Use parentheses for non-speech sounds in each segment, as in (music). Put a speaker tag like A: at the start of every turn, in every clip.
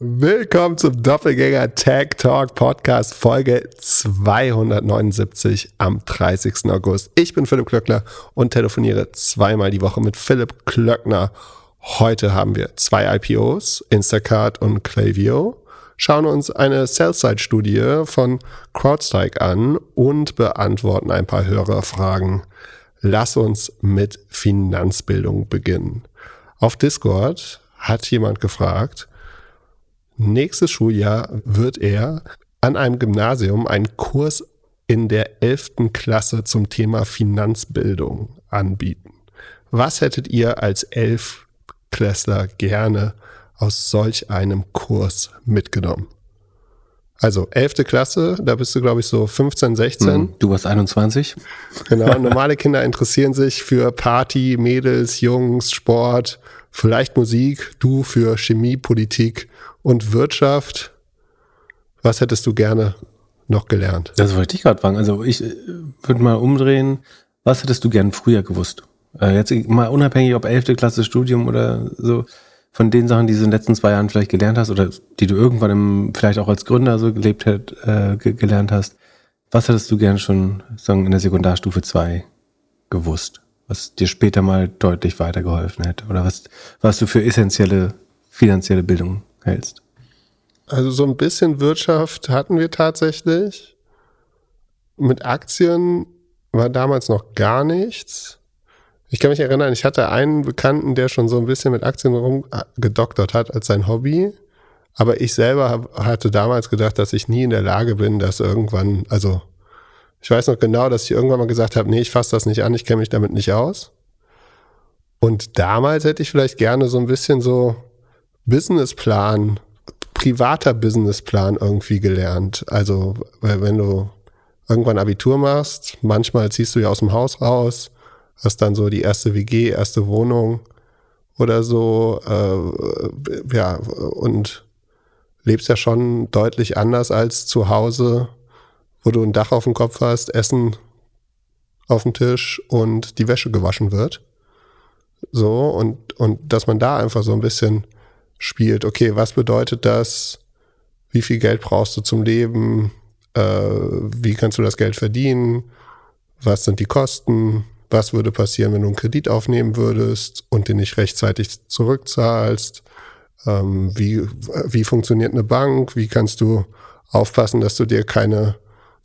A: Willkommen zum Doppelgänger Tag Talk Podcast Folge 279 am 30. August. Ich bin Philipp Klöckner und telefoniere zweimal die Woche mit Philipp Klöckner. Heute haben wir zwei IPOs, Instacart und Clavio, schauen uns eine Sell-Side-Studie von CrowdStrike an und beantworten ein paar Hörerfragen. Lass uns mit Finanzbildung beginnen. Auf Discord hat jemand gefragt, nächstes Schuljahr wird er an einem Gymnasium einen Kurs in der 11. Klasse zum Thema Finanzbildung anbieten. Was hättet ihr als Elfklässler gerne aus solch einem Kurs mitgenommen? Also 11. Klasse, da bist du, glaube ich, so 15, 16. Hm,
B: du warst 21.
A: Genau, (laughs) normale Kinder interessieren sich für Party, Mädels, Jungs, Sport, vielleicht Musik, du für Chemie, Politik und Wirtschaft. Was hättest du gerne noch gelernt?
B: Das wollte ich gerade fragen. Also ich äh, würde mal umdrehen. Was hättest du gern früher gewusst? Äh, jetzt mal unabhängig, ob 11. Klasse Studium oder so, von den Sachen, die du in den letzten zwei Jahren vielleicht gelernt hast oder die du irgendwann im, vielleicht auch als Gründer so gelebt hat, äh, gelernt hast. Was hättest du gern schon sagen, in der Sekundarstufe 2 gewusst? Was dir später mal deutlich weitergeholfen hätte? Oder was, was du für essentielle finanzielle Bildung hältst?
A: Also so ein bisschen Wirtschaft hatten wir tatsächlich. Mit Aktien war damals noch gar nichts. Ich kann mich erinnern, ich hatte einen Bekannten, der schon so ein bisschen mit Aktien rumgedoktert hat als sein Hobby. Aber ich selber hatte damals gedacht, dass ich nie in der Lage bin, dass irgendwann, also ich weiß noch genau, dass ich irgendwann mal gesagt habe, nee, ich fasse das nicht an, ich kenne mich damit nicht aus. Und damals hätte ich vielleicht gerne so ein bisschen so Businessplan, privater Businessplan irgendwie gelernt. Also, weil wenn du irgendwann Abitur machst, manchmal ziehst du ja aus dem Haus raus, hast dann so die erste WG, erste Wohnung oder so, äh, ja, und lebst ja schon deutlich anders als zu Hause, wo du ein Dach auf dem Kopf hast, Essen auf dem Tisch und die Wäsche gewaschen wird. So, und, und dass man da einfach so ein bisschen spielt. Okay, was bedeutet das? Wie viel Geld brauchst du zum Leben? Äh, wie kannst du das Geld verdienen? Was sind die Kosten? Was würde passieren, wenn du einen Kredit aufnehmen würdest und den nicht rechtzeitig zurückzahlst? Ähm, wie, wie funktioniert eine Bank? Wie kannst du aufpassen, dass du dir keine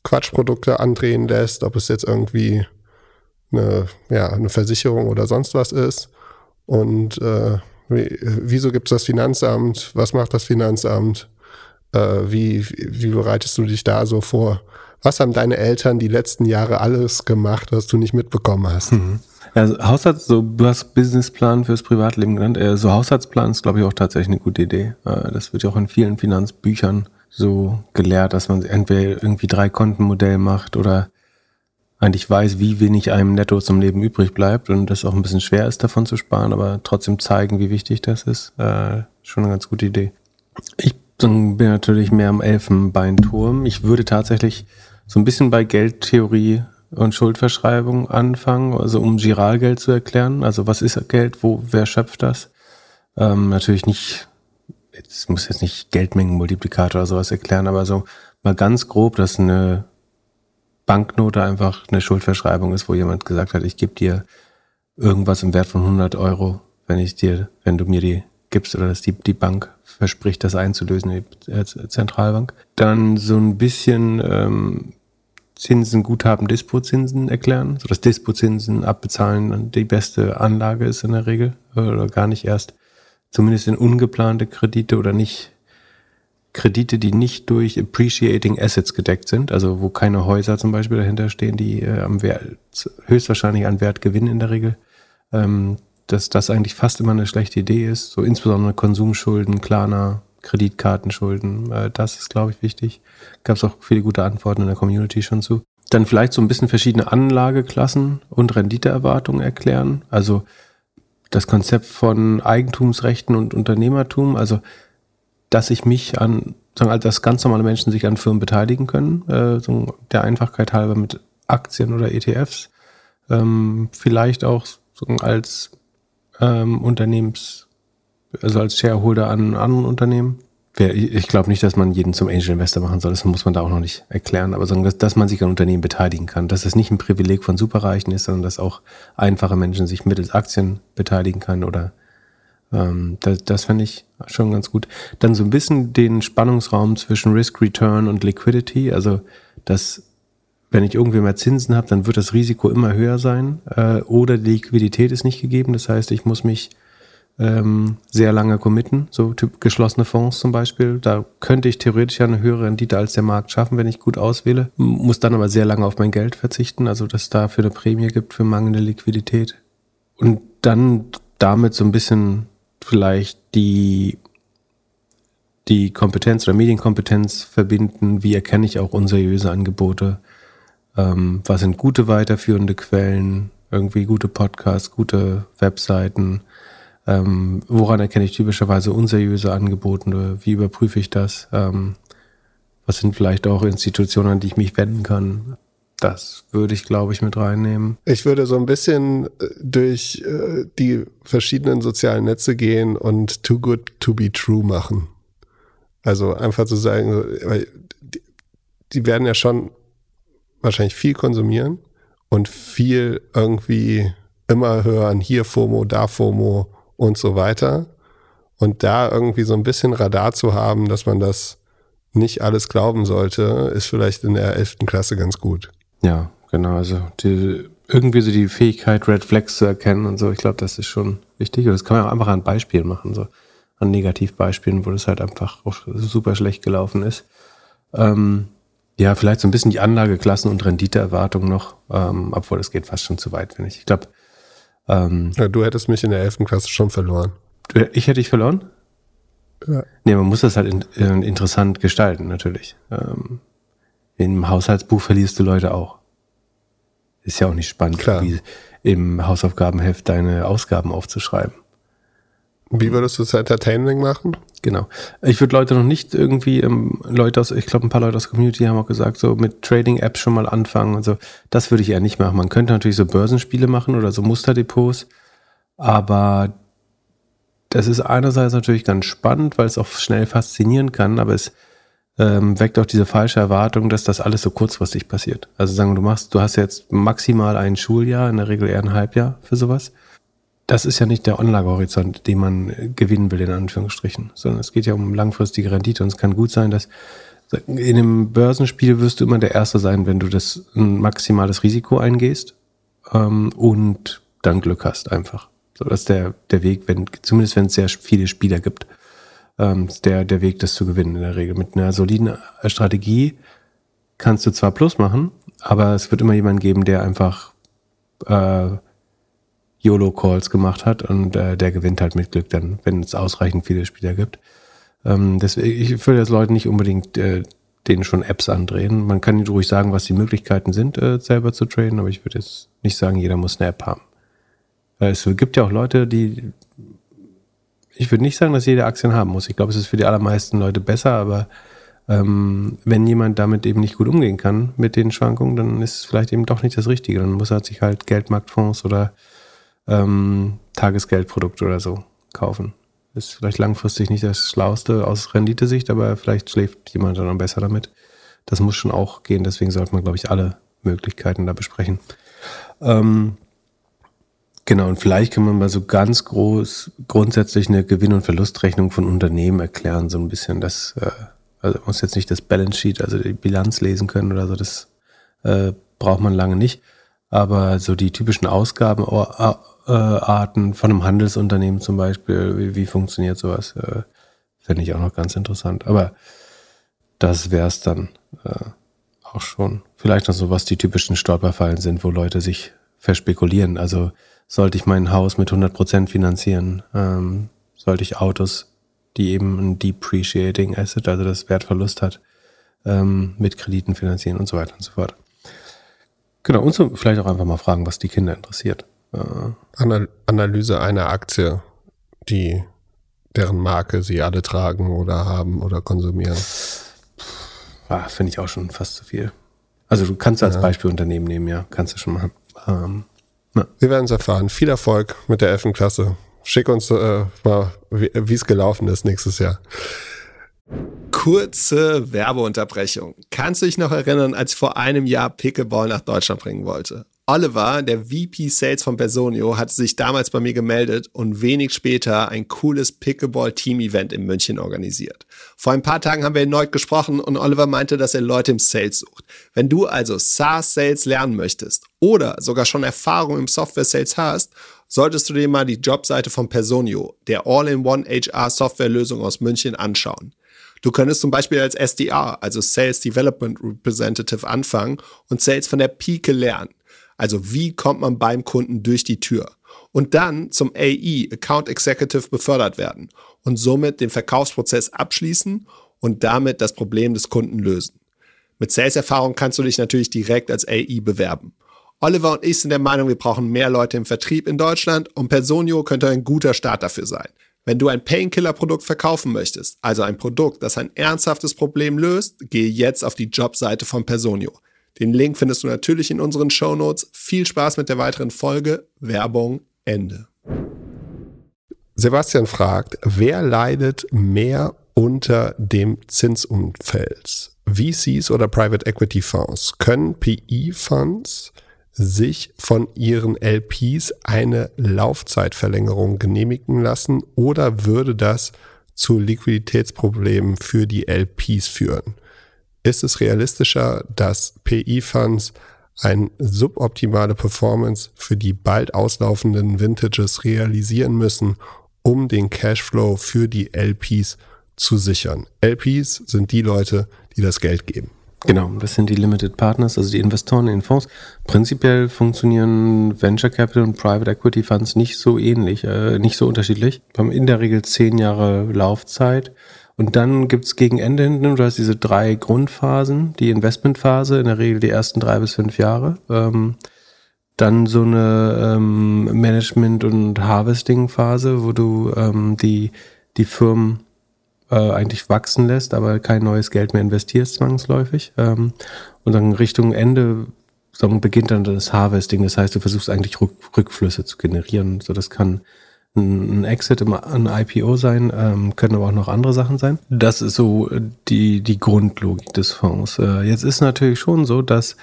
A: Quatschprodukte andrehen lässt, ob es jetzt irgendwie eine, ja, eine Versicherung oder sonst was ist? Und äh, wieso gibt es das Finanzamt? Was macht das Finanzamt? Äh, wie, wie bereitest du dich da so vor? Was haben deine Eltern die letzten Jahre alles gemacht, was du nicht mitbekommen hast? Mhm.
B: Also Haushalts, so, du hast Businessplan fürs Privatleben genannt. Äh, so Haushaltsplan ist, glaube ich, auch tatsächlich eine gute Idee. Äh, das wird ja auch in vielen Finanzbüchern so gelehrt, dass man entweder irgendwie drei Kontenmodell macht oder eigentlich weiß, wie wenig einem netto zum Leben übrig bleibt und das auch ein bisschen schwer ist, davon zu sparen, aber trotzdem zeigen, wie wichtig das ist. Äh, schon eine ganz gute Idee. Ich bin natürlich mehr am Elfenbeinturm. Ich würde tatsächlich so ein bisschen bei Geldtheorie und Schuldverschreibung anfangen, also um Giralgeld zu erklären. Also was ist Geld, wo, wer schöpft das? Ähm, natürlich nicht, jetzt muss jetzt nicht Geldmengenmultiplikator oder sowas erklären, aber so mal ganz grob, dass eine Banknote einfach eine Schuldverschreibung ist, wo jemand gesagt hat, ich gebe dir irgendwas im Wert von 100 Euro, wenn ich dir, wenn du mir die gibst oder dass die, die Bank verspricht, das einzulösen, die äh, Zentralbank. Dann so ein bisschen ähm, Zinsen, Guthaben, Dispozinsen erklären, so dass Dispozinsen abbezahlen die beste Anlage ist in der Regel oder gar nicht erst, zumindest in ungeplante Kredite oder nicht Kredite, die nicht durch Appreciating Assets gedeckt sind, also wo keine Häuser zum Beispiel dahinter stehen, die äh, am Wert, höchstwahrscheinlich an Wert gewinnen in der Regel, ähm, dass das eigentlich fast immer eine schlechte Idee ist. So insbesondere Konsumschulden, Klarna, Kreditkartenschulden, äh, das ist, glaube ich, wichtig. Gab es auch viele gute Antworten in der Community schon zu. Dann vielleicht so ein bisschen verschiedene Anlageklassen und Renditeerwartungen erklären. Also das Konzept von Eigentumsrechten und Unternehmertum. Also dass ich mich an, sagen, dass ganz normale Menschen sich an Firmen beteiligen können, äh, so der Einfachkeit halber mit Aktien oder ETFs, ähm, vielleicht auch so als ähm, Unternehmens, also als Shareholder an anderen Unternehmen, ich glaube nicht, dass man jeden zum Angel Investor machen soll. Das muss man da auch noch nicht erklären. Aber sondern, dass, dass man sich an Unternehmen beteiligen kann. Dass es nicht ein Privileg von Superreichen ist, sondern dass auch einfache Menschen sich mittels Aktien beteiligen kann oder ähm, das, das fände ich schon ganz gut. Dann so ein bisschen den Spannungsraum zwischen Risk Return und Liquidity. Also, dass wenn ich irgendwie mehr Zinsen habe, dann wird das Risiko immer höher sein äh, oder die Liquidität ist nicht gegeben. Das heißt, ich muss mich ähm, sehr lange committen, so typ geschlossene Fonds zum Beispiel. Da könnte ich theoretisch ja eine höhere Rendite als der Markt schaffen, wenn ich gut auswähle. Muss dann aber sehr lange auf mein Geld verzichten, also dass es dafür eine Prämie gibt für mangelnde Liquidität. Und dann damit so ein bisschen vielleicht die, die Kompetenz oder Medienkompetenz verbinden. Wie erkenne ich auch unseriöse Angebote? Ähm, was sind gute weiterführende Quellen? Irgendwie gute Podcasts, gute Webseiten? Ähm, woran erkenne ich typischerweise unseriöse Angebote? Wie überprüfe ich das? Ähm, was sind vielleicht auch Institutionen, an die ich mich wenden kann? Das würde ich, glaube ich, mit reinnehmen.
A: Ich würde so ein bisschen äh, durch äh, die verschiedenen sozialen Netze gehen und Too Good to Be True machen. Also einfach zu sagen, weil die, die werden ja schon wahrscheinlich viel konsumieren und viel irgendwie immer hören, hier FOMO, da FOMO und so weiter. Und da irgendwie so ein bisschen Radar zu haben, dass man das nicht alles glauben sollte, ist vielleicht in der 11. Klasse ganz gut.
B: Ja, genau. Also die, irgendwie so die Fähigkeit, Red Flags zu erkennen und so, ich glaube, das ist schon wichtig. Und das kann man auch einfach an Beispielen machen, so an Negativbeispielen, wo das halt einfach auch super schlecht gelaufen ist. Ähm, ja, vielleicht so ein bisschen die Anlageklassen und Renditeerwartung noch, ähm, obwohl das geht fast schon zu weit, finde ich. Ich glaube,
A: ähm, ja, du hättest mich in der 11. Klasse schon verloren.
B: Ich hätte dich verloren? Ja. Nee, man muss das halt in, in, interessant gestalten, natürlich. Ähm, Im Haushaltsbuch verlierst du Leute auch. Ist ja auch nicht spannend,
A: Klar.
B: wie im Hausaufgabenheft deine Ausgaben aufzuschreiben.
A: Wie würdest du das Entertaining machen?
B: Genau. Ich würde Leute noch nicht irgendwie, ähm, Leute aus, ich glaube, ein paar Leute aus der Community haben auch gesagt, so mit Trading-Apps schon mal anfangen und so. Das würde ich eher nicht machen. Man könnte natürlich so Börsenspiele machen oder so Musterdepots, aber das ist einerseits natürlich ganz spannend, weil es auch schnell faszinieren kann, aber es ähm, weckt auch diese falsche Erwartung, dass das alles so kurzfristig passiert. Also sagen, du machst, du hast jetzt maximal ein Schuljahr, in der Regel eher ein Halbjahr für sowas das ist ja nicht der Anlagehorizont, den man gewinnen will, in Anführungsstrichen, sondern es geht ja um langfristige Rendite und es kann gut sein, dass in einem Börsenspiel wirst du immer der Erste sein, wenn du das ein maximales Risiko eingehst ähm, und dann Glück hast einfach. So, das ist der, der Weg, wenn, zumindest wenn es sehr viele Spieler gibt, ähm, der, der Weg, das zu gewinnen in der Regel. Mit einer soliden Strategie kannst du zwar Plus machen, aber es wird immer jemanden geben, der einfach äh, YOLO-Calls gemacht hat und äh, der gewinnt halt mit Glück dann, wenn es ausreichend viele Spieler gibt. Ähm, deswegen, ich würde jetzt Leuten nicht unbedingt äh, denen schon Apps andrehen. Man kann ruhig sagen, was die Möglichkeiten sind, äh, selber zu traden, aber ich würde jetzt nicht sagen, jeder muss eine App haben. Es gibt ja auch Leute, die ich würde nicht sagen, dass jeder Aktien haben muss. Ich glaube, es ist für die allermeisten Leute besser, aber ähm, wenn jemand damit eben nicht gut umgehen kann mit den Schwankungen, dann ist es vielleicht eben doch nicht das Richtige. Dann muss er sich halt Geldmarktfonds oder ähm, Tagesgeldprodukt oder so kaufen. Ist vielleicht langfristig nicht das Schlauste aus Renditesicht, aber vielleicht schläft jemand dann besser damit. Das muss schon auch gehen, deswegen sollte man, glaube ich, alle Möglichkeiten da besprechen. Ähm, genau, und vielleicht kann man mal so ganz groß grundsätzlich eine Gewinn- und Verlustrechnung von Unternehmen erklären, so ein bisschen. Das, äh, also muss jetzt nicht das Balance Sheet, also die Bilanz lesen können oder so, das äh, braucht man lange nicht. Aber so die typischen Ausgaben, äh, Arten von einem Handelsunternehmen zum Beispiel, wie, wie funktioniert sowas, äh, fände ich auch noch ganz interessant. Aber das wäre es dann äh, auch schon. Vielleicht noch so, was die typischen Stolperfallen sind, wo Leute sich verspekulieren. Also sollte ich mein Haus mit 100% finanzieren, ähm, sollte ich Autos, die eben ein Depreciating Asset, also das Wertverlust hat, ähm, mit Krediten finanzieren und so weiter und so fort. Genau, und so vielleicht auch einfach mal fragen, was die Kinder interessiert.
A: Äh, Analyse einer Aktie, die deren Marke sie alle tragen oder haben oder konsumieren.
B: Ah, Finde ich auch schon fast zu viel. Also du kannst als ja. Beispiel Unternehmen nehmen, ja, kannst du schon machen. Ähm,
A: Wir werden es erfahren. Viel Erfolg mit der 11. Klasse. Schick uns äh, mal, wie es gelaufen ist nächstes Jahr.
C: Kurze Werbeunterbrechung. Kannst du dich noch erinnern, als ich vor einem Jahr Pickleball nach Deutschland bringen wollte? Oliver, der VP Sales von Personio, hatte sich damals bei mir gemeldet und wenig später ein cooles Pickleball-Team-Event in München organisiert. Vor ein paar Tagen haben wir erneut gesprochen und Oliver meinte, dass er Leute im Sales sucht. Wenn du also SaaS-Sales lernen möchtest oder sogar schon Erfahrung im Software-Sales hast, solltest du dir mal die Jobseite von Personio, der All-in-One HR-Software-Lösung aus München, anschauen. Du könntest zum Beispiel als SDR, also Sales Development Representative, anfangen und Sales von der Pike lernen. Also wie kommt man beim Kunden durch die Tür? Und dann zum AE, Account Executive, befördert werden und somit den Verkaufsprozess abschließen und damit das Problem des Kunden lösen. Mit Sales-Erfahrung kannst du dich natürlich direkt als AE bewerben. Oliver und ich sind der Meinung, wir brauchen mehr Leute im Vertrieb in Deutschland und Personio könnte ein guter Start dafür sein. Wenn du ein Painkiller-Produkt verkaufen möchtest, also ein Produkt, das ein ernsthaftes Problem löst, gehe jetzt auf die Jobseite von Personio. Den Link findest du natürlich in unseren Show Notes. Viel Spaß mit der weiteren Folge. Werbung Ende.
A: Sebastian fragt, wer leidet mehr unter dem Zinsumfeld? VCs oder Private Equity Fonds? Können PE-Funds sich von ihren LPs eine Laufzeitverlängerung genehmigen lassen oder würde das zu Liquiditätsproblemen für die LPs führen? Ist es realistischer, dass PI-Funds eine suboptimale Performance für die bald auslaufenden Vintages realisieren müssen, um den Cashflow für die LPs zu sichern. LPs sind die Leute, die das Geld geben.
B: Genau, das sind die Limited Partners, also die Investoren in Fonds. Prinzipiell funktionieren Venture Capital und Private Equity Funds nicht so ähnlich, äh, nicht so unterschiedlich. Wir haben in der Regel zehn Jahre Laufzeit und dann gibt's gegen Ende hinten, du hast diese drei Grundphasen, die Investmentphase, in der Regel die ersten drei bis fünf Jahre. Ähm, dann so eine ähm, Management- und Harvesting-Phase, wo du ähm, die, die Firmen äh, eigentlich wachsen lässt, aber kein neues Geld mehr investierst zwangsläufig. Ähm, und dann Richtung Ende sagen, beginnt dann das Harvesting. Das heißt, du versuchst eigentlich Rück Rückflüsse zu generieren. So, das kann ein Exit, ein IPO sein, ähm, können aber auch noch andere Sachen sein. Das ist so die, die Grundlogik des Fonds. Äh, jetzt ist natürlich schon so, dass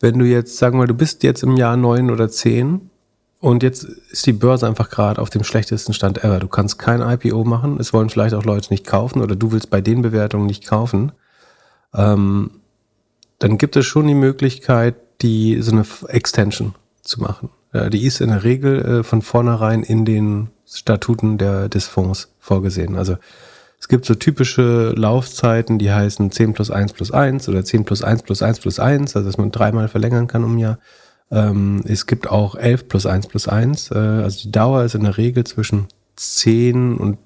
B: wenn du jetzt, sagen wir du bist jetzt im Jahr neun oder zehn und jetzt ist die Börse einfach gerade auf dem schlechtesten Stand ever. Du kannst kein IPO machen, es wollen vielleicht auch Leute nicht kaufen oder du willst bei den Bewertungen nicht kaufen. Ähm, dann gibt es schon die Möglichkeit, die so eine Extension zu machen. Äh, die ist in der Regel äh, von vornherein in den Statuten der, des Fonds vorgesehen. Also es gibt so typische Laufzeiten, die heißen 10 plus 1 plus 1 oder 10 plus 1 plus 1 plus 1, also dass man dreimal verlängern kann um ein Jahr. Ähm, es gibt auch 11 plus 1 plus 1. Äh, also die Dauer ist in der Regel zwischen 10 und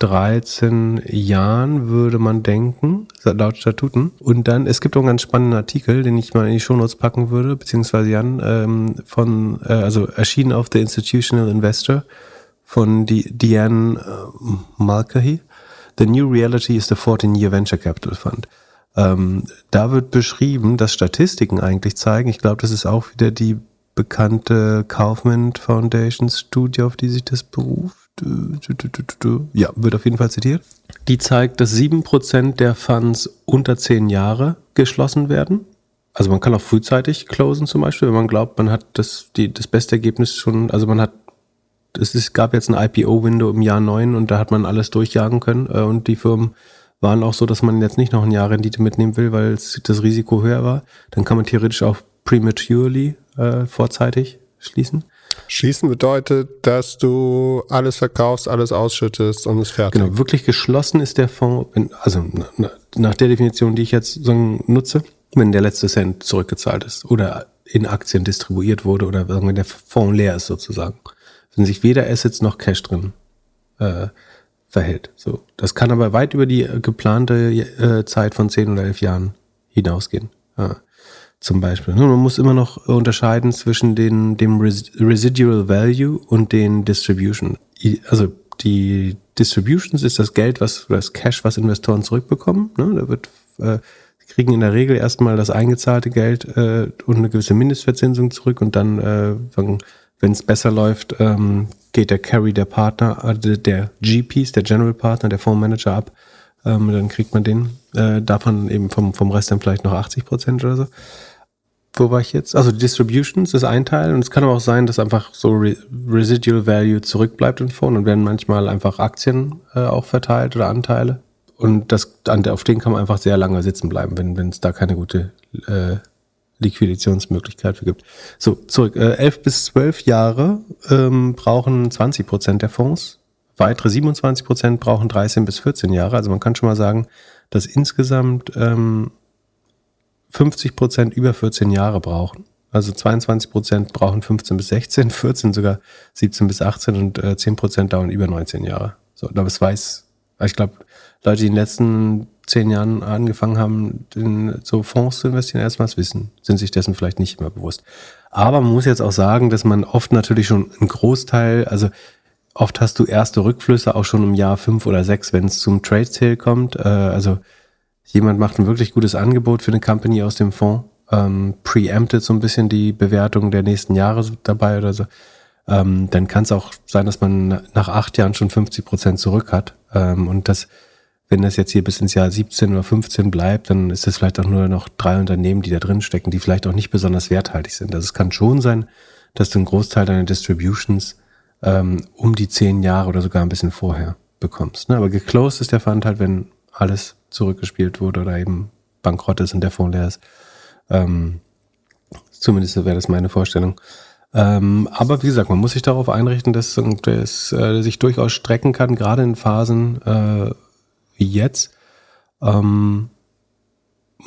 B: 13 Jahren, würde man denken, laut Statuten. Und dann, es gibt auch einen ganz spannenden Artikel, den ich mal in die Shownotes packen würde, beziehungsweise Jan, ähm, von, äh, also erschienen auf The Institutional Investor von die, Diane äh, Mulcahy. The New Reality is the 14-Year Venture Capital Fund. Ähm, da wird beschrieben, dass Statistiken eigentlich zeigen, ich glaube, das ist auch wieder die bekannte Kaufman Foundation Studie, auf die sich das beruft ja, wird auf jeden Fall zitiert. Die zeigt, dass 7% der Funds unter 10 Jahre geschlossen werden. Also man kann auch frühzeitig closen zum Beispiel, wenn man glaubt, man hat das, die, das beste Ergebnis schon, also man hat, es ist, gab jetzt ein IPO-Window im Jahr 9 und da hat man alles durchjagen können äh, und die Firmen waren auch so, dass man jetzt nicht noch ein Jahr Rendite mitnehmen will, weil das Risiko höher war. Dann kann man theoretisch auch prematurely äh, vorzeitig schließen.
A: Schließen bedeutet, dass du alles verkaufst, alles ausschüttest und es fertig.
B: Genau, wirklich geschlossen ist der Fonds, also nach der Definition, die ich jetzt nutze, wenn der letzte Cent zurückgezahlt ist oder in Aktien distribuiert wurde oder wenn der Fonds leer ist sozusagen. Wenn sich weder Assets noch Cash drin äh, verhält. So, das kann aber weit über die geplante äh, Zeit von zehn oder elf Jahren hinausgehen. Ja zum Beispiel. Man muss immer noch unterscheiden zwischen den, dem Residual Value und den Distribution. Also die Distributions ist das Geld, was das Cash, was Investoren zurückbekommen. Ne? Da wird äh, kriegen in der Regel erstmal das eingezahlte Geld äh, und eine gewisse Mindestverzinsung zurück und dann, äh, wenn es besser läuft, ähm, geht der Carry der Partner, äh, der GPs, der General Partner, der Fondsmanager ab Ähm, dann kriegt man den, äh, davon eben vom, vom Rest dann vielleicht noch 80 Prozent oder so. Wo war ich jetzt? Also Distributions ist ein Teil und es kann aber auch sein, dass einfach so Re Residual Value zurückbleibt im Fonds und werden manchmal einfach Aktien äh, auch verteilt oder Anteile. Und das, auf denen kann man einfach sehr lange sitzen bleiben, wenn es da keine gute äh, Liquidationsmöglichkeit für gibt. So, zurück. Äh, 11 bis 12 Jahre ähm, brauchen 20 Prozent der Fonds. Weitere 27 Prozent brauchen 13 bis 14 Jahre. Also man kann schon mal sagen, dass insgesamt ähm, 50 Prozent über 14 Jahre brauchen. Also 22 Prozent brauchen 15 bis 16, 14 sogar 17 bis 18 und äh, 10 Prozent dauern über 19 Jahre. So, aber es weiß, ich glaube, Leute, die in den letzten zehn Jahren angefangen haben, in so Fonds zu investieren, erstmals wissen, sind sich dessen vielleicht nicht immer bewusst. Aber man muss jetzt auch sagen, dass man oft natürlich schon einen Großteil, also oft hast du erste Rückflüsse auch schon im Jahr fünf oder sechs, wenn es zum Trade Sale kommt. Äh, also jemand macht ein wirklich gutes Angebot für eine Company aus dem Fonds, ähm, preempted so ein bisschen die Bewertung der nächsten Jahre dabei oder so. Ähm, dann kann es auch sein, dass man nach acht Jahren schon 50 Prozent zurück hat. Ähm, und das, wenn das jetzt hier bis ins Jahr 17 oder 15 bleibt, dann ist es vielleicht auch nur noch drei Unternehmen, die da drin stecken, die vielleicht auch nicht besonders werthaltig sind. Also es kann schon sein, dass du einen Großteil deiner Distributions ähm, um die zehn Jahre oder sogar ein bisschen vorher bekommst. Ne? Aber geclosed ist der Fund halt, wenn alles zurückgespielt wurde oder eben bankrott ist und der Fonds leer ist. Ähm, zumindest wäre das meine Vorstellung. Ähm, aber wie gesagt, man muss sich darauf einrichten, dass es äh, sich durchaus strecken kann, gerade in Phasen äh, wie jetzt. Ähm,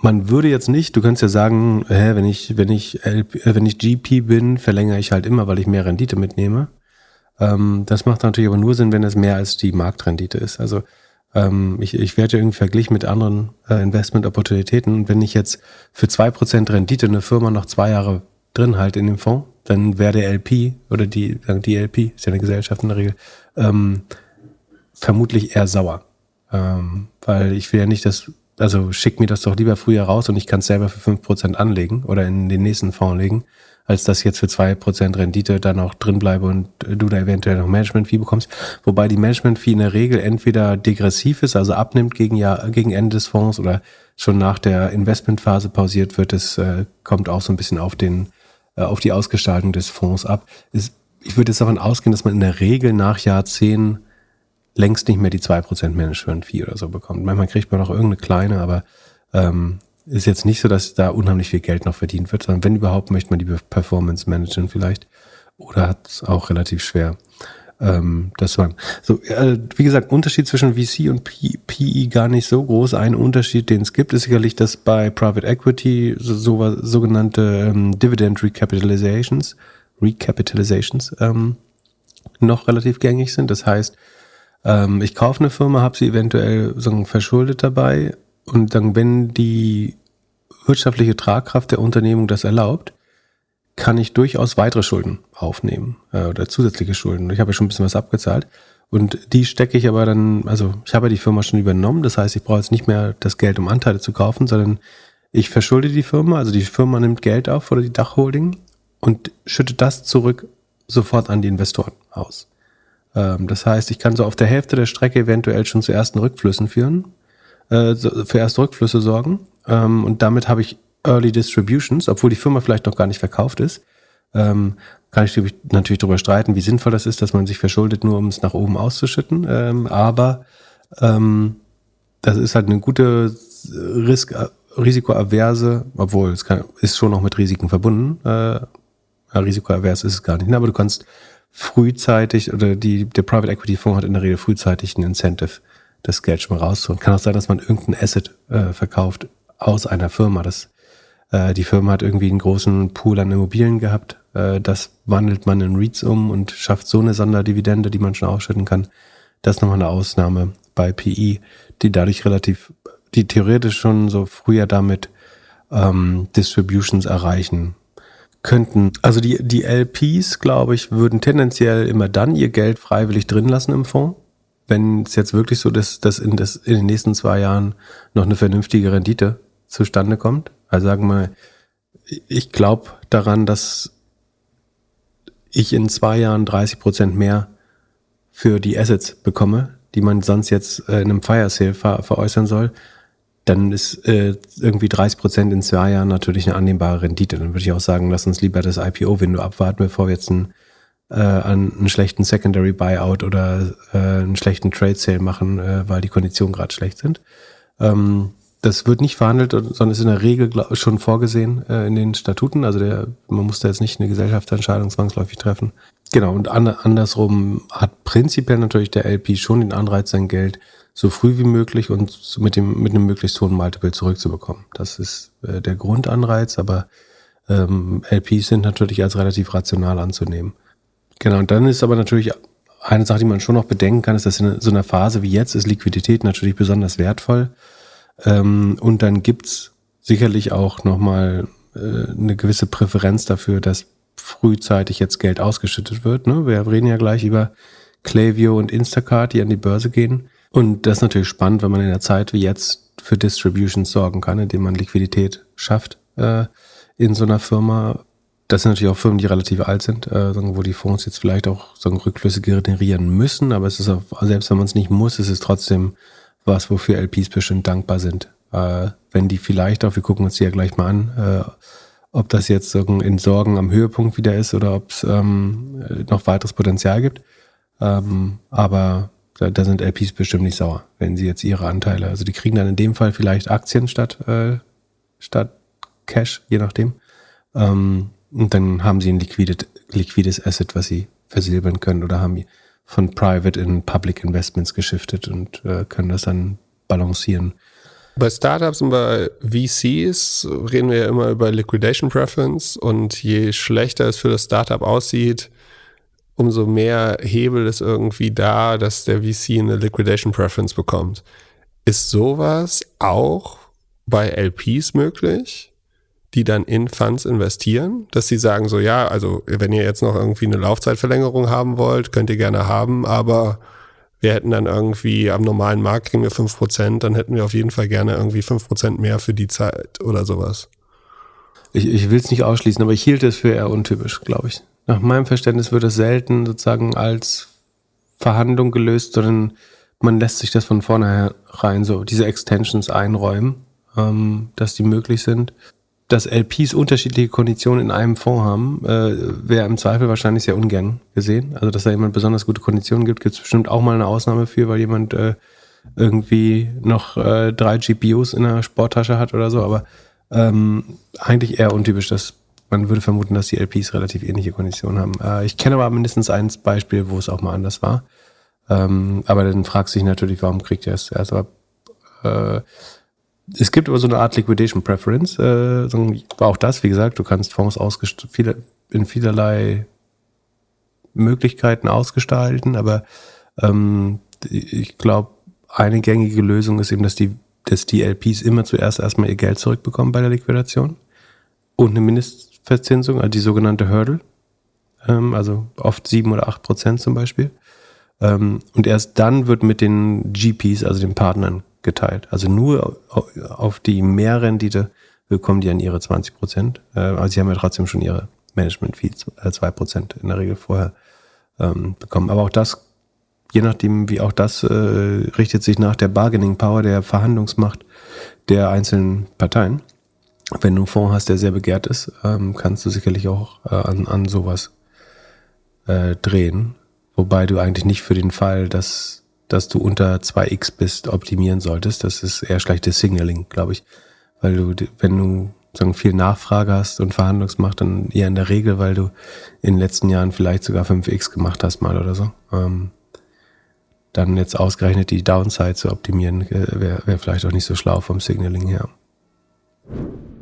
B: man würde jetzt nicht, du kannst ja sagen, hä, wenn ich, wenn ich, LP, äh, wenn ich GP bin, verlängere ich halt immer, weil ich mehr Rendite mitnehme. Ähm, das macht natürlich aber nur Sinn, wenn es mehr als die Marktrendite ist. Also ähm, ich, ich werde ja irgendwie verglichen mit anderen äh, Investment-Opportunitäten. Und wenn ich jetzt für zwei Prozent Rendite eine Firma noch zwei Jahre drin halte in dem Fonds, dann wäre der LP oder die, die LP, ist ja eine Gesellschaft in der Regel, ähm, vermutlich eher sauer. Ähm, weil ich will ja nicht, dass, also schick mir das doch lieber früher raus und ich kann es selber für fünf Prozent anlegen oder in den nächsten Fonds legen, als dass jetzt für zwei Prozent Rendite dann auch drin bleibe und du da eventuell noch Management-Fee bekommst. Wobei die Management-Fee in der Regel entweder degressiv ist, also abnimmt gegen, Jahr, gegen Ende des Fonds oder schon nach der Investmentphase pausiert wird. Das äh, kommt auch so ein bisschen auf den, äh, auf die Ausgestaltung des Fonds ab. Ist, ich würde jetzt davon ausgehen, dass man in der Regel nach Jahrzehnten längst nicht mehr die zwei Prozent Management-Fee oder so bekommt. Manchmal kriegt man auch irgendeine kleine, aber ähm, ist jetzt nicht so, dass da unheimlich viel Geld noch verdient wird, sondern wenn überhaupt, möchte man die Performance managen vielleicht oder hat es auch relativ schwer. Ähm, das war so, äh, wie gesagt, Unterschied zwischen VC und PE gar nicht so groß. Ein Unterschied, den es gibt, ist sicherlich, dass bei Private Equity so, so sogenannte ähm, Dividend Recapitalizations, Recapitalizations ähm, noch relativ gängig sind. Das heißt, ähm, ich kaufe eine Firma, habe sie eventuell so verschuldet dabei und dann, wenn die wirtschaftliche Tragkraft der Unternehmung das erlaubt, kann ich durchaus weitere Schulden aufnehmen äh, oder zusätzliche Schulden. Ich habe ja schon ein bisschen was abgezahlt. Und die stecke ich aber dann, also ich habe ja die Firma schon übernommen, das heißt, ich brauche jetzt nicht mehr das Geld, um Anteile zu kaufen, sondern ich verschulde die Firma, also die Firma nimmt Geld auf oder die Dachholding und schüttet das zurück sofort an die Investoren aus. Ähm, das heißt, ich kann so auf der Hälfte der Strecke eventuell schon zu ersten Rückflüssen führen äh, für erste Rückflüsse sorgen. Ähm, und damit habe ich Early Distributions, obwohl die Firma vielleicht noch gar nicht verkauft ist. Ähm, kann ich natürlich darüber streiten, wie sinnvoll das ist, dass man sich verschuldet, nur um es nach oben auszuschütten. Ähm, aber ähm, das ist halt eine gute Risk, risikoaverse, obwohl es kann, ist schon noch mit Risiken verbunden. Äh, ja, ist es gar nicht. Aber du kannst frühzeitig oder die, der Private Equity Fonds hat in der Regel frühzeitig ein Incentive das Geld schon mal rauszuholen. Kann auch sein, dass man irgendein Asset äh, verkauft aus einer Firma. Das, äh, die Firma hat irgendwie einen großen Pool an Immobilien gehabt. Äh, das wandelt man in REITs um und schafft so eine Sonderdividende, die man schon ausschütten kann. Das ist nochmal eine Ausnahme bei PI, die dadurch relativ, die theoretisch schon so früher damit ähm, Distributions erreichen könnten. Also die, die LPs, glaube ich, würden tendenziell immer dann ihr Geld freiwillig drin lassen im Fonds wenn es jetzt wirklich so ist, dass in, das, in den nächsten zwei Jahren noch eine vernünftige Rendite zustande kommt, also sagen wir, ich glaube daran, dass ich in zwei Jahren 30 Prozent mehr für die Assets bekomme, die man sonst jetzt äh, in einem Fire Sale ver veräußern soll, dann ist äh, irgendwie 30 Prozent in zwei Jahren natürlich eine annehmbare Rendite. Dann würde ich auch sagen, lass uns lieber das IPO-Window abwarten, bevor wir jetzt einen, äh, einen schlechten Secondary Buyout oder äh, einen schlechten Trade Sale machen, äh, weil die Konditionen gerade schlecht sind. Ähm, das wird nicht verhandelt, sondern ist in der Regel schon vorgesehen äh, in den Statuten. Also der, man muss da jetzt nicht eine Gesellschaftsentscheidung zwangsläufig treffen. Genau, und an, andersrum hat prinzipiell natürlich der LP schon den Anreiz, sein Geld so früh wie möglich und mit, dem, mit einem möglichst hohen Multiple zurückzubekommen. Das ist äh, der Grundanreiz, aber ähm, LPs sind natürlich als relativ rational anzunehmen. Genau, und dann ist aber natürlich eine Sache, die man schon noch bedenken kann, ist, dass in so einer Phase wie jetzt ist Liquidität natürlich besonders wertvoll. Ähm, und dann gibt's sicherlich auch nochmal äh, eine gewisse Präferenz dafür, dass frühzeitig jetzt Geld ausgeschüttet wird. Ne? Wir reden ja gleich über Clavio und Instacart, die an die Börse gehen. Und das ist natürlich spannend, wenn man in der Zeit wie jetzt für Distributions sorgen kann, indem man Liquidität schafft äh, in so einer Firma. Das sind natürlich auch Firmen, die relativ alt sind, äh, wo die Fonds jetzt vielleicht auch so Rückflüsse generieren müssen, aber es ist auch, selbst wenn man es nicht muss, ist es trotzdem was, wofür LPs bestimmt dankbar sind. Äh, wenn die vielleicht auch, wir gucken uns die ja gleich mal an, äh, ob das jetzt in Sorgen am Höhepunkt wieder ist oder ob es ähm, noch weiteres Potenzial gibt. Ähm, aber da, da, sind LPs bestimmt nicht sauer, wenn sie jetzt ihre Anteile, also die kriegen dann in dem Fall vielleicht Aktien statt, äh, statt Cash, je nachdem. Ähm, und dann haben sie ein liquides, liquides Asset, was sie versilbern können oder haben von Private in Public Investments geschiftet und äh, können das dann balancieren.
A: Bei Startups und bei VCs reden wir ja immer über Liquidation Preference und je schlechter es für das Startup aussieht, umso mehr Hebel ist irgendwie da, dass der VC eine Liquidation Preference bekommt. Ist sowas auch bei LPs möglich? Die dann in Funds investieren, dass sie sagen so, ja, also wenn ihr jetzt noch irgendwie eine Laufzeitverlängerung haben wollt, könnt ihr gerne haben, aber wir hätten dann irgendwie am normalen Markt kriegen wir fünf Prozent, dann hätten wir auf jeden Fall gerne irgendwie fünf Prozent mehr für die Zeit oder sowas.
B: Ich, ich will es nicht ausschließen, aber ich hielt es für eher untypisch, glaube ich. Nach meinem Verständnis wird es selten sozusagen als Verhandlung gelöst, sondern man lässt sich das von vornherein so, diese Extensions einräumen, ähm, dass die möglich sind dass LPs unterschiedliche Konditionen in einem Fonds haben, äh, wäre im Zweifel wahrscheinlich sehr ungern gesehen. Also, dass da jemand besonders gute Konditionen gibt, gibt es bestimmt auch mal eine Ausnahme für, weil jemand äh, irgendwie noch äh, drei GPUs in der Sporttasche hat oder so. Aber ähm, eigentlich eher untypisch, dass man würde vermuten, dass die LPs relativ ähnliche Konditionen haben. Äh, ich kenne aber mindestens ein Beispiel, wo es auch mal anders war. Ähm, aber dann fragst du dich natürlich, warum kriegt er es zuerst? Aber äh, es gibt aber so eine Art Liquidation Preference. Äh, auch das, wie gesagt, du kannst Fonds viele, in vielerlei Möglichkeiten ausgestalten, aber ähm, ich glaube, eine gängige Lösung ist eben, dass die, dass die LPs immer zuerst erstmal ihr Geld zurückbekommen bei der Liquidation und eine Mindestverzinsung, also die sogenannte Hurdle, ähm, also oft sieben oder acht Prozent zum Beispiel. Ähm, und erst dann wird mit den GPs, also den Partnern, geteilt. Also nur auf die Mehrrendite bekommen die an ihre 20 Prozent. Äh, aber sie haben ja trotzdem schon ihre Management-Fees, äh, 2 Prozent in der Regel vorher ähm, bekommen. Aber auch das, je nachdem, wie auch das äh, richtet sich nach der Bargaining Power, der Verhandlungsmacht der einzelnen Parteien. Wenn du einen Fonds hast, der sehr begehrt ist, ähm, kannst du sicherlich auch äh, an, an sowas äh, drehen. Wobei du eigentlich nicht für den Fall, dass dass du unter 2x bist, optimieren solltest. Das ist eher schlechtes Signaling, glaube ich. Weil du, wenn du sagen, viel Nachfrage hast und Verhandlungsmacht, dann eher in der Regel, weil du in den letzten Jahren vielleicht sogar 5x gemacht hast mal oder so. Ähm, dann jetzt ausgerechnet die Downside zu optimieren, äh, wäre wär vielleicht auch nicht so schlau vom Signaling her.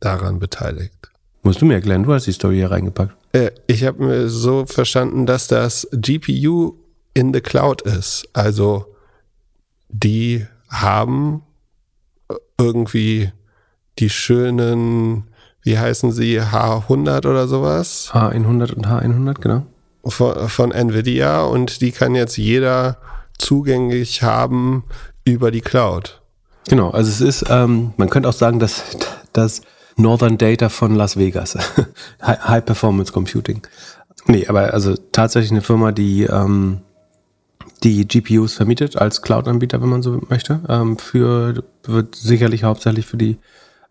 A: daran beteiligt?
B: Musst du mir erklären, du hast die Story hier reingepackt.
A: Äh, ich habe mir so verstanden, dass das GPU in the Cloud ist. Also die haben irgendwie die schönen, wie heißen sie, H100 oder sowas?
B: H100 und H100, genau.
A: Von, von Nvidia und die kann jetzt jeder zugänglich haben über die Cloud.
B: Genau, also es ist, ähm, man könnte auch sagen, dass das Northern Data von Las Vegas, (laughs) High Performance Computing. Nee, aber also tatsächlich eine Firma, die ähm, die GPUs vermietet als Cloud-Anbieter, wenn man so möchte. Ähm, für wird sicherlich hauptsächlich für die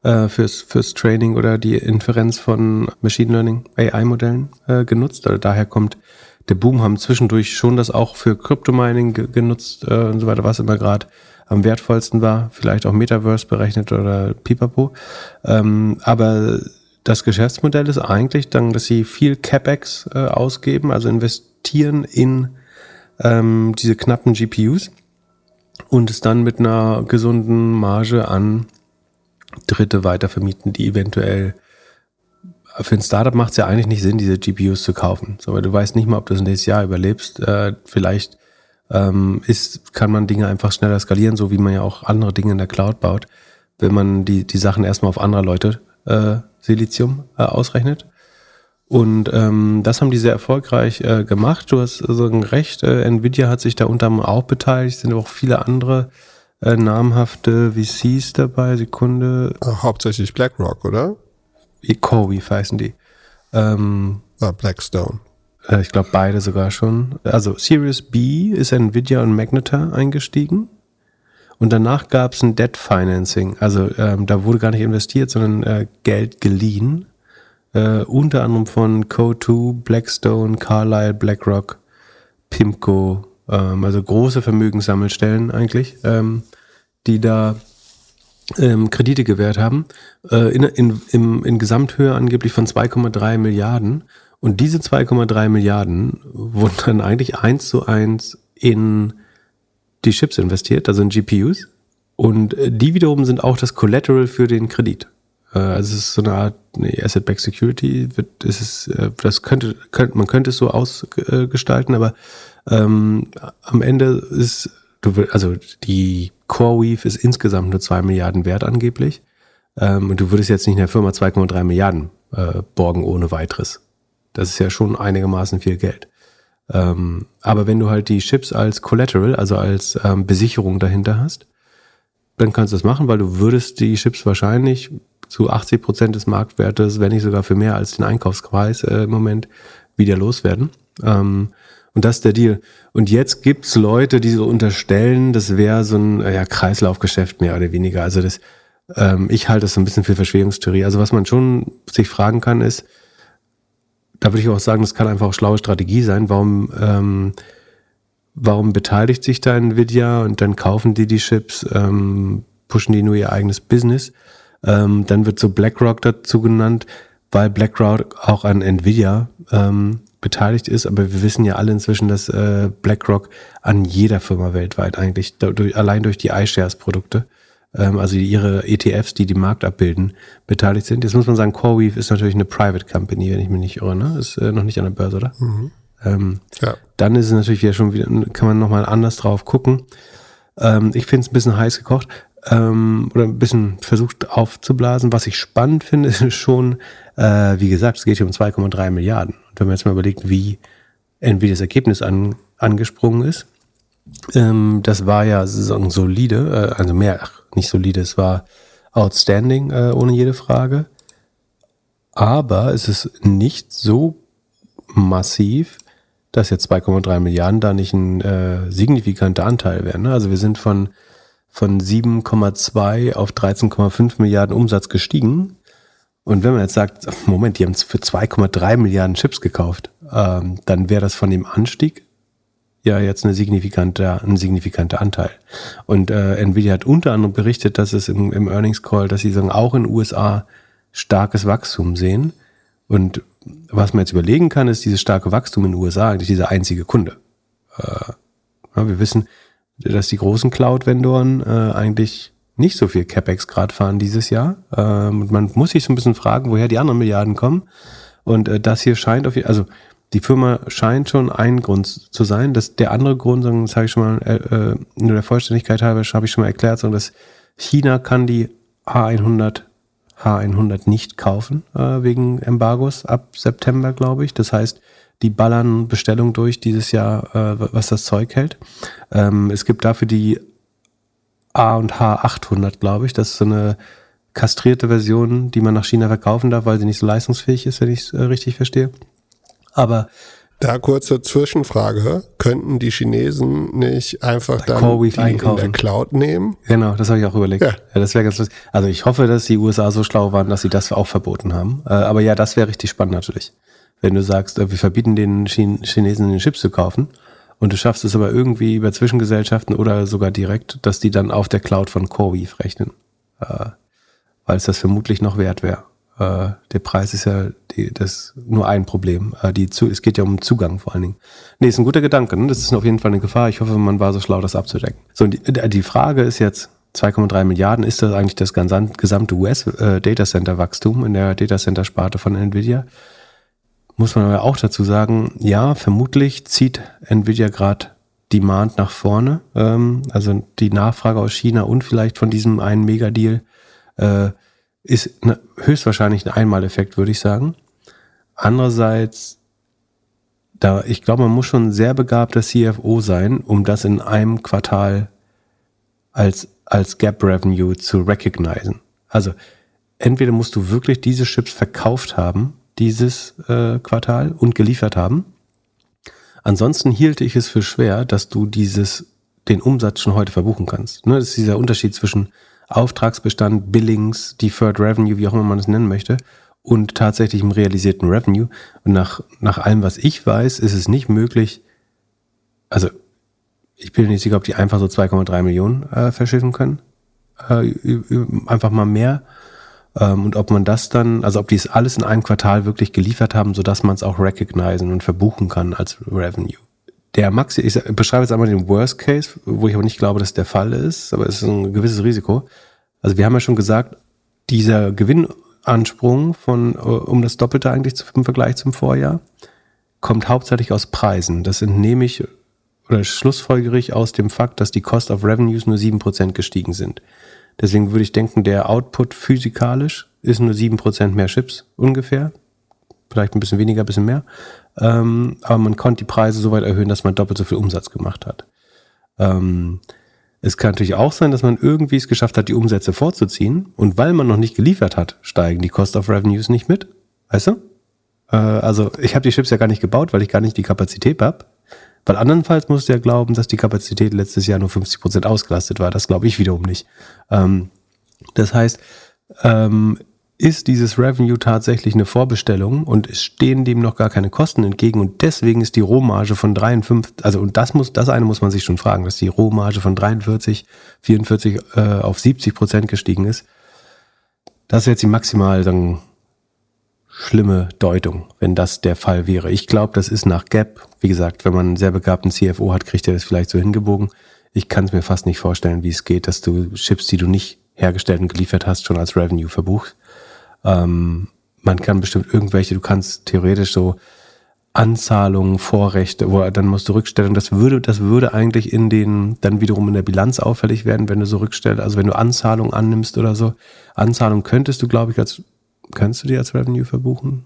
B: äh, fürs, fürs Training oder die Inferenz von Machine Learning AI-Modellen äh, genutzt. Also daher kommt der Boom, haben zwischendurch schon das auch für Crypto-Mining genutzt äh, und so weiter, was immer gerade am wertvollsten war, vielleicht auch Metaverse berechnet oder Pipapo. Ähm, aber das Geschäftsmodell ist eigentlich dann, dass sie viel CapEx äh, ausgeben, also investieren in ähm, diese knappen GPUs und es dann mit einer gesunden Marge an Dritte weitervermieten, die eventuell für ein Startup macht es ja eigentlich nicht Sinn, diese GPUs zu kaufen. So, weil du weißt nicht mal, ob du das nächste Jahr überlebst. Äh, vielleicht ähm, ist, kann man Dinge einfach schneller skalieren, so wie man ja auch andere Dinge in der Cloud baut, wenn man die, die Sachen erstmal auf andere Leute äh, Silizium äh, ausrechnet. Und ähm, das haben die sehr erfolgreich äh, gemacht. Du hast also recht, äh, Nvidia hat sich da unter anderem auch beteiligt, sind auch viele andere äh, namhafte VCs dabei. Sekunde.
A: Hauptsächlich BlackRock, oder?
B: CoreWeave heißen die. Ähm,
A: ah, Blackstone.
B: Äh, ich glaube beide sogar schon. Also Series B ist Nvidia und Magnetar eingestiegen. Und danach gab es ein Debt Financing. Also ähm, da wurde gar nicht investiert, sondern äh, Geld geliehen äh, unter anderem von Co2, Blackstone, Carlyle, BlackRock, Pimco, ähm, also große Vermögenssammelstellen eigentlich, ähm, die da ähm, Kredite gewährt haben, äh, in, in, in, in Gesamthöhe angeblich von 2,3 Milliarden. Und diese 2,3 Milliarden wurden dann eigentlich eins zu eins in die Chips investiert, also in GPUs. Und äh, die wiederum sind auch das Collateral für den Kredit. Äh, also es ist so eine Art nee, Asset-Backed Security. Wird, ist äh, das könnte, könnte, man könnte es so ausgestalten, aber ähm, am Ende ist, also die CoreWeave ist insgesamt nur zwei Milliarden wert angeblich. Ähm, und du würdest jetzt nicht in der Firma 2,3 Milliarden äh, borgen ohne weiteres. Das ist ja schon einigermaßen viel Geld. Ähm, aber wenn du halt die Chips als Collateral, also als ähm, Besicherung dahinter hast, dann kannst du das machen, weil du würdest die Chips wahrscheinlich zu 80 Prozent des Marktwertes, wenn nicht sogar für mehr als den Einkaufspreis äh, im Moment, wieder loswerden. Ähm, und das ist der Deal. Und jetzt gibt's Leute, die so unterstellen, das wäre so ein ja, Kreislaufgeschäft mehr oder weniger. Also das, ähm, ich halte das so ein bisschen für Verschwörungstheorie. Also was man schon sich fragen kann, ist, da würde ich auch sagen, das kann einfach auch schlaue Strategie sein. Warum, ähm, warum beteiligt sich da Nvidia und dann kaufen die die Chips, ähm, pushen die nur ihr eigenes Business? Ähm, dann wird so BlackRock dazu genannt, weil BlackRock auch an Nvidia ähm, beteiligt ist. Aber wir wissen ja alle inzwischen, dass äh, BlackRock an jeder Firma weltweit eigentlich, durch, allein durch die iShares-Produkte, ähm, also ihre ETFs, die den Markt abbilden, beteiligt sind. Jetzt muss man sagen, CoreWeave ist natürlich eine Private Company, wenn ich mich nicht irre. Ne? Ist äh, noch nicht an der Börse, oder? Mhm. Ähm, ja. Dann ist es natürlich wieder schon wieder, kann man nochmal anders drauf gucken. Ähm, ich finde es ein bisschen heiß gekocht ähm, oder ein bisschen versucht aufzublasen. Was ich spannend finde, (laughs) ist schon, äh, wie gesagt, es geht hier um 2,3 Milliarden. Und wenn man jetzt mal überlegt, wie wie das Ergebnis an, angesprungen ist, ähm, das war ja solide, äh, also mehr, ach, nicht solide, es war outstanding, äh, ohne jede Frage. Aber es ist nicht so massiv, dass jetzt 2,3 Milliarden da nicht ein äh, signifikanter Anteil wären. Ne? Also wir sind von von 7,2 auf 13,5 Milliarden Umsatz gestiegen. Und wenn man jetzt sagt, Moment, die haben für 2,3 Milliarden Chips gekauft, ähm, dann wäre das von dem Anstieg ja jetzt eine signifikante, ein signifikanter Anteil. Und äh, Nvidia hat unter anderem berichtet, dass es im, im Earnings Call, dass sie sagen, auch in den USA starkes Wachstum sehen. Und was man jetzt überlegen kann, ist dieses starke Wachstum in den USA eigentlich dieser einzige Kunde. Äh, ja, wir wissen, dass die großen Cloud-Vendoren äh, eigentlich nicht so viel CapEx gerade fahren dieses Jahr. Ähm, man muss sich so ein bisschen fragen, woher die anderen Milliarden kommen. Und äh, das hier scheint auf, also die Firma scheint schon ein Grund zu sein. Dass der andere Grund, das sage ich schon mal, äh, äh, nur der Vollständigkeit halber, habe ich schon mal erklärt, sondern dass China kann die H100 H100 nicht kaufen äh, wegen Embargos ab September, glaube ich. Das heißt, die ballern Bestellung durch dieses Jahr, äh, was das Zeug hält. Ähm, es gibt dafür die A und H800, glaube ich. Das ist so eine kastrierte Version, die man nach China verkaufen darf, weil sie nicht so leistungsfähig ist, wenn ich es äh, richtig verstehe. Aber
A: da kurze Zwischenfrage. Könnten die Chinesen nicht einfach dann
B: die
A: einkaufen. in der Cloud nehmen?
B: Genau, das habe ich auch überlegt. Ja. ja das wäre ganz lustig. Also ich hoffe, dass die USA so schlau waren, dass sie das auch verboten haben. Äh, aber ja, das wäre richtig spannend natürlich. Wenn du sagst, äh, wir verbieten den Chinesen den Chips zu kaufen und du schaffst es aber irgendwie über Zwischengesellschaften oder sogar direkt, dass die dann auf der Cloud von CoreWeave rechnen. Äh, weil es das vermutlich noch wert wäre. Äh, der Preis ist ja die, das nur ein Problem. Äh, die, es geht ja um Zugang vor allen Dingen. Nee, ist ein guter Gedanke. Ne? Das ist auf jeden Fall eine Gefahr. Ich hoffe, man war so schlau, das abzudecken. So, die, die Frage ist jetzt, 2,3 Milliarden, ist das eigentlich das gesamte US-Datacenter-Wachstum äh, in der Datacenter-Sparte von NVIDIA? Muss man aber auch dazu sagen, ja, vermutlich zieht NVIDIA gerade Demand nach vorne. Ähm, also die Nachfrage aus China und vielleicht von diesem einen Megadeal äh, ist höchstwahrscheinlich ein Einmaleffekt, würde ich sagen. Andererseits, da, ich glaube, man muss schon ein sehr begabter CFO sein, um das in einem Quartal als, als Gap Revenue zu recognizen. Also, entweder musst du wirklich diese Chips verkauft haben, dieses äh, Quartal und geliefert haben. Ansonsten hielte ich es für schwer, dass du dieses, den Umsatz schon heute verbuchen kannst. Ne, das ist dieser Unterschied zwischen Auftragsbestand, Billings, Deferred Revenue, wie auch immer man es nennen möchte, und tatsächlich im realisierten Revenue. Und nach, nach allem, was ich weiß, ist es nicht möglich, also ich bin nicht sicher, ob die einfach so 2,3 Millionen äh, verschiffen können. Äh, einfach mal mehr. Ähm, und ob man das dann, also ob die es alles in einem Quartal wirklich geliefert haben, sodass man es auch recognizen und verbuchen kann als Revenue der Maxi, ich beschreibe jetzt einmal den Worst Case, wo ich aber nicht glaube, dass der Fall ist, aber es ist ein gewisses Risiko. Also wir haben ja schon gesagt, dieser Gewinnansprung von um das Doppelte eigentlich im Vergleich zum Vorjahr kommt hauptsächlich aus Preisen. Das entnehme ich oder schlussfolgerig aus dem Fakt, dass die Cost of Revenues nur 7% gestiegen sind. Deswegen würde ich denken, der Output physikalisch ist nur 7% mehr Chips ungefähr. Vielleicht ein bisschen weniger, ein bisschen mehr. Ähm, aber man konnte die Preise so weit erhöhen, dass man doppelt so viel Umsatz gemacht hat. Ähm, es kann natürlich auch sein, dass man irgendwie es geschafft hat, die Umsätze vorzuziehen. Und weil man noch nicht geliefert hat, steigen die Cost of Revenues nicht mit. Weißt du? Äh, also ich habe die Chips ja gar nicht gebaut, weil ich gar nicht die Kapazität habe. Weil andernfalls musst du ja glauben, dass die Kapazität letztes Jahr nur 50 Prozent ausgelastet war. Das glaube ich wiederum nicht. Ähm, das heißt, ähm, ist dieses Revenue tatsächlich eine Vorbestellung und es stehen dem noch gar keine Kosten entgegen und deswegen ist die Rohmarge von 53, also und das muss, das eine muss man sich schon fragen, dass die Rohmarge von 43, 44 äh, auf 70 Prozent gestiegen ist. Das ist jetzt die maximal dann schlimme Deutung, wenn das der Fall wäre. Ich glaube, das ist nach Gap. Wie gesagt, wenn man einen sehr begabten CFO hat, kriegt er das vielleicht so hingebogen. Ich kann es mir fast nicht vorstellen, wie es geht, dass du Chips, die du nicht hergestellt und geliefert hast, schon als Revenue verbuchst. Ähm, man kann bestimmt irgendwelche, du kannst theoretisch so Anzahlungen, Vorrechte, wo dann musst du rückstellen. Das würde, das würde eigentlich in den, dann wiederum in der Bilanz auffällig werden, wenn du so rückstellst, also wenn du Anzahlungen annimmst oder so. Anzahlungen könntest du, glaube ich, als, kannst du die als Revenue verbuchen?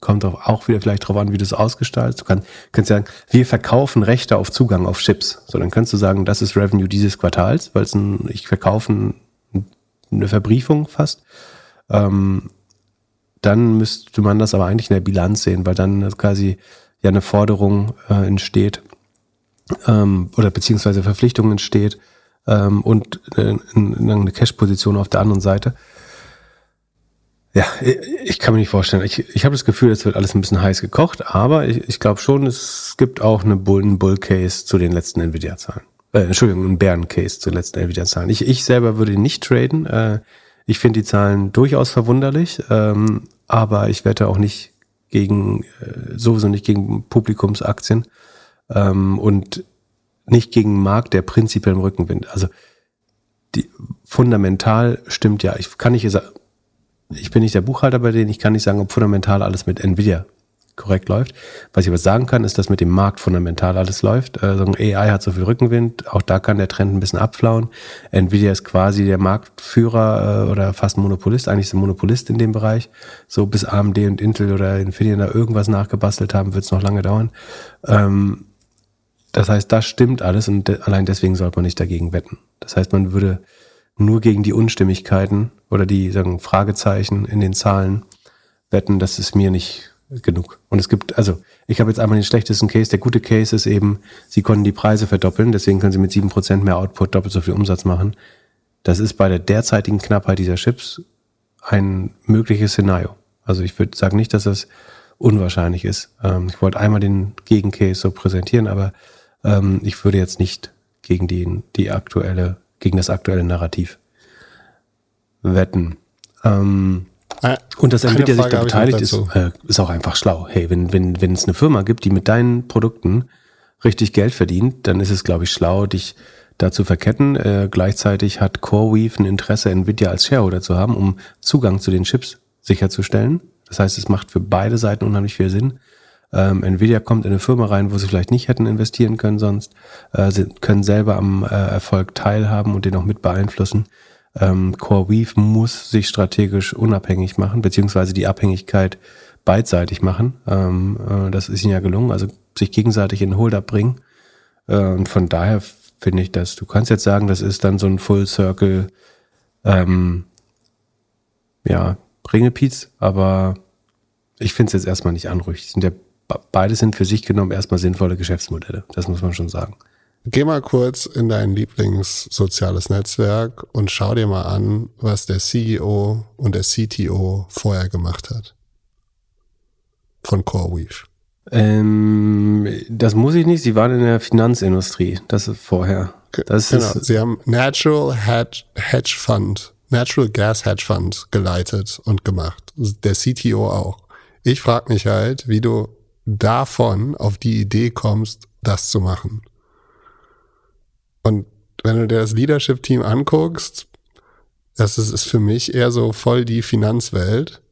B: Kommt auch, auch wieder vielleicht drauf an, wie du es ausgestaltest. Du kannst, kannst sagen, wir verkaufen Rechte auf Zugang auf Chips. So, dann kannst du sagen, das ist Revenue dieses Quartals, weil es ein, ich verkaufe eine Verbriefung fast. Ähm, dann müsste man das aber eigentlich in der Bilanz sehen, weil dann quasi ja eine Forderung äh, entsteht ähm, oder beziehungsweise Verpflichtung entsteht ähm, und äh, eine Cash-Position auf der anderen Seite. Ja, ich kann mir nicht vorstellen. Ich, ich habe das Gefühl, es wird alles ein bisschen heiß gekocht, aber ich, ich glaube schon, es gibt auch eine Bull, einen Bull-Case zu den letzten Nvidia-Zahlen. Äh, Entschuldigung, einen Bären-Case zu den letzten Nvidia-Zahlen. Ich, ich selber würde nicht traden. Äh, ich finde die Zahlen durchaus verwunderlich, ähm, aber ich wette auch nicht gegen, äh, sowieso nicht gegen Publikumsaktien ähm, und nicht gegen Markt, der prinzipiell im Rückenwind. Also die, fundamental stimmt ja. Ich kann nicht, ich bin nicht der Buchhalter bei denen, ich kann nicht sagen, ob fundamental alles mit Nvidia korrekt läuft. Was ich aber sagen kann, ist, dass mit dem Markt fundamental alles läuft. Also AI hat so viel Rückenwind, auch da kann der Trend ein bisschen abflauen. Nvidia ist quasi der Marktführer äh, oder fast Monopolist, eigentlich ist ein Monopolist in dem Bereich. So bis AMD und Intel oder Nvidia da irgendwas nachgebastelt haben, wird es noch lange dauern. Ähm, das heißt, das stimmt alles und de allein deswegen sollte man nicht dagegen wetten. Das heißt, man würde nur gegen die Unstimmigkeiten oder die sagen, Fragezeichen in den Zahlen wetten, das ist mir nicht genug. Und es gibt, also ich habe jetzt einmal den schlechtesten Case. Der gute Case ist eben, sie konnten die Preise verdoppeln, deswegen können sie mit sieben Prozent mehr Output doppelt so viel Umsatz machen. Das ist bei der derzeitigen Knappheit dieser Chips ein mögliches Szenario. Also ich würde sagen nicht, dass das unwahrscheinlich ist. Ähm, ich wollte einmal den Gegencase so präsentieren, aber ähm, ich würde jetzt nicht gegen die, die aktuelle, gegen das aktuelle Narrativ wetten. Ähm, äh, und dass Nvidia sich da beteiligt ist, äh, ist auch einfach schlau. Hey, wenn, wenn, wenn es eine Firma gibt, die mit deinen Produkten richtig Geld verdient, dann ist es, glaube ich, schlau, dich da zu verketten. Äh, gleichzeitig hat CoreWeave ein Interesse, Nvidia als Shareholder zu haben, um Zugang zu den Chips sicherzustellen. Das heißt, es macht für beide Seiten unheimlich viel Sinn. Ähm, Nvidia kommt in eine Firma rein, wo sie vielleicht nicht hätten investieren können sonst. Äh, sie können selber am äh, Erfolg teilhaben und den auch mit beeinflussen. Ähm, CoreWeave muss sich strategisch unabhängig machen, beziehungsweise die Abhängigkeit beidseitig machen. Ähm, äh, das ist ihnen ja gelungen, also sich gegenseitig in Hold-up bringen. Äh, und von daher finde ich das, du kannst jetzt sagen, das ist dann so ein Full Circle, ähm, ja, Ringelpiez, aber ich finde es jetzt erstmal nicht anrüchig. Sind ja, beide sind für sich genommen erstmal sinnvolle Geschäftsmodelle. Das muss man schon sagen.
A: Geh mal kurz in dein Lieblingssoziales Netzwerk und schau dir mal an, was der CEO und der CTO vorher gemacht hat. Von CoreWeave.
B: Ähm, das muss ich nicht. Sie waren in der Finanzindustrie. Das ist vorher. Das
A: genau. Ist Sie haben Natural Hedge, Hedge Fund, Natural Gas Hedge Fund geleitet und gemacht. Der CTO auch. Ich frage mich halt, wie du davon auf die Idee kommst, das zu machen. Und wenn du dir das Leadership-Team anguckst, das ist, ist für mich eher so voll die Finanzwelt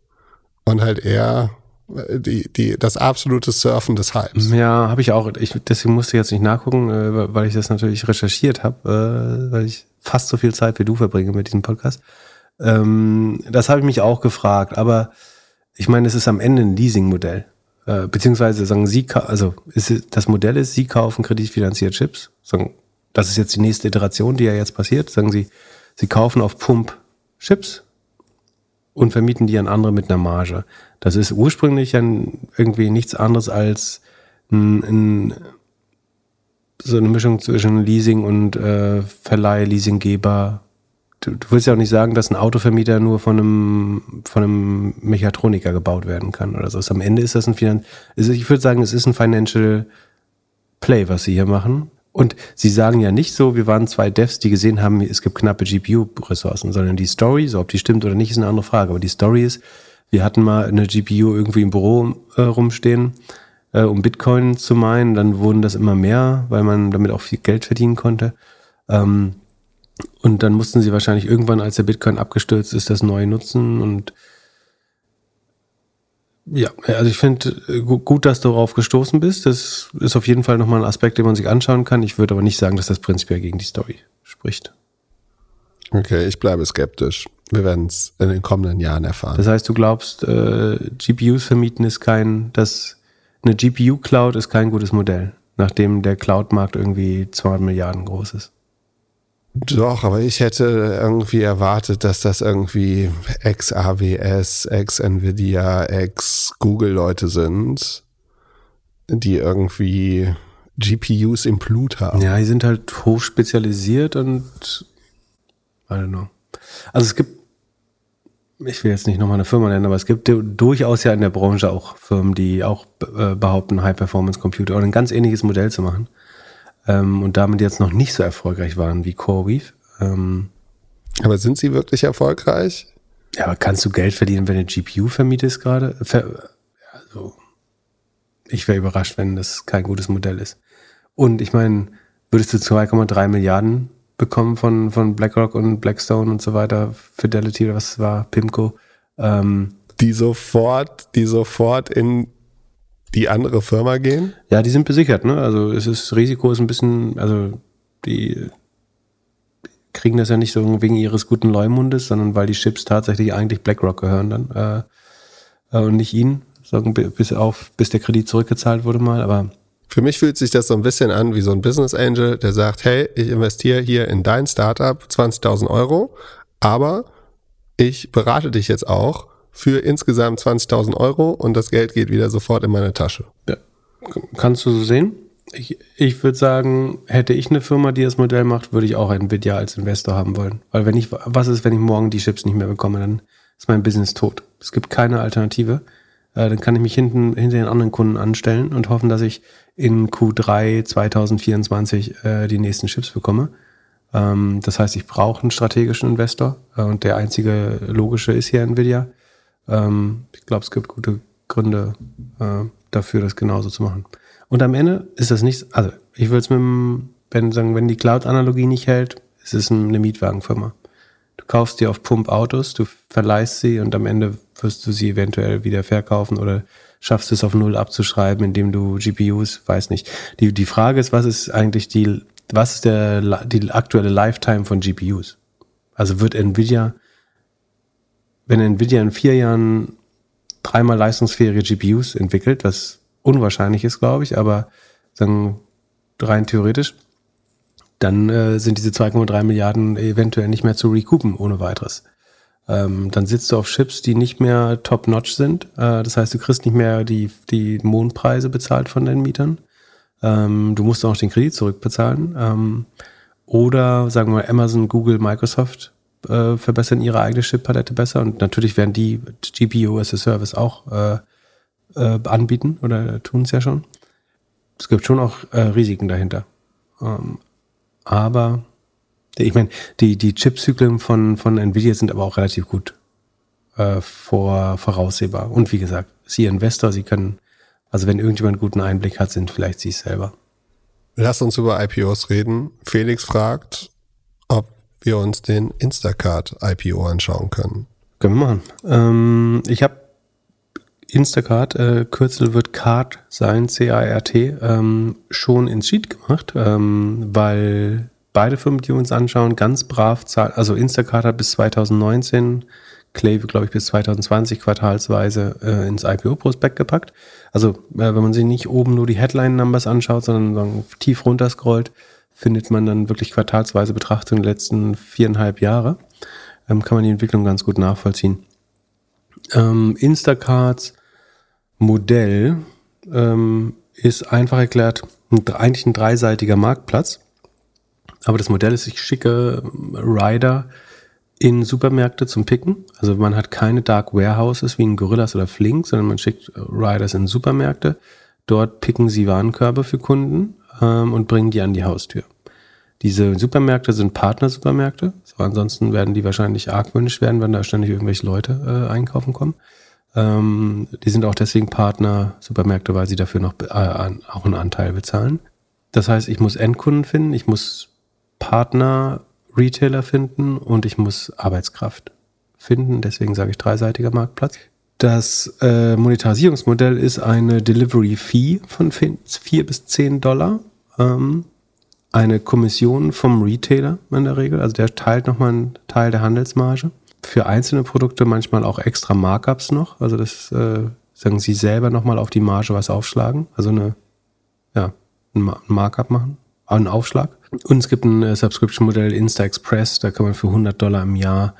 A: und halt eher äh, die, die, das absolute Surfen des Hypes.
B: Ja, habe ich auch. Ich, deswegen musste ich jetzt nicht nachgucken, äh, weil ich das natürlich recherchiert habe, äh, weil ich fast so viel Zeit wie du verbringe mit diesem Podcast. Ähm, das habe ich mich auch gefragt, aber ich meine, es ist am Ende ein Leasing-Modell. beziehungsweise sagen Sie, also ist, das Modell ist, Sie kaufen kreditfinanziert Chips, sagen, das ist jetzt die nächste Iteration, die ja jetzt passiert. Sagen Sie, Sie kaufen auf Pump Chips und vermieten die an andere mit einer Marge. Das ist ursprünglich dann irgendwie nichts anderes als ein, ein, so eine Mischung zwischen Leasing und äh, Verleih, Leasinggeber. Du, du willst ja auch nicht sagen, dass ein Autovermieter nur von einem, von einem Mechatroniker gebaut werden kann oder so. Am Ende ist das ein Finan ich würde sagen, es ist ein Financial Play, was sie hier machen. Und sie sagen ja nicht so, wir waren zwei Devs, die gesehen haben, es gibt knappe GPU-Ressourcen, sondern die Story, so ob die stimmt oder nicht, ist eine andere Frage. Aber die Story ist, wir hatten mal eine GPU irgendwie im Büro äh, rumstehen, äh, um Bitcoin zu meinen. Dann wurden das immer mehr, weil man damit auch viel Geld verdienen konnte. Ähm, und dann mussten sie wahrscheinlich irgendwann, als der Bitcoin abgestürzt ist, das neu nutzen und ja, also ich finde äh, gut, dass du darauf gestoßen bist. Das ist auf jeden Fall nochmal ein Aspekt, den man sich anschauen kann. Ich würde aber nicht sagen, dass das prinzipiell gegen die Story spricht.
A: Okay, ich bleibe skeptisch. Wir werden es in den kommenden Jahren erfahren.
B: Das heißt, du glaubst, äh, GPUs vermieten ist kein, dass eine GPU-Cloud ist kein gutes Modell, nachdem der Cloud-Markt irgendwie 200 Milliarden groß ist.
A: Doch, aber ich hätte irgendwie erwartet, dass das irgendwie ex-AWS, ex-Nvidia, ex-Google-Leute sind, die irgendwie GPUs im Blut haben.
B: Ja, die sind halt hoch spezialisiert und I don't know. Also es gibt, ich will jetzt nicht nochmal eine Firma nennen, aber es gibt durchaus ja in der Branche auch Firmen, die auch äh, behaupten, High-Performance-Computer oder ein ganz ähnliches Modell zu machen ähm, und damit jetzt noch nicht so erfolgreich waren wie CoreWeave. Ähm,
A: aber sind sie wirklich erfolgreich?
B: Ja, aber kannst du Geld verdienen, wenn du GPU vermietest gerade? Ver also, ich wäre überrascht, wenn das kein gutes Modell ist. Und ich meine, würdest du 2,3 Milliarden bekommen von, von BlackRock und Blackstone und so weiter, Fidelity oder was war, Pimco?
A: Ähm, die sofort, die sofort in die andere Firma gehen?
B: Ja, die sind besichert, ne? Also es ist Risiko ist ein bisschen, also die kriegen das ja nicht so wegen ihres guten Leumundes, sondern weil die Chips tatsächlich eigentlich BlackRock gehören dann äh, äh und nicht ihnen, sagen bis auf bis der Kredit zurückgezahlt wurde mal, aber
A: für mich fühlt sich das so ein bisschen an wie so ein Business Angel, der sagt, hey, ich investiere hier in dein Startup 20.000 Euro, aber ich berate dich jetzt auch für insgesamt 20.000 Euro und das Geld geht wieder sofort in meine Tasche.
B: Ja. Kannst du so sehen? Ich, ich würde sagen, hätte ich eine Firma, die das Modell macht, würde ich auch Nvidia als Investor haben wollen. Weil wenn ich, was ist, wenn ich morgen die Chips nicht mehr bekomme, dann ist mein Business tot. Es gibt keine Alternative. Äh, dann kann ich mich hinten, hinter den anderen Kunden anstellen und hoffen, dass ich in Q3 2024 äh, die nächsten Chips bekomme. Ähm, das heißt, ich brauche einen strategischen Investor äh, und der einzige logische ist hier Nvidia. Ähm, ich glaube, es gibt gute Gründe äh, dafür, das genauso zu machen. Und am Ende ist das nichts, also ich würde es mit dem, wenn, sagen, wenn die Cloud-Analogie nicht hält, ist es eine Mietwagenfirma. Du kaufst dir auf Pump Autos, du verleihst sie und am Ende wirst du sie eventuell wieder verkaufen oder schaffst es auf Null abzuschreiben, indem du GPUs, weiß nicht. Die, die Frage ist, was ist eigentlich die, was ist der, die aktuelle Lifetime von GPUs? Also wird Nvidia, wenn Nvidia in vier Jahren dreimal leistungsfähige GPUs entwickelt, was unwahrscheinlich ist, glaube ich, aber sagen rein theoretisch, dann äh, sind diese 2,3 Milliarden eventuell nicht mehr zu recoupen ohne weiteres. Ähm, dann sitzt du auf Chips, die nicht mehr top-notch sind. Äh, das heißt, du kriegst nicht mehr die, die Mondpreise bezahlt von den Mietern. Ähm, du musst auch den Kredit zurückbezahlen. Ähm, oder sagen wir Amazon, Google, Microsoft äh, verbessern ihre eigene Chip-Palette besser. Und natürlich werden die GPU as a Service auch äh, äh, anbieten oder tun es ja schon. Es gibt schon auch äh, Risiken dahinter. Ähm, aber ich meine, die, die Chipzyklen von, von Nvidia sind aber auch relativ gut äh, vor, voraussehbar. Und wie gesagt, Sie Investor, Sie können, also wenn irgendjemand einen guten Einblick hat, sind vielleicht Sie selber.
A: Lass uns über IPOs reden. Felix fragt, ob wir uns den Instacart IPO anschauen können.
B: Können wir machen. Ähm, ich habe Instacart, äh, Kürzel wird Cart sein, C-A-R-T, ähm, schon ins Sheet gemacht, ähm, weil beide Firmen, die wir uns anschauen, ganz brav zahlen. Also Instacart hat bis 2019, Clave, glaube ich, bis 2020 quartalsweise äh, ins IPO-Prospekt gepackt. Also äh, wenn man sich nicht oben nur die Headline-Numbers anschaut, sondern tief runter scrollt, findet man dann wirklich quartalsweise Betrachtung der letzten viereinhalb Jahre. Ähm, kann man die Entwicklung ganz gut nachvollziehen. Ähm, Instacarts Modell ähm, ist einfach erklärt ein, eigentlich ein dreiseitiger Marktplatz. Aber das Modell ist, ich schicke Rider in Supermärkte zum Picken. Also man hat keine Dark Warehouses wie ein Gorillas oder Flink, sondern man schickt Riders in Supermärkte. Dort picken sie Warenkörbe für Kunden ähm, und bringen die an die Haustür. Diese Supermärkte sind Partnersupermärkte. So, ansonsten werden die wahrscheinlich argwöhnisch werden, wenn da ständig irgendwelche Leute äh, einkaufen kommen. Ähm, die sind auch deswegen Partner Supermärkte, weil sie dafür noch äh, auch einen Anteil bezahlen. Das heißt, ich muss Endkunden finden, ich muss Partner Retailer finden und ich muss Arbeitskraft finden. Deswegen sage ich dreiseitiger Marktplatz. Das äh, Monetarisierungsmodell ist eine Delivery Fee von 4 bis 10 Dollar. Ähm, eine Kommission vom Retailer in der Regel. Also der teilt nochmal einen Teil der Handelsmarge. Für einzelne Produkte manchmal auch extra Markups noch. Also das äh, sagen sie selber nochmal auf die Marge was aufschlagen. Also eine, ja, ein Markup machen, einen Aufschlag. Und es gibt ein äh, Subscription-Modell Insta Express, da kann man für 100 Dollar im Jahr,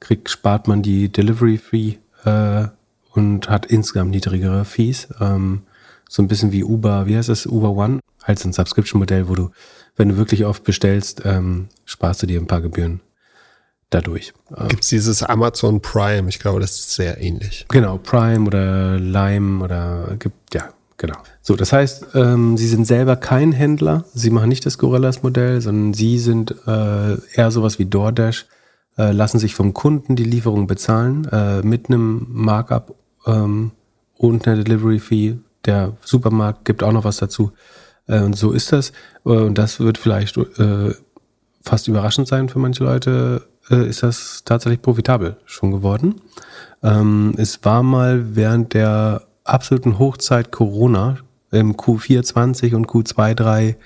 B: kriegt, spart man die Delivery Fee äh, und hat insgesamt niedrigere Fees. Ähm, so ein bisschen wie Uber, wie heißt das, Uber One? Halt so ein Subscription-Modell, wo du, wenn du wirklich oft bestellst, ähm, sparst du dir ein paar Gebühren dadurch.
A: Ähm, gibt es dieses Amazon Prime? Ich glaube, das ist sehr ähnlich.
B: Genau, Prime oder Lime oder gibt, ja, Genau. So, das heißt, ähm, Sie sind selber kein Händler. Sie machen nicht das Gorillas-Modell, sondern Sie sind äh, eher sowas wie DoorDash, äh, lassen sich vom Kunden die Lieferung bezahlen äh, mit einem Markup ähm, und einer Delivery-Fee. Der Supermarkt gibt auch noch was dazu. Äh, und so ist das. Äh, und das wird vielleicht äh, fast überraschend sein für manche Leute. Ist das tatsächlich profitabel schon geworden. Ähm, es war mal während der absoluten Hochzeit Corona, im Q4 20 und Q2 3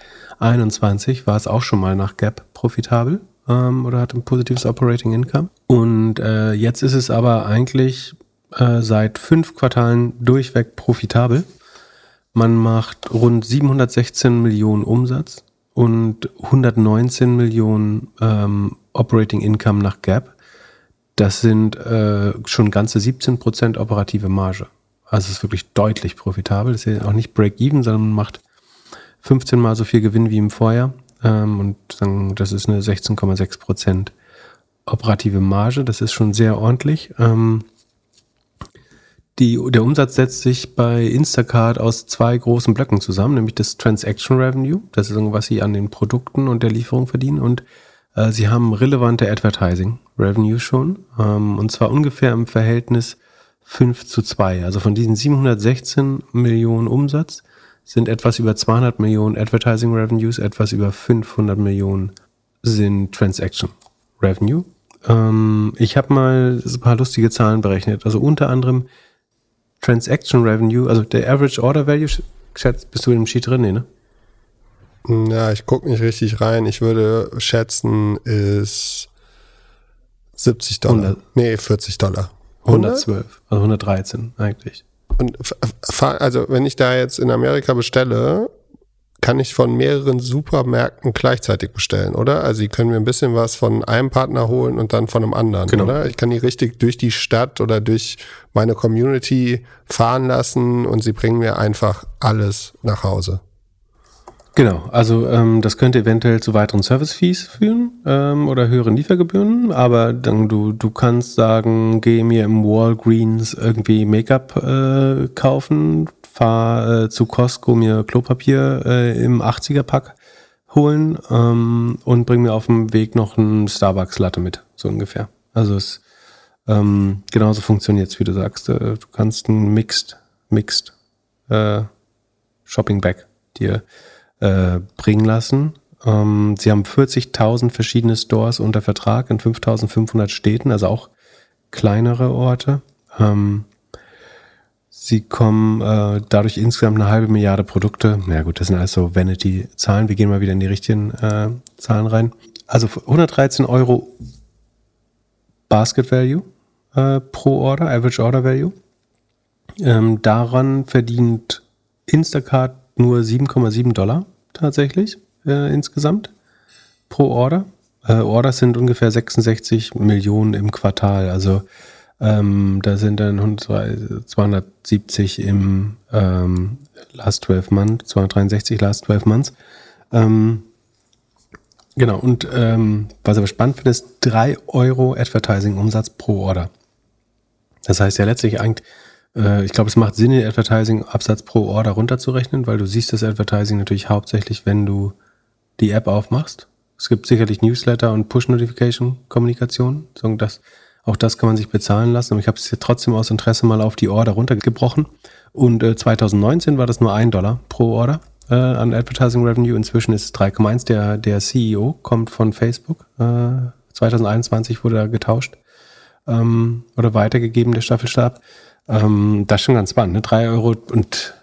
B: 21 war es auch schon mal nach Gap profitabel ähm, oder hat ein positives Operating Income. Und äh, jetzt ist es aber eigentlich äh, seit fünf Quartalen durchweg profitabel. Man macht rund 716 Millionen Umsatz und 119 Millionen ähm, Operating Income nach Gap. Das sind äh, schon ganze 17 Prozent operative Marge. Also es ist wirklich deutlich profitabel. Das ist ja auch nicht Break-Even, sondern man macht 15 mal so viel Gewinn wie im Vorjahr. Ähm, und dann, das ist eine 16,6 Prozent operative Marge. Das ist schon sehr ordentlich. Ähm, die, der Umsatz setzt sich bei Instacart aus zwei großen Blöcken zusammen, nämlich das Transaction Revenue, das ist was sie an den Produkten und der Lieferung verdienen und äh, sie haben relevante Advertising Revenue schon ähm, und zwar ungefähr im Verhältnis 5 zu 2. Also von diesen 716 Millionen Umsatz sind etwas über 200 Millionen Advertising Revenues, etwas über 500 Millionen sind Transaction Revenue. Ähm, ich habe mal ein paar lustige Zahlen berechnet. Also unter anderem Transaction Revenue, also der Average Order Value, schätzt, bist du in dem Sheet drin? Nee, ne?
A: Ja, ich gucke nicht richtig rein. Ich würde schätzen, ist 70 Dollar. 100. Nee, 40 Dollar.
B: 112, also 113 eigentlich.
A: Und also wenn ich da jetzt in Amerika bestelle, kann ich von mehreren Supermärkten gleichzeitig bestellen, oder? Also die können mir ein bisschen was von einem Partner holen und dann von einem anderen, genau. oder? Ich kann die richtig durch die Stadt oder durch meine Community fahren lassen und sie bringen mir einfach alles nach Hause.
B: Genau, also ähm, das könnte eventuell zu weiteren Service-Fees führen ähm, oder höheren Liefergebühren, aber dann du, du kannst sagen, geh mir im Walgreens irgendwie Make-up äh, kaufen, fahr äh, zu Costco mir Klopapier äh, im 80er-Pack holen ähm, und bring mir auf dem Weg noch ein Starbucks-Latte mit, so ungefähr. Also es ähm, genauso funktioniert es, wie du sagst. Äh, du kannst ein Mixed, Mixed äh, Shopping Bag dir äh, bringen lassen. Ähm, sie haben 40.000 verschiedene Stores unter Vertrag in 5.500 Städten, also auch kleinere Orte. Ähm, sie kommen äh, dadurch insgesamt eine halbe Milliarde Produkte. Na ja, gut, das sind also Vanity-Zahlen. Wir gehen mal wieder in die richtigen äh, Zahlen rein. Also 113 Euro Basket Value äh, pro Order, Average Order Value. Ähm, daran verdient Instacart nur 7,7 Dollar tatsächlich äh, insgesamt pro Order. Äh, Orders sind ungefähr 66 Millionen im Quartal. Also ähm, da sind dann 100, 270 im ähm, Last 12 Months, 263 Last 12 Months. Ähm, genau, und ähm, was aber spannend finde, ist 3 Euro Advertising-Umsatz pro Order. Das heißt ja letztlich eigentlich äh, ich glaube, es macht Sinn, den Advertising-Absatz pro Order runterzurechnen, weil du siehst das Advertising natürlich hauptsächlich, wenn du die App aufmachst. Es gibt sicherlich Newsletter und Push-Notification-Kommunikation. Auch das kann man sich bezahlen lassen. Aber ich habe es trotzdem aus Interesse mal auf die Order runtergebrochen. Und äh, 2019 war das nur ein Dollar pro Order äh, an Advertising Revenue. Inzwischen ist es 3,1. Der, der CEO kommt von Facebook. Äh, 2021 wurde er getauscht ähm, oder weitergegeben, der Staffelstab. Ähm, das ist schon ganz spannend, ne? Drei Euro und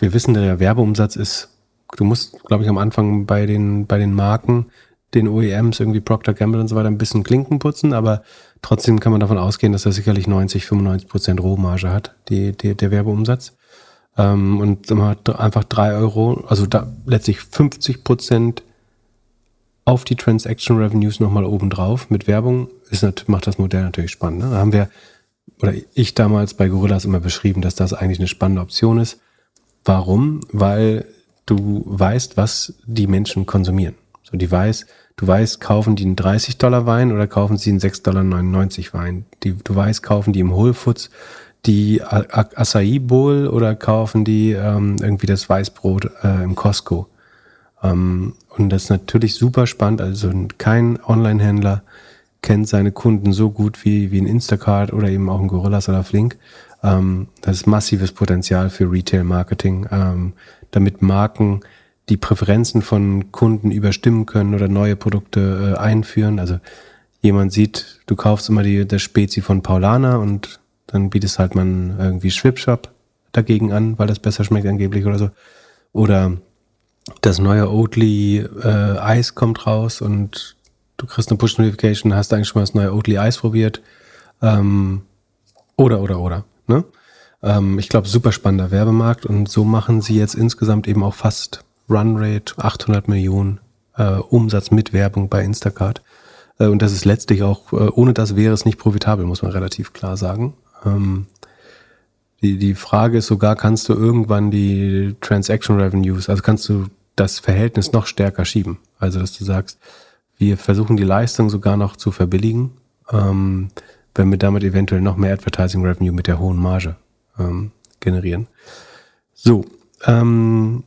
B: wir wissen, der Werbeumsatz ist, du musst, glaube ich, am Anfang bei den, bei den Marken, den OEMs, irgendwie Procter Gamble und so weiter, ein bisschen Klinken putzen, aber trotzdem kann man davon ausgehen, dass er sicherlich 90, 95 Prozent Rohmarge hat, die, die, der Werbeumsatz. Ähm, und hat einfach drei Euro, also da letztlich 50 Prozent auf die Transaction Revenues nochmal obendrauf mit Werbung, ist, macht das Modell natürlich spannend. Ne? Da haben wir oder ich damals bei Gorillas immer beschrieben, dass das eigentlich eine spannende Option ist. Warum? Weil du weißt, was die Menschen konsumieren. So, die weiß, du weißt, kaufen die einen 30 Dollar Wein oder kaufen sie einen 6,99 Dollar Wein. Du weißt, kaufen die im Whole Foods die Acai Bowl oder kaufen die ähm, irgendwie das Weißbrot äh, im Costco. Ähm, und das ist natürlich super spannend. Also kein Online-Händler kennt seine Kunden so gut wie, wie ein Instacart oder eben auch ein Gorillas oder Flink. Ähm, das ist massives Potenzial für Retail-Marketing, ähm, damit Marken die Präferenzen von Kunden überstimmen können oder neue Produkte äh, einführen. Also jemand sieht, du kaufst immer die, das Spezi von Paulana und dann bietest halt man irgendwie Schwipshop dagegen an, weil das besser schmeckt angeblich oder so. Oder das neue Oatly äh, Eis kommt raus und du kriegst eine Push-Notification, hast eigentlich schon mal das neue Oatly Eis probiert. Ähm, oder, oder, oder. Ne? Ähm, ich glaube, super spannender Werbemarkt und so machen sie jetzt insgesamt eben auch fast Runrate 800 Millionen äh, Umsatz mit Werbung bei Instacart. Äh, und das ist letztlich auch, äh, ohne das wäre es nicht profitabel, muss man relativ klar sagen. Ähm, die, die Frage ist sogar, kannst du irgendwann die Transaction Revenues, also kannst du das Verhältnis noch stärker schieben? Also, dass du sagst, wir versuchen die Leistung sogar noch zu verbilligen, ähm, wenn wir damit eventuell noch mehr Advertising Revenue mit der hohen Marge ähm, generieren. So, ähm,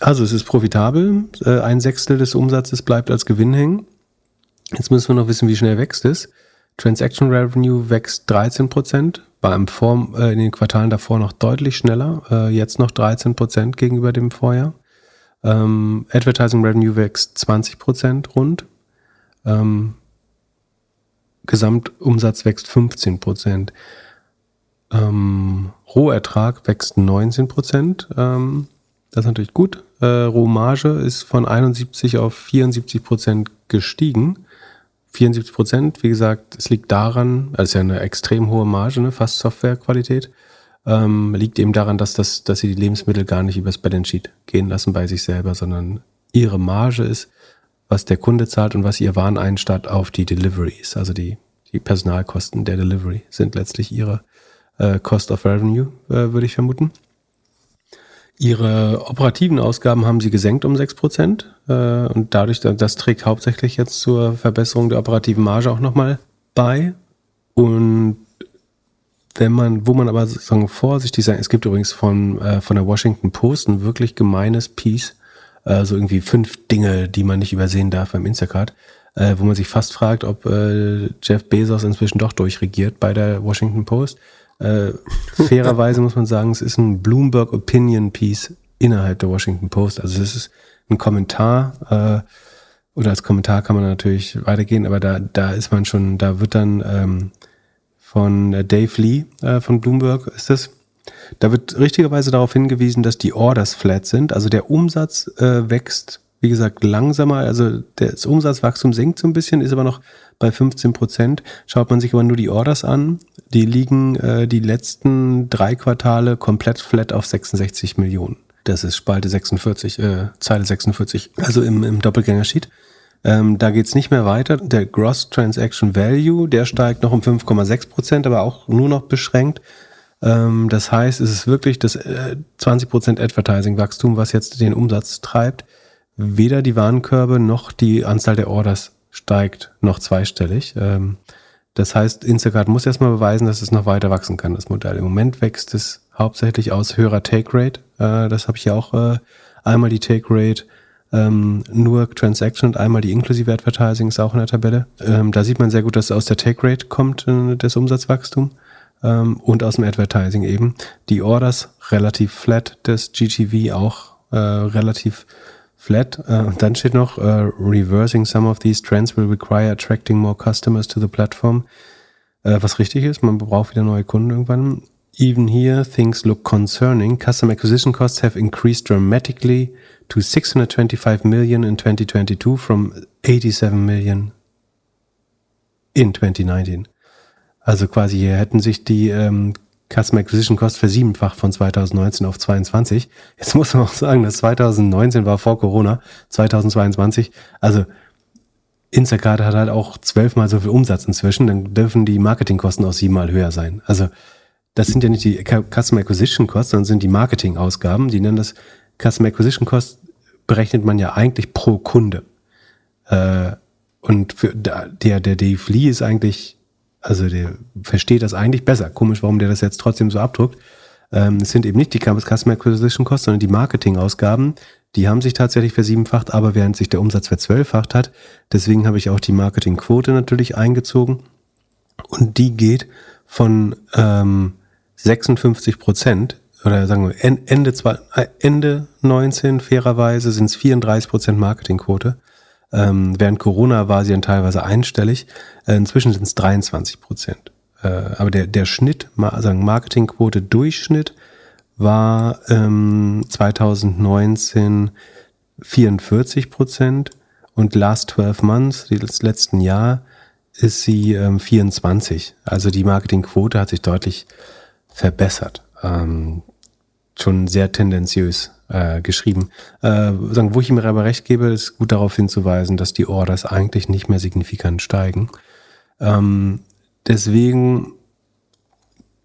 B: also es ist profitabel, äh, ein Sechstel des Umsatzes bleibt als Gewinn hängen. Jetzt müssen wir noch wissen, wie schnell wächst es. Transaction Revenue wächst 13 Prozent, war im Form, äh, in den Quartalen davor noch deutlich schneller, äh, jetzt noch 13 Prozent gegenüber dem Vorjahr. Ähm, Advertising Revenue wächst 20 Prozent rund. Ähm, Gesamtumsatz wächst 15 Prozent. Ähm, Rohertrag wächst 19 Prozent. Ähm, das ist natürlich gut. Äh, Rohmarge ist von 71 auf 74 Prozent gestiegen. 74 Prozent, wie gesagt, es liegt daran, also ist ja eine extrem hohe Marge, ne, fast Softwarequalität, ähm, liegt eben daran, dass, das, dass sie die Lebensmittel gar nicht übers Balance Sheet gehen lassen bei sich selber, sondern ihre Marge ist, was der Kunde zahlt und was ihr Wareneinstatt auf die Deliveries, also die, die Personalkosten der Delivery sind letztlich ihre äh, Cost of Revenue, äh, würde ich vermuten. Ihre operativen Ausgaben haben sie gesenkt um 6% äh, und dadurch, das trägt hauptsächlich jetzt zur Verbesserung der operativen Marge auch nochmal bei. Und wenn man, wo man aber sozusagen vorsichtig sein, es gibt übrigens von, äh, von der Washington Post ein wirklich gemeines Piece, äh, so irgendwie fünf Dinge, die man nicht übersehen darf beim Instacart, äh, wo man sich fast fragt, ob äh, Jeff Bezos inzwischen doch durchregiert bei der Washington Post. Äh, (laughs) fairerweise muss man sagen, es ist ein Bloomberg Opinion Piece innerhalb der Washington Post. Also es ist ein Kommentar, äh, oder als Kommentar kann man natürlich weitergehen, aber da, da ist man schon, da wird dann ähm, von Dave Lee äh, von Bloomberg ist das. Da wird richtigerweise darauf hingewiesen, dass die Orders flat sind. Also der Umsatz äh, wächst, wie gesagt, langsamer. Also das Umsatzwachstum sinkt so ein bisschen, ist aber noch bei 15 Prozent. Schaut man sich aber nur die Orders an, die liegen äh, die letzten drei Quartale komplett flat auf 66 Millionen. Das ist Spalte 46, äh, Zeile 46, also im, im Doppelgänger-Sheet. Ähm, da geht's nicht mehr weiter. Der Gross Transaction Value, der steigt noch um 5,6 Prozent, aber auch nur noch beschränkt. Ähm, das heißt, es ist wirklich das äh, 20 Prozent Advertising-Wachstum, was jetzt den Umsatz treibt. Weder die Warenkörbe noch die Anzahl der Orders steigt noch zweistellig. Ähm, das heißt, Instacart muss erstmal beweisen, dass es noch weiter wachsen kann, das Modell. Im Moment wächst es hauptsächlich aus höherer Take Rate. Äh, das habe ich ja auch äh, einmal die Take Rate, ähm, nur Transaction und einmal die inklusive Advertising ist auch in der Tabelle. Ähm, da sieht man sehr gut, dass aus der Take Rate kommt äh, das Umsatzwachstum ähm, und aus dem Advertising eben. Die Orders relativ flat, das GTV auch äh, relativ flat. Uh, und dann steht noch, uh, reversing some of these trends will require attracting more customers to the platform. Uh, was richtig ist, man braucht wieder neue Kunden irgendwann. Even here, things look concerning. Customer acquisition costs have increased dramatically to 625 million in 2022 from 87 million in 2019. Also quasi hier hätten sich die ähm, Customer Acquisition Cost versiebenfacht von 2019 auf 22. Jetzt muss man auch sagen, dass 2019 war vor Corona, 2022, also Instacart hat halt auch zwölfmal so viel Umsatz inzwischen, dann dürfen die Marketingkosten auch siebenmal höher sein. Also das sind ja nicht die Customer Acquisition Costs, sondern sind die Marketingausgaben. Die nennen das Customer Acquisition Cost, berechnet man ja eigentlich pro Kunde. Äh, und für der, der Lee ist eigentlich also der versteht das eigentlich besser. Komisch, warum der das jetzt trotzdem so abdruckt. Ähm, es sind eben nicht die Customer Acquisition Costs, sondern die Marketingausgaben. Die haben sich tatsächlich versiebenfacht, aber während sich der Umsatz verzwölffacht hat. Deswegen habe ich auch die Marketingquote natürlich eingezogen. Und die geht von ähm, 56 Prozent oder sagen wir Ende, äh, Ende 19 fairerweise sind es 34 Prozent Marketingquote ähm, während Corona war sie dann teilweise einstellig. Äh, inzwischen sind es 23 Prozent. Äh, aber der, der Schnitt, sagen Marketingquote Durchschnitt war ähm, 2019 44 Prozent und last 12 months, das letzten Jahr, ist sie ähm, 24. Also die Marketingquote hat sich deutlich verbessert. Ähm, schon sehr tendenziös äh, geschrieben. Äh, sagen, wo ich ihm aber recht gebe, ist gut darauf hinzuweisen, dass die Orders eigentlich nicht mehr signifikant steigen. Ähm, deswegen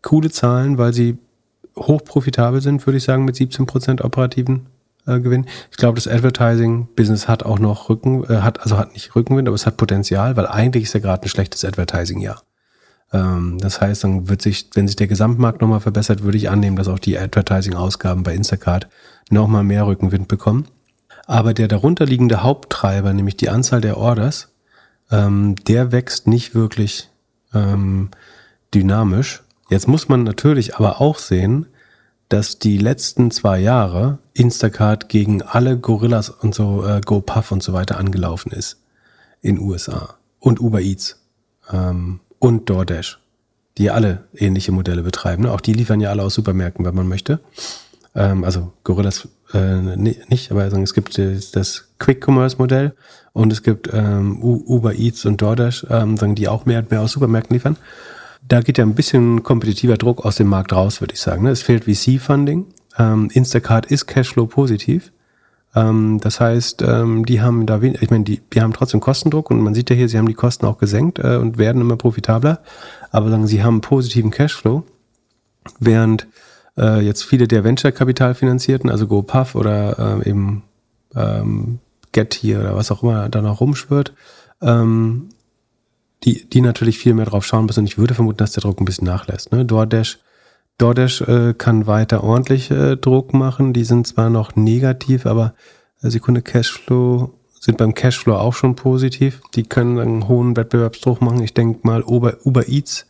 B: coole Zahlen, weil sie hoch profitabel sind, würde ich sagen, mit 17% operativen äh, Gewinn. Ich glaube, das Advertising-Business hat auch noch Rücken, äh, hat, also hat nicht Rückenwind, aber es hat Potenzial, weil eigentlich ist ja gerade ein schlechtes Advertising-Jahr. Ähm, das heißt, dann wird sich, wenn sich der Gesamtmarkt nochmal verbessert, würde ich annehmen, dass auch die Advertising-Ausgaben bei Instacart nochmal mehr Rückenwind bekommen. Aber der darunterliegende Haupttreiber, nämlich die Anzahl der Orders, ähm, der wächst nicht wirklich ähm, dynamisch. Jetzt muss man natürlich aber auch sehen, dass die letzten zwei Jahre Instacart gegen alle Gorillas und so, äh, GoPuff und so weiter angelaufen ist in USA und Uber Eats ähm, und DoorDash, die alle ähnliche Modelle betreiben. Ne? Auch die liefern ja alle aus Supermärkten, wenn man möchte. Ähm, also Gorillas äh, nicht, aber es gibt das Quick-Commerce-Modell und es gibt ähm, Uber Eats und DoorDash, ähm, die auch mehr und mehr aus Supermärkten liefern da geht ja ein bisschen kompetitiver Druck aus dem Markt raus, würde ich sagen. Ne? Es fehlt VC-Funding. Ähm, Instacart ist Cashflow positiv. Ähm, das heißt, ähm, die haben da wenig, ich meine, die, die haben trotzdem Kostendruck und man sieht ja hier, sie haben die Kosten auch gesenkt äh, und werden immer profitabler. Aber sagen, sie haben positiven Cashflow, während äh, jetzt viele der Venture-Kapital finanzierten, also GoPuff oder äh, eben ähm, Get hier oder was auch immer da noch rumschwirrt, ähm, die, die natürlich viel mehr drauf schauen müssen. Und ich würde vermuten, dass der Druck ein bisschen nachlässt. Ne? DoorDash, DoorDash äh, kann weiter ordentlich äh, Druck machen. Die sind zwar noch negativ, aber äh, Sekunde Cashflow sind beim Cashflow auch schon positiv. Die können einen hohen Wettbewerbsdruck machen. Ich denke mal, Uber, Uber Eats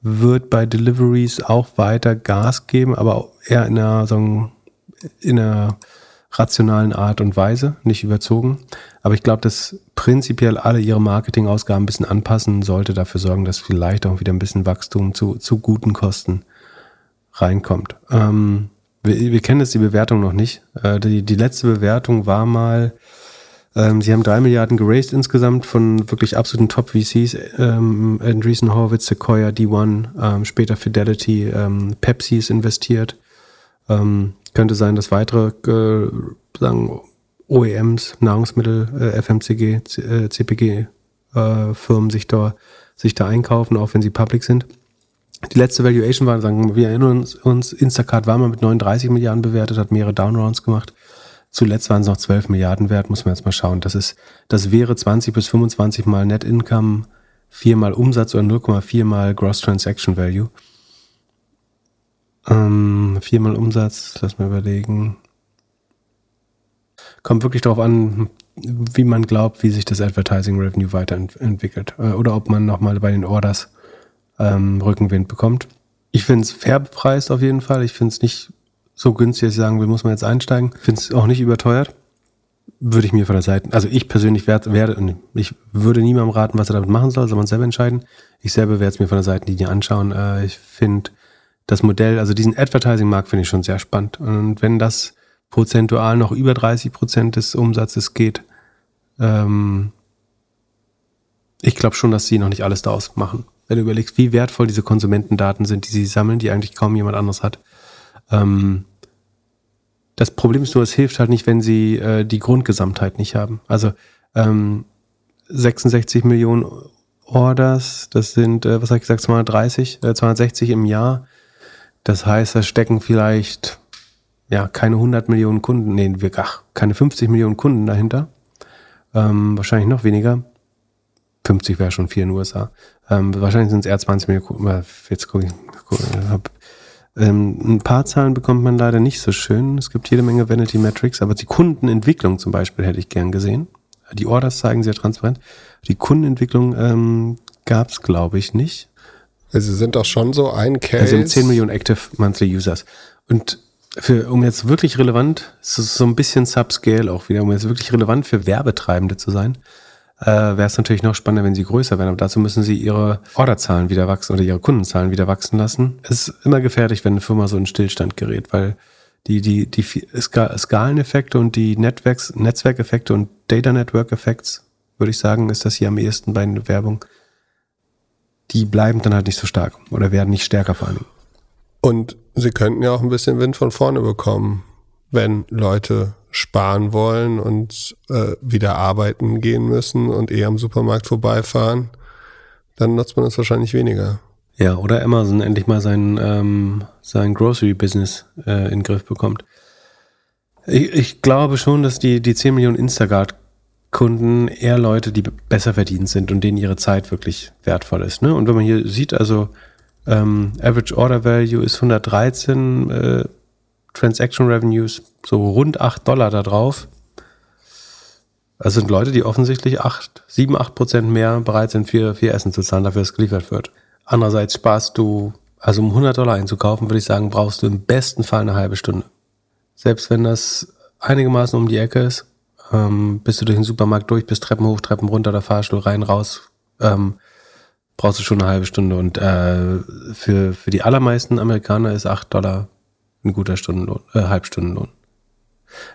B: wird bei Deliveries auch weiter Gas geben, aber eher in einer, so in einer rationalen Art und Weise, nicht überzogen. Aber ich glaube, dass prinzipiell alle ihre Marketingausgaben ein bisschen anpassen sollte, dafür sorgen, dass vielleicht auch wieder ein bisschen Wachstum zu, zu guten Kosten reinkommt. Ähm, wir, wir, kennen jetzt die Bewertung noch nicht. Äh, die, die letzte Bewertung war mal, ähm, sie haben drei Milliarden geraced insgesamt von wirklich absoluten Top-VCs. Ähm, Andreessen Horowitz, Sequoia, D1, ähm, später Fidelity, ähm, Pepsi ist investiert. Ähm, könnte sein, dass weitere äh, sagen OEMs, Nahrungsmittel, äh, FMCG, äh, CPG äh, sich da sich da einkaufen, auch wenn sie public sind. Die letzte Valuation war, sagen wir erinnern uns, uns Instacart war mal mit 39 Milliarden bewertet, hat mehrere Downrounds gemacht. Zuletzt waren es noch 12 Milliarden wert, muss man jetzt mal schauen. Das ist, das wäre 20 bis 25 mal Net Income, viermal Umsatz oder 0,4 mal Gross Transaction Value. Ähm, viermal Umsatz, lass mal überlegen. Kommt wirklich darauf an, wie man glaubt, wie sich das Advertising Revenue weiterentwickelt. Äh, oder ob man nochmal bei den Orders ähm, Rückenwind bekommt. Ich finde es fair bepreist auf jeden Fall. Ich finde es nicht so günstig, dass ich sagen will, muss man jetzt einsteigen. Ich finde es auch nicht überteuert. Würde ich mir von der Seite, also ich persönlich werde, werde, ich würde niemandem raten, was er damit machen soll, soll man selber entscheiden. Ich selber werde es mir von der Seitenlinie anschauen. Äh, ich finde das Modell, also diesen Advertising-Markt finde ich schon sehr spannend. Und wenn das prozentual noch über 30 Prozent des Umsatzes geht, ähm, ich glaube schon, dass sie noch nicht alles daraus machen. Wenn du überlegst, wie wertvoll diese Konsumentendaten sind, die sie sammeln, die eigentlich kaum jemand anderes hat. Ähm, das Problem ist nur, es hilft halt nicht, wenn sie äh, die Grundgesamtheit nicht haben. Also ähm, 66 Millionen Orders, das sind, äh, was habe ich gesagt, 230, äh, 260 im Jahr. Das heißt, da stecken vielleicht ja keine 100 Millionen Kunden, nee, ach, keine 50 Millionen Kunden dahinter. Ähm, wahrscheinlich noch weniger. 50 wäre schon viel in den USA. Ähm, wahrscheinlich sind es eher 20 Millionen. Jetzt gucke ich. Guck, hab, ähm, ein paar Zahlen bekommt man leider nicht so schön. Es gibt jede Menge Vanity Metrics, aber die Kundenentwicklung zum Beispiel hätte ich gern gesehen. Die Orders zeigen sehr transparent. Die Kundenentwicklung ähm, gab es, glaube ich, nicht.
A: Also sind doch schon so ein Case.
B: Also 10 Millionen Active Monthly Users. Und für, um jetzt wirklich relevant, so, so ein bisschen Subscale auch wieder, um jetzt wirklich relevant für Werbetreibende zu sein, äh, wäre es natürlich noch spannender, wenn sie größer werden. Aber dazu müssen sie ihre Orderzahlen wieder wachsen oder ihre Kundenzahlen wieder wachsen lassen. Es ist immer gefährlich, wenn eine Firma so in Stillstand gerät, weil die, die, die Skaleneffekte und die Netzwerks, Netzwerkeffekte und Data Network Effects, würde ich sagen, ist das hier am ehesten bei der Werbung. Die bleiben dann halt nicht so stark oder werden nicht stärker vor allem.
A: Und sie könnten ja auch ein bisschen Wind von vorne bekommen, wenn Leute sparen wollen und äh, wieder arbeiten gehen müssen und eher am Supermarkt vorbeifahren, dann nutzt man das wahrscheinlich weniger.
B: Ja, oder Amazon endlich mal sein, ähm, sein Grocery-Business äh, in den Griff bekommt. Ich, ich glaube schon, dass die, die 10 Millionen Instacart-Kunden eher Leute, die besser verdient sind und denen ihre Zeit wirklich wertvoll ist. Ne? Und wenn man hier sieht, also ähm, Average Order Value ist 113, äh, Transaction Revenues so rund 8 Dollar da drauf. Das sind Leute, die offensichtlich 8, 7, 8 Prozent mehr bereit sind, für, für Essen zu zahlen, dafür es geliefert wird. Andererseits sparst du, also um 100 Dollar einzukaufen, würde ich sagen, brauchst du im besten Fall eine halbe Stunde. Selbst wenn das einigermaßen um die Ecke ist, ähm, bist du durch den Supermarkt durch, bist Treppen hoch, Treppen runter, der Fahrstuhl rein, raus, ähm, brauchst du schon eine halbe Stunde. Und äh, für, für die allermeisten Amerikaner ist 8 Dollar ein guter Stundenlohn, äh, Halbstundenlohn.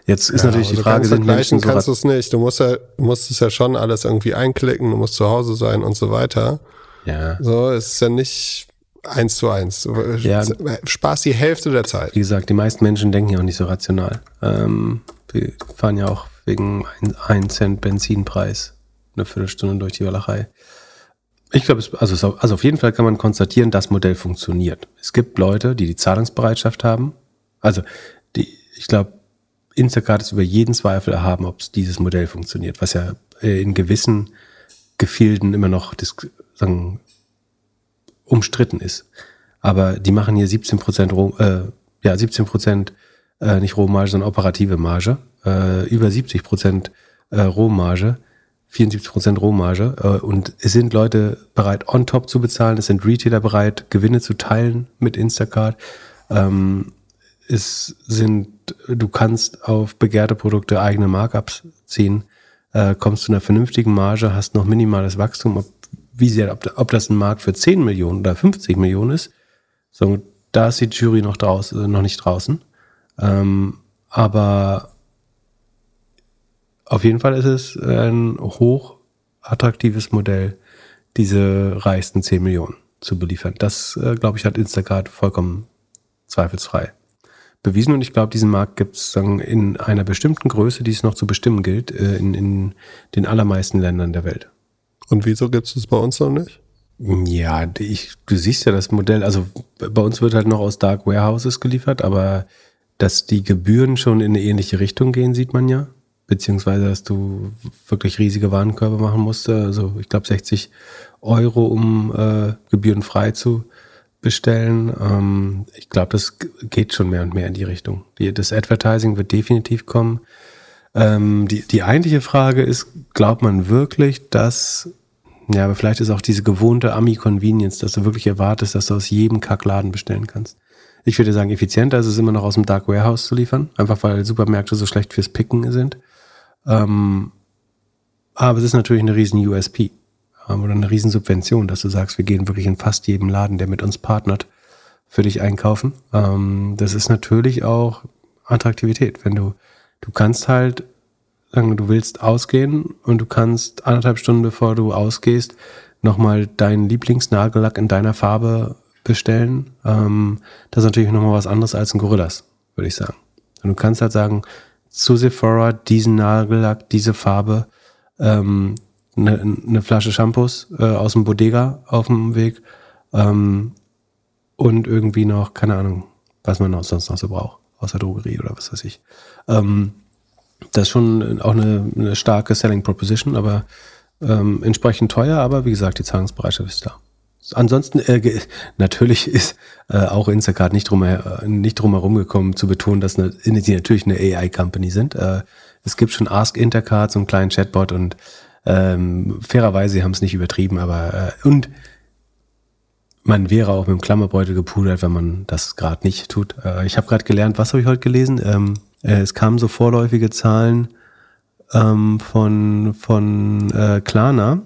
B: Jetzt ist ja, natürlich die Frage,
A: sind Menschen so kannst du es nicht. Du musst ja, musst es ja schon alles irgendwie einklicken, du musst zu Hause sein und so weiter.
B: Ja.
A: So, es ist ja nicht eins zu eins. Ja. Spaß die Hälfte der Zeit.
B: Wie gesagt, die meisten Menschen denken ja auch nicht so rational. Ähm, wir fahren ja auch wegen ein, ein Cent Benzinpreis eine Viertelstunde durch die Walachei. Ich glaube, also, also auf jeden Fall kann man konstatieren, das Modell funktioniert. Es gibt Leute, die die Zahlungsbereitschaft haben. Also, die, ich glaube, Instacart ist über jeden Zweifel erhaben, ob dieses Modell funktioniert, was ja äh, in gewissen Gefilden immer noch sagen, umstritten ist. Aber die machen hier 17 Prozent, äh, ja, 17 Prozent, äh, nicht Rohmarge, sondern operative Marge, äh, über 70 Prozent äh, Rohmarge, 74 Prozent Rohmarge. Äh, und es sind Leute bereit, on top zu bezahlen, es sind Retailer bereit, Gewinne zu teilen mit Instacart. Ähm, es sind, du kannst auf begehrte Produkte eigene Markups ziehen, äh, kommst zu einer vernünftigen Marge, hast noch minimales Wachstum, ob, wie sehr, ob, ob das ein Markt für 10 Millionen oder 50 Millionen ist. So, da ist die Jury noch draußen, äh, noch nicht draußen. Ähm, aber auf jeden Fall ist es ein hoch attraktives Modell, diese reichsten 10 Millionen zu beliefern. Das, äh, glaube ich, hat Instacart vollkommen zweifelsfrei bewiesen und ich glaube, diesen Markt gibt es in einer bestimmten Größe, die es noch zu bestimmen gilt, äh, in, in den allermeisten Ländern der Welt.
A: Und wieso gibt es das bei uns noch nicht?
B: Ja, ich, du siehst ja das Modell, also bei uns wird halt noch aus Dark Warehouses geliefert, aber dass die Gebühren schon in eine ähnliche Richtung gehen, sieht man ja. Beziehungsweise, dass du wirklich riesige Warenkörbe machen musst. Also ich glaube 60 Euro, um äh, gebührenfrei zu bestellen. Ähm, ich glaube, das geht schon mehr und mehr in die Richtung. Die, das Advertising wird definitiv kommen. Ähm, die, die eigentliche Frage ist, glaubt man wirklich, dass, ja, aber vielleicht ist auch diese gewohnte Ami-Convenience, dass du wirklich erwartest, dass du aus jedem Kackladen bestellen kannst. Ich würde sagen, effizienter ist es immer noch aus dem Dark Warehouse zu liefern, einfach weil Supermärkte so schlecht fürs Picken sind. Ähm, aber es ist natürlich eine riesen USP ähm, oder eine Riesensubvention, dass du sagst, wir gehen wirklich in fast jedem Laden, der mit uns partnert, für dich einkaufen. Ähm, das ist natürlich auch Attraktivität. Wenn du, du kannst halt sagen, du willst ausgehen und du kannst anderthalb Stunden bevor du ausgehst, nochmal deinen Lieblingsnagellack in deiner Farbe bestellen. Ähm, das ist natürlich nochmal was anderes als ein Gorillas, würde ich sagen. Und du kannst halt sagen, zu Sephora diesen Nagellack, diese Farbe, ähm, eine, eine Flasche Shampoos äh, aus dem Bodega auf dem Weg ähm, und irgendwie noch, keine Ahnung, was man noch sonst noch so braucht, außer Drogerie oder was weiß ich. Ähm, das ist schon auch eine, eine starke Selling Proposition, aber ähm, entsprechend teuer, aber wie gesagt, die Zahlungsbereitschaft ist da. Ansonsten, äh, (laughs) natürlich ist äh, auch Instacart nicht drum, äh, nicht drum herum gekommen zu betonen, dass eine, sie natürlich eine AI-Company sind. Äh, es gibt schon Ask Intercart, so einen kleinen Chatbot und ähm, fairerweise, haben es nicht übertrieben, aber äh, und man wäre auch mit dem Klammerbeutel gepudert, wenn man das gerade nicht tut. Äh, ich habe gerade gelernt, was habe ich heute gelesen? Ähm, äh, es kamen so vorläufige Zahlen ähm, von, von äh, Klarna,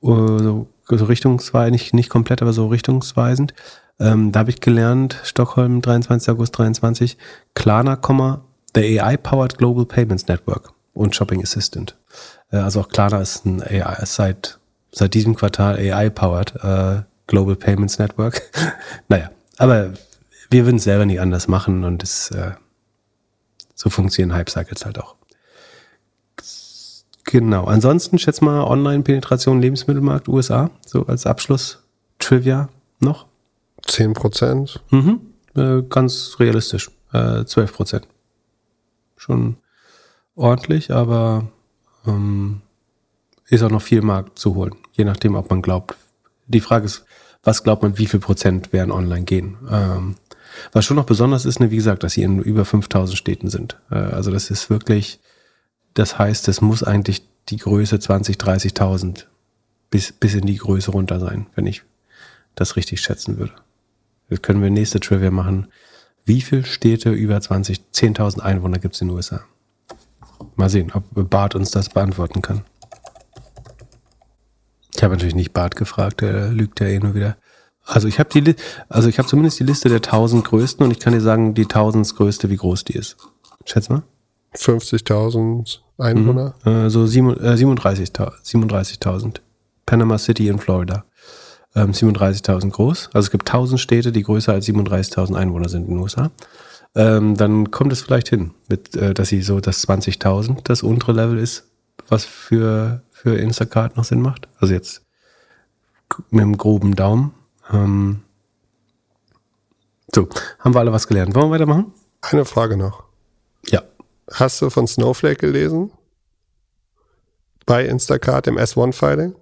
B: so, so richtungsweisend, nicht, nicht komplett, aber so richtungsweisend. Ähm, da habe ich gelernt, Stockholm, 23. August 23, Klarna, the AI-powered Global Payments Network und Shopping Assistant. Äh, also auch Klarna ist ein AI, ist seit, seit diesem Quartal AI-powered äh, Global Payments Network. (laughs) naja, aber wir würden es selber nicht anders machen und es, äh, so funktionieren Hype-Cycles halt auch. Genau. Ansonsten schätze mal Online-Penetration Lebensmittelmarkt USA, so als Abschluss Trivia noch.
A: 10 Prozent.
B: Mhm. Äh, ganz realistisch. Äh, 12 Prozent. Schon ordentlich, aber ähm, ist auch noch viel Markt zu holen. Je nachdem, ob man glaubt. Die Frage ist, was glaubt man, wie viel Prozent werden online gehen? Ähm, was schon noch besonders ist, ne, wie gesagt, dass sie in über 5000 Städten sind. Äh, also das ist wirklich, das heißt, es muss eigentlich die Größe 20, 30.000 bis, bis in die Größe runter sein, wenn ich das richtig schätzen würde. Jetzt können wir nächste Trivia machen. Wie viele Städte über 20, 10.000 Einwohner gibt es in den USA? Mal sehen, ob Bart uns das beantworten kann. Ich habe natürlich nicht Bart gefragt, der lügt ja eh nur wieder. Also ich habe also ich zumindest die Liste der 1000 größten und ich kann dir sagen, die 1000 größte, wie groß die ist. Schätz mal.
A: 50.000 Einwohner.
B: Mhm. Also äh, 37.000. 37 Panama City in Florida. Ähm, 37.000 groß. Also es gibt 1000 Städte, die größer als 37.000 Einwohner sind in den USA. Ähm, dann kommt es vielleicht hin, mit, äh, dass sie so das 20.000 das untere Level ist, was für, für Instacart noch Sinn macht. Also jetzt mit einem groben Daumen. Ähm, so, haben wir alle was gelernt. Wollen wir weitermachen?
A: Eine Frage noch. Hast du von Snowflake gelesen? Bei Instacart im S1-Filing?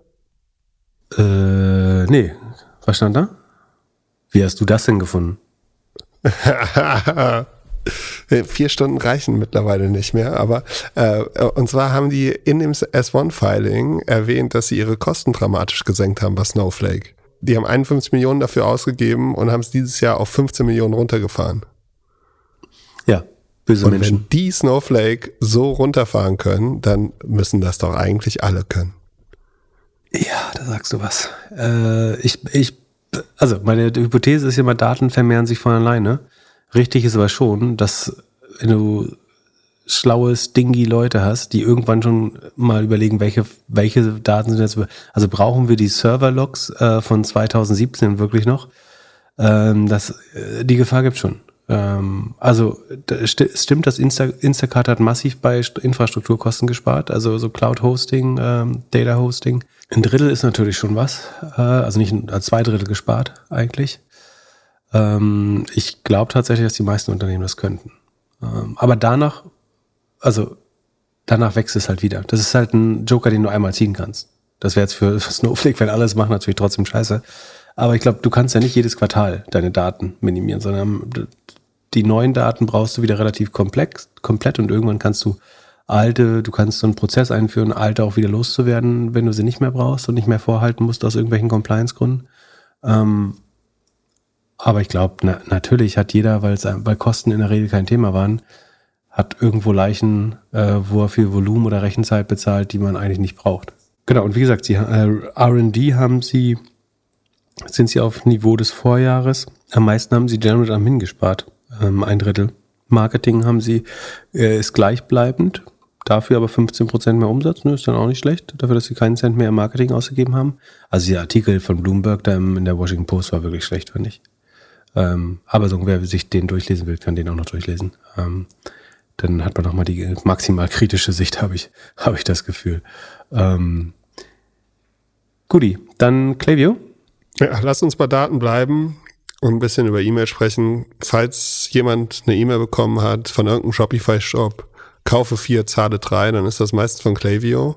B: Äh, nee. Was stand da? Wie hast du das denn gefunden? (laughs)
A: Vier Stunden reichen mittlerweile nicht mehr, aber äh, und zwar haben die in dem S1-Filing erwähnt, dass sie ihre Kosten dramatisch gesenkt haben bei Snowflake. Die haben 51 Millionen dafür ausgegeben und haben es dieses Jahr auf 15 Millionen runtergefahren.
B: Böse
A: und
B: Menschen.
A: wenn die Snowflake so runterfahren können, dann müssen das doch eigentlich alle können.
B: Ja, da sagst du was. Äh, ich, ich, also meine Hypothese ist ja mal, Daten vermehren sich von alleine. Richtig ist aber schon, dass wenn du schlaue, stingy Leute hast, die irgendwann schon mal überlegen, welche, welche Daten sind jetzt, also brauchen wir die Server-Logs äh, von 2017 wirklich noch? Ähm, das, äh, die Gefahr gibt schon. Ähm, also st stimmt, dass Insta Instacart hat massiv bei Infrastrukturkosten gespart, also so Cloud-Hosting, ähm, Data-Hosting. Ein Drittel ist natürlich schon was, äh, also nicht ein, zwei Drittel gespart eigentlich. Ähm, ich glaube tatsächlich, dass die meisten Unternehmen das könnten. Ähm, aber danach also danach wächst es halt wieder. Das ist halt ein Joker, den du einmal ziehen kannst. Das wäre jetzt für (laughs) Snowflake, wenn alles macht, natürlich trotzdem scheiße. Aber ich glaube, du kannst ja nicht jedes Quartal deine Daten minimieren, sondern die neuen Daten brauchst du wieder relativ komplex, komplett und irgendwann kannst du alte, du kannst so einen Prozess einführen, alte auch wieder loszuwerden, wenn du sie nicht mehr brauchst und nicht mehr vorhalten musst aus irgendwelchen Compliance-Gründen. Ähm, aber ich glaube, na, natürlich hat jeder, weil es weil Kosten in der Regel kein Thema waren, hat irgendwo Leichen, äh, wo er viel Volumen oder Rechenzeit bezahlt, die man eigentlich nicht braucht. Genau, und wie gesagt, sie, äh, RD haben sie, sind sie auf Niveau des Vorjahres. Am meisten haben sie General am hingespart, ähm, ein Drittel. Marketing haben sie, äh, ist gleichbleibend, dafür aber 15% mehr Umsatz, ne, ist dann auch nicht schlecht, dafür, dass sie keinen Cent mehr im Marketing ausgegeben haben. Also der Artikel von Bloomberg da in der Washington Post war wirklich schlecht, fand ich. Ähm, aber so, wer sich den durchlesen will, kann den auch noch durchlesen. Ähm, dann hat man nochmal die maximal kritische Sicht, (laughs) habe ich, habe ich das Gefühl. Ähm, Guti, dann Klaviyo.
A: Ja, lass uns bei Daten bleiben und ein bisschen über E-Mail sprechen. Falls jemand eine E-Mail bekommen hat von irgendeinem Shopify-Shop, kaufe vier, zahle drei, dann ist das meistens von Klaviyo.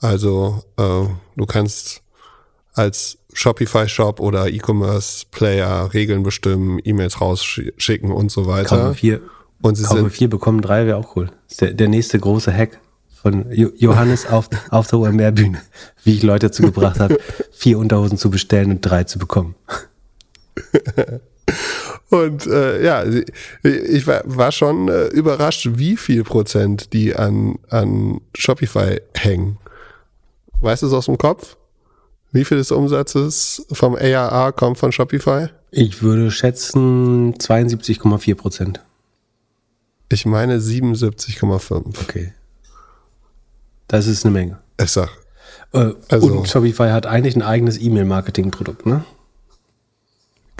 A: Also äh, du kannst als Shopify-Shop oder E-Commerce-Player Regeln bestimmen, E-Mails rausschicken und so weiter.
B: Kaufe vier, und sie Kaufe sind vier, bekommen drei, wäre auch cool. Das ist der, der nächste große Hack von Johannes auf, auf der OMR-Bühne, wie ich Leute dazu gebracht habe, (laughs) vier Unterhosen zu bestellen und drei zu bekommen. (laughs)
A: Und äh, ja, ich war, war schon äh, überrascht, wie viel Prozent die an, an Shopify hängen. Weißt du es aus dem Kopf? Wie viel des Umsatzes vom ARR kommt von Shopify?
B: Ich würde schätzen 72,4 Prozent.
A: Ich meine 77,5.
B: Okay. Das ist eine Menge.
A: Ich sag.
B: Äh, also, und Shopify hat eigentlich ein eigenes E-Mail-Marketing-Produkt, ne?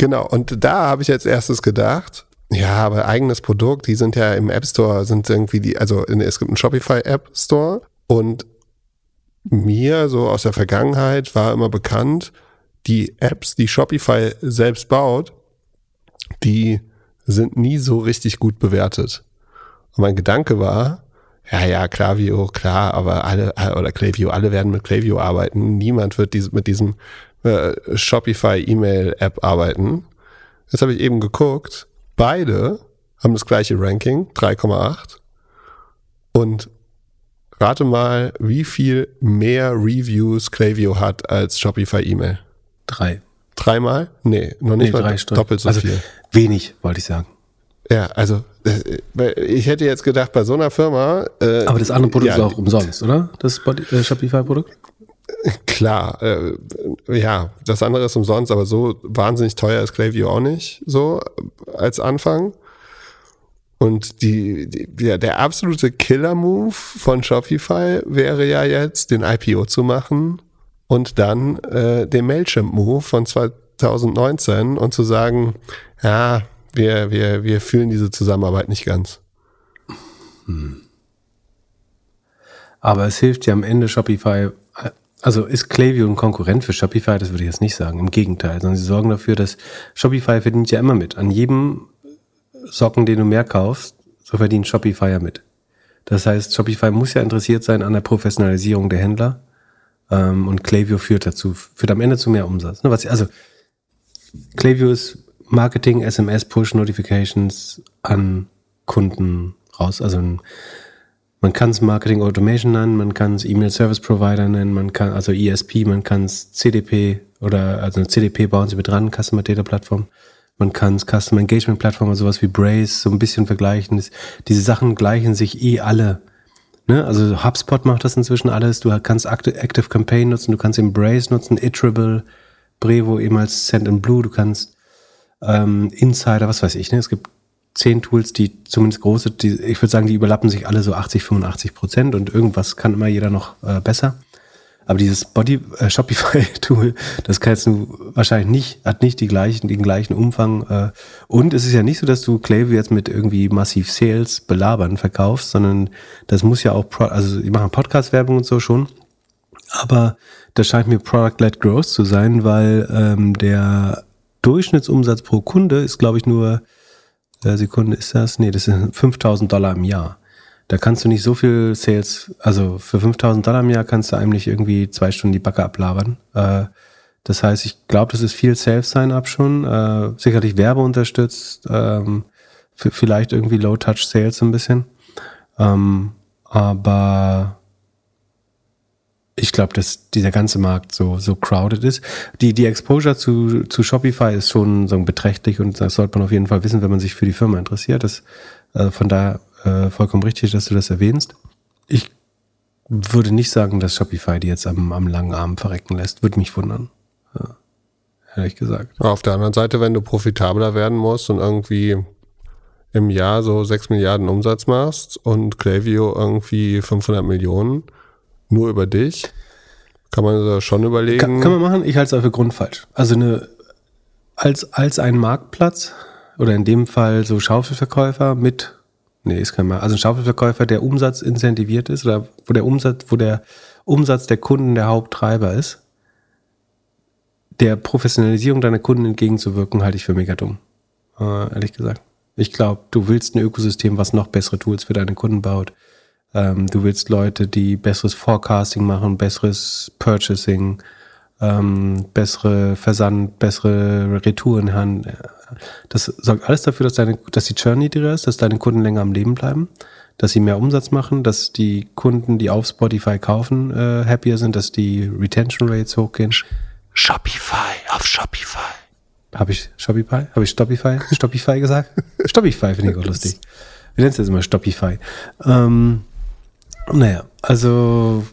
A: Genau, und da habe ich als erstes gedacht, ja, aber eigenes Produkt, die sind ja im App Store, sind irgendwie die, also es gibt einen Shopify App Store und mir so aus der Vergangenheit war immer bekannt, die Apps, die Shopify selbst baut, die sind nie so richtig gut bewertet. Und mein Gedanke war, ja, ja, Klaviyo, klar, aber alle, oder Klaviyo, alle werden mit Klaviyo arbeiten. Niemand wird diese, mit diesem äh, Shopify E-Mail App arbeiten. Jetzt habe ich eben geguckt. Beide haben das gleiche Ranking, 3,8. Und rate mal, wie viel mehr Reviews Klaviyo hat als Shopify E-Mail.
B: Drei.
A: Dreimal? Nee, noch nicht
B: nee,
A: mal doppelt so
B: also
A: viel.
B: Wenig, wollte ich sagen.
A: Ja, also äh, ich hätte jetzt gedacht, bei so einer Firma.
B: Äh, Aber das andere Produkt ja, ist auch umsonst, oder? Das äh, Shopify-Produkt?
A: Klar, äh, ja, das andere ist umsonst, aber so wahnsinnig teuer ist Klaviyo auch nicht so als Anfang. Und die, die ja, der absolute Killer-Move von Shopify wäre ja jetzt, den IPO zu machen und dann äh, den Mailchimp-Move von 2019 und zu sagen, ja, wir, wir, wir fühlen diese Zusammenarbeit nicht ganz. Hm.
B: Aber es hilft ja am Ende Shopify. Also ist Klaviyo ein Konkurrent für Shopify? Das würde ich jetzt nicht sagen. Im Gegenteil, sondern sie sorgen dafür, dass Shopify verdient ja immer mit. An jedem Socken, den du mehr kaufst, so verdient Shopify ja mit. Das heißt, Shopify muss ja interessiert sein an der Professionalisierung der Händler. Ähm, und Klaviyo führt dazu, führt am Ende zu mehr Umsatz. Ne, was, also Klaviyo ist Marketing, SMS, Push Notifications an Kunden raus. Also man kann es Marketing Automation nennen, man kann es E-Mail Service Provider nennen, man kann also ESP, man kann es CDP oder also eine CDP bauen sie mit dran, Customer Data Plattform. Man kann es Customer Engagement Plattform oder sowas wie Brace so ein bisschen vergleichen. Diese Sachen gleichen sich eh alle. Ne? Also HubSpot macht das inzwischen alles. Du kannst Active Campaign nutzen, du kannst Embrace nutzen, Iterable, Brevo, ehemals Send in Blue, du kannst ähm, Insider, was weiß ich. Ne? Es gibt zehn Tools, die zumindest große, die, ich würde sagen, die überlappen sich alle so 80, 85 Prozent und irgendwas kann immer jeder noch äh, besser. Aber dieses Body äh, Shopify (laughs) Tool, das kannst du wahrscheinlich nicht, hat nicht die gleichen, den gleichen Umfang. Äh, und es ist ja nicht so, dass du Klaviyo jetzt mit irgendwie massiv Sales belabern verkaufst, sondern das muss ja auch, Pro also die machen Podcast-Werbung und so schon. Aber das scheint mir Product-led Growth zu sein, weil ähm, der Durchschnittsumsatz pro Kunde ist, glaube ich, nur, Sekunde ist das? Nee, das sind 5000 Dollar im Jahr. Da kannst du nicht so viel Sales, also für 5000 Dollar im Jahr kannst du eigentlich irgendwie zwei Stunden die Backe ablabern. Äh, das heißt, ich glaube, das ist viel Self-Sign-up schon, äh, sicherlich Werbe unterstützt, ähm, vielleicht irgendwie Low-Touch-Sales ein bisschen. Ähm, aber ich glaube, dass dieser ganze Markt so, so crowded ist. Die, die Exposure zu, zu Shopify ist schon so beträchtlich und das sollte man auf jeden Fall wissen, wenn man sich für die Firma interessiert. Das, äh, von daher äh, vollkommen richtig, dass du das erwähnst. Ich würde nicht sagen, dass Shopify die jetzt am, am langen Arm verrecken lässt. Würde mich wundern. Ja, ehrlich gesagt.
A: Auf der anderen Seite, wenn du profitabler werden musst und irgendwie im Jahr so 6 Milliarden Umsatz machst und Klaviyo irgendwie 500 Millionen, nur über dich? Kann man da schon überlegen?
B: Kann, kann man machen, ich halte es aber für grundfalsch. Also eine, als, als ein Marktplatz oder in dem Fall so Schaufelverkäufer mit, nee, ist kein Mal, also ein Schaufelverkäufer, der Umsatz incentiviert ist oder wo der Umsatz, wo der Umsatz der Kunden der Haupttreiber ist, der Professionalisierung deiner Kunden entgegenzuwirken, halte ich für mega dumm. Äh, ehrlich gesagt. Ich glaube, du willst ein Ökosystem, was noch bessere Tools für deine Kunden baut ähm, du willst Leute, die besseres Forecasting machen, besseres Purchasing, ähm, bessere Versand, bessere Retouren haben. Das sorgt alles dafür, dass, deine, dass die Churn niedriger ist, dass deine Kunden länger am Leben bleiben, dass sie mehr Umsatz machen, dass die Kunden, die auf Spotify kaufen, äh, happier sind, dass die Retention Rates hochgehen.
C: Shopify auf Shopify.
B: Habe ich Shopify? Habe ich Stopify? Stopify gesagt? (laughs) Stopify finde ich auch lustig. Wie nennst du das immer? Stopify. Ähm, naja, also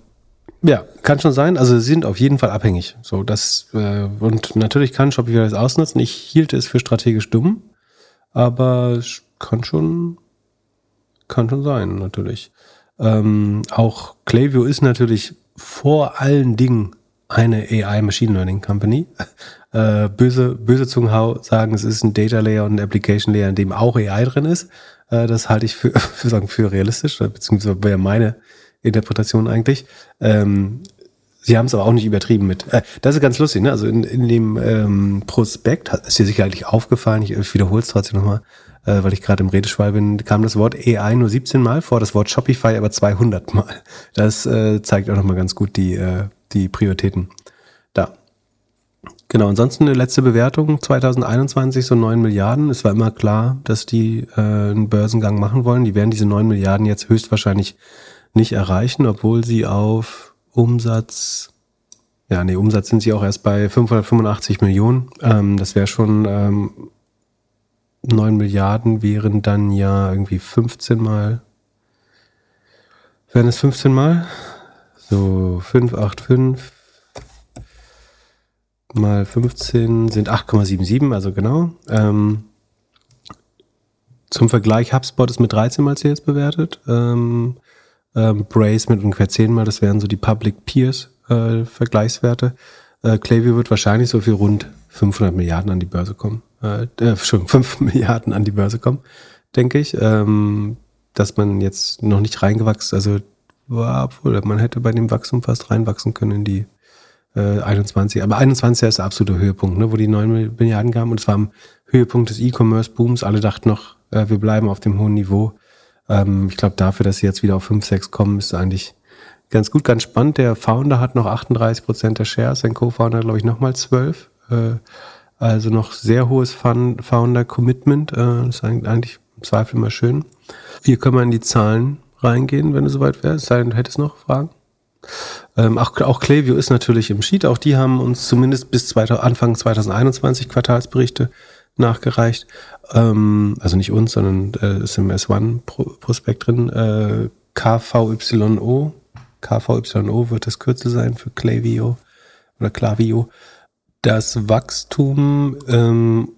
B: ja, kann schon sein. Also sie sind auf jeden Fall abhängig. So, das, äh, und natürlich kann Shopify das ausnutzen. Ich hielt es für strategisch dumm, aber kann schon, kann schon sein, natürlich. Ähm, auch Klaviyo ist natürlich vor allen Dingen eine AI Machine Learning Company. Äh, böse, böse Zungen sagen, es ist ein Data Layer und ein Application Layer, in dem auch AI drin ist. Äh, das halte ich für, (laughs) für, sagen, für realistisch, beziehungsweise wäre meine Interpretation eigentlich. Ähm, Sie haben es aber auch nicht übertrieben mit. Äh, das ist ganz lustig, ne? Also in, in dem ähm, Prospekt, ist dir sicher eigentlich aufgefallen, ich, ich wiederhole es trotzdem nochmal, äh, weil ich gerade im Redeschwall bin, kam das Wort AI nur 17 Mal vor, das Wort Shopify aber 200 Mal. Das äh, zeigt auch nochmal ganz gut die, äh, die Prioritäten da. Genau, ansonsten eine letzte Bewertung 2021 so 9 Milliarden. Es war immer klar, dass die äh, einen Börsengang machen wollen. Die werden diese 9 Milliarden jetzt höchstwahrscheinlich nicht erreichen, obwohl sie auf Umsatz, ja, nee, Umsatz sind sie auch erst bei 585 Millionen. Ähm, das wäre schon ähm, 9 Milliarden wären dann ja irgendwie 15 mal, wären es 15 mal? So, 5, 8, 5 mal 15 sind 8,77, also genau. Ähm, zum Vergleich, HubSpot ist mit 13 mal Sales bewertet. Ähm, ähm, Brace mit ungefähr 10 mal, das wären so die Public Peers äh, Vergleichswerte. Äh, Klaviyo wird wahrscheinlich so für rund 500 Milliarden an die Börse kommen. Äh, äh, schon 5 (laughs) Milliarden an die Börse kommen, denke ich. Ähm, dass man jetzt noch nicht reingewachsen, also war, obwohl man hätte bei dem Wachstum fast reinwachsen können in die äh, 21. Aber 21 ist der absolute Höhepunkt, ne, wo die 9 Milliarden kamen und es war am Höhepunkt des E-Commerce-Booms. Alle dachten noch, äh, wir bleiben auf dem hohen Niveau. Ähm, ich glaube, dafür, dass sie jetzt wieder auf 5, 6 kommen, ist eigentlich ganz gut, ganz spannend. Der Founder hat noch 38 Prozent der Shares, sein Co-Founder, glaube ich, nochmal 12. Äh, also noch sehr hohes Founder-Commitment. Äh, das ist eigentlich im Zweifel immer schön. Hier können wir in die Zahlen reingehen, wenn du soweit wärst. Sei denn, du hättest noch Fragen? Ähm, auch, auch Klaviyo ist natürlich im Sheet. Auch die haben uns zumindest bis 2000, Anfang 2021 Quartalsberichte nachgereicht. Ähm, also nicht uns, sondern äh, ist im S1-Prospekt drin. Äh, KVYO. KVYO wird das Kürzel sein für Klaviyo oder Klaviyo. Das Wachstum ähm,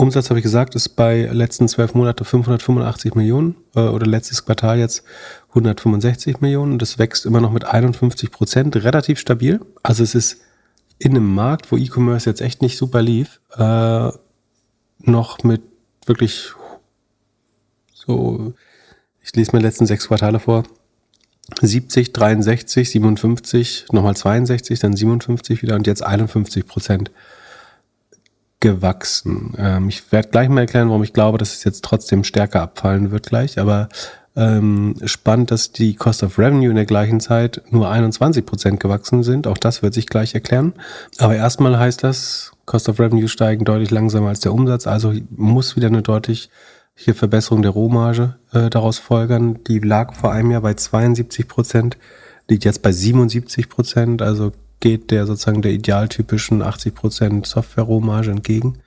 B: Umsatz, habe ich gesagt, ist bei letzten zwölf Monate 585 Millionen äh, oder letztes Quartal jetzt 165 Millionen. Das wächst immer noch mit 51 Prozent, relativ stabil. Also es ist in einem Markt, wo E-Commerce jetzt echt nicht super lief, äh, noch mit wirklich so, ich lese mir letzten sechs Quartale vor, 70, 63, 57, nochmal 62, dann 57 wieder und jetzt 51 Prozent gewachsen. Ähm, ich werde gleich mal erklären, warum ich glaube, dass es jetzt trotzdem stärker abfallen wird gleich, aber ähm, spannend, dass die Cost of Revenue in der gleichen Zeit nur 21 Prozent gewachsen sind. Auch das wird sich gleich erklären. Aber erstmal heißt das, Cost of Revenue steigen deutlich langsamer als der Umsatz, also muss wieder eine deutliche Verbesserung der Rohmarge äh, daraus folgern. Die lag vor einem Jahr bei 72 Prozent, liegt jetzt bei 77 Prozent, also geht der sozusagen der idealtypischen 80% Software-Rohmarge entgegen.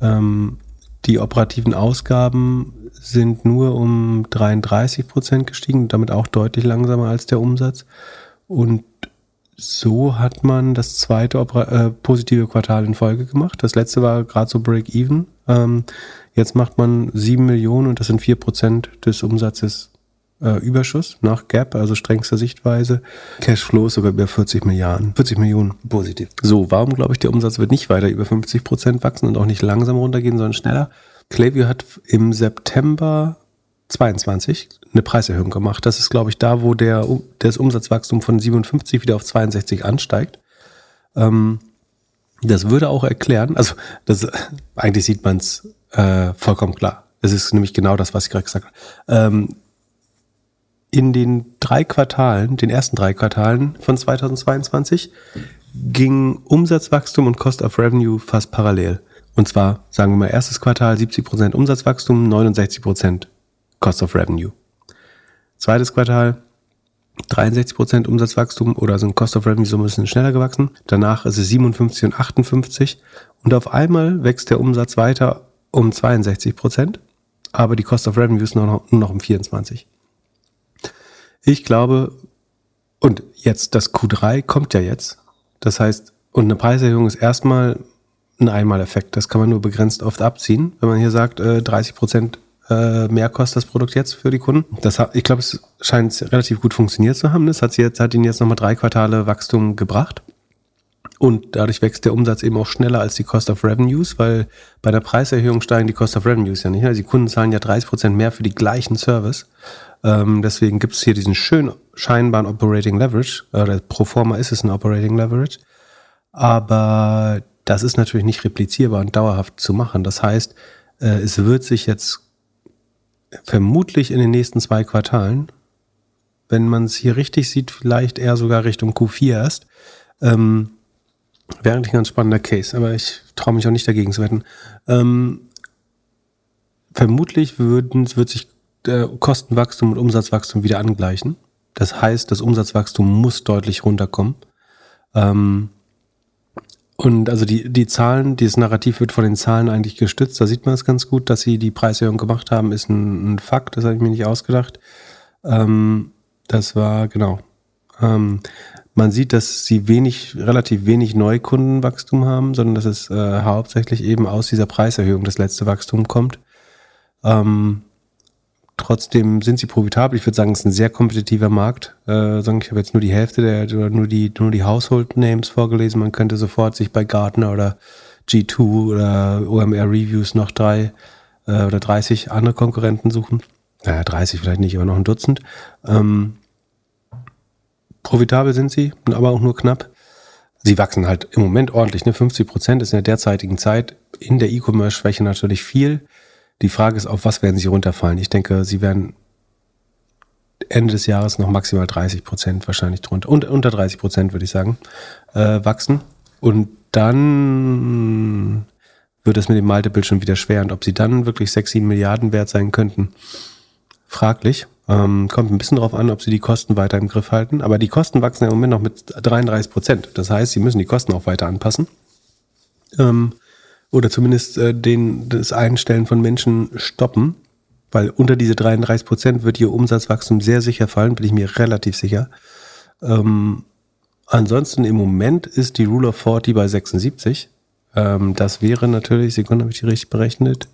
B: Ähm, die operativen Ausgaben sind nur um 33% gestiegen, damit auch deutlich langsamer als der Umsatz. Und so hat man das zweite äh, positive Quartal in Folge gemacht. Das letzte war gerade so Break-Even. Ähm, jetzt macht man 7 Millionen und das sind 4% des Umsatzes äh, Überschuss nach Gap, also strengster Sichtweise. Cashflow ist sogar über 40 Milliarden, 40 Millionen positiv. So, warum glaube ich, der Umsatz wird nicht weiter über 50 Prozent wachsen und auch nicht langsam runtergehen, sondern schneller? Klaviyo hat im September 22 eine Preiserhöhung gemacht. Das ist, glaube ich, da, wo der, das Umsatzwachstum von 57 wieder auf 62 ansteigt. Ähm, das würde auch erklären, also das, eigentlich sieht man es äh, vollkommen klar. Es ist nämlich genau das, was ich gerade gesagt habe. Ähm, in den drei Quartalen, den ersten drei Quartalen von 2022, ging Umsatzwachstum und Cost of Revenue fast parallel. Und zwar, sagen wir mal, erstes Quartal 70% Umsatzwachstum, 69% Cost of Revenue. Zweites Quartal 63% Umsatzwachstum oder sind Cost of Revenue so ein bisschen schneller gewachsen. Danach ist es 57 und 58 und auf einmal wächst der Umsatz weiter um 62%, aber die Cost of Revenue ist nur noch, nur noch um 24. Ich glaube, und jetzt das Q3 kommt ja jetzt. Das heißt, und eine Preiserhöhung ist erstmal ein Einmaleffekt. Das kann man nur begrenzt oft abziehen. Wenn man hier sagt, äh, 30 Prozent äh, mehr kostet das Produkt jetzt für die Kunden. Das ich glaube, es scheint relativ gut funktioniert zu haben. Das hat, sie jetzt, hat ihnen jetzt nochmal drei Quartale Wachstum gebracht. Und dadurch wächst der Umsatz eben auch schneller als die Cost of Revenues, weil bei der Preiserhöhung steigen die Cost of Revenues ja nicht. Also die Kunden zahlen ja 30 Prozent mehr für die gleichen Service. Ähm, deswegen gibt es hier diesen schönen scheinbaren Operating Leverage. Oder pro forma ist es ein Operating Leverage. Aber das ist natürlich nicht replizierbar und dauerhaft zu machen. Das heißt, äh, es wird sich jetzt vermutlich in den nächsten zwei Quartalen, wenn man es hier richtig sieht, vielleicht eher sogar Richtung Q4 erst, ähm, wäre eigentlich ein ganz spannender Case, aber ich traue mich auch nicht dagegen zu wetten. Ähm, vermutlich würden, wird sich äh, Kostenwachstum und Umsatzwachstum wieder angleichen. Das heißt, das Umsatzwachstum muss deutlich runterkommen. Ähm, und also die, die Zahlen, dieses Narrativ wird von den Zahlen eigentlich gestützt. Da sieht man es ganz gut, dass sie die Preiserhöhung gemacht haben, ist ein, ein Fakt. Das habe ich mir nicht ausgedacht. Ähm, das war, genau. Ähm, man sieht, dass sie wenig, relativ wenig Neukundenwachstum haben, sondern dass es äh, hauptsächlich eben aus dieser Preiserhöhung das letzte Wachstum kommt. Ähm, Trotzdem sind sie profitabel. Ich würde sagen, es ist ein sehr kompetitiver Markt. Äh, ich habe jetzt nur die Hälfte der oder nur die nur die Household Names vorgelesen. Man könnte sofort sich bei Gartner oder G2 oder OMR Reviews noch drei äh, oder 30 andere Konkurrenten suchen. Naja, 30 vielleicht nicht, aber noch ein Dutzend. Ähm, profitabel sind sie, aber auch nur knapp. Sie wachsen halt im Moment ordentlich. Ne? 50 Prozent ist in der derzeitigen Zeit in der E-Commerce-Schwäche natürlich viel. Die Frage ist, auf was werden sie runterfallen? Ich denke, sie werden Ende des Jahres noch maximal 30 Prozent wahrscheinlich drunter, und, unter 30 Prozent würde ich sagen, äh, wachsen. Und dann wird es mit dem Multiple schon wieder schwer. Und ob sie dann wirklich 6, 7 Milliarden wert sein könnten, fraglich. Ähm, kommt ein bisschen darauf an, ob sie die Kosten weiter im Griff halten. Aber die Kosten wachsen im Moment noch mit 33 Prozent. Das heißt, sie müssen die Kosten auch weiter anpassen. Ähm, oder zumindest äh, den, das Einstellen von Menschen stoppen, weil unter diese 33 Prozent wird ihr Umsatzwachstum sehr sicher fallen, bin ich mir relativ sicher. Ähm, ansonsten im Moment ist die Rule of 40 bei 76. Ähm, das wäre natürlich, Sekunde, habe ich die richtig berechnet?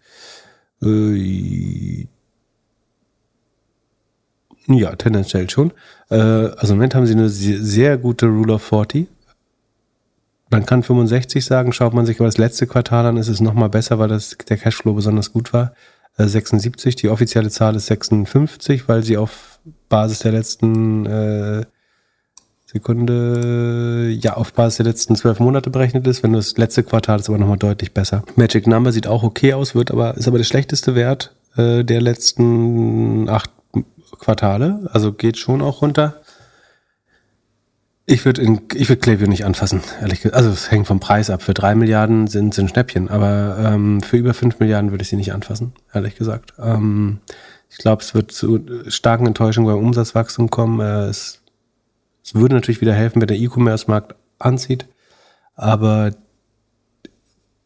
B: Äh, ja, tendenziell schon. Äh, also im Moment haben sie eine sehr, sehr gute Rule of 40 man kann 65 sagen, schaut man sich aber das letzte Quartal an, ist es nochmal besser, weil das, der Cashflow besonders gut war. 76, äh, die offizielle Zahl ist 56, weil sie auf Basis der letzten äh, Sekunde, ja, auf Basis der letzten zwölf Monate berechnet ist. Wenn das letzte Quartal ist aber nochmal deutlich besser. Magic Number sieht auch okay aus, wird aber, ist aber der schlechteste Wert äh, der letzten acht Quartale. Also geht schon auch runter. Ich würde ich würd Klaviyo nicht anfassen, ehrlich gesagt. Also es hängt vom Preis ab. Für drei Milliarden sind sie ein Schnäppchen, aber ähm, für über fünf Milliarden würde ich sie nicht anfassen, ehrlich gesagt. Ähm, ich glaube, es wird zu starken Enttäuschungen beim Umsatzwachstum kommen. Äh, es, es würde natürlich wieder helfen, wenn der E-Commerce-Markt anzieht, aber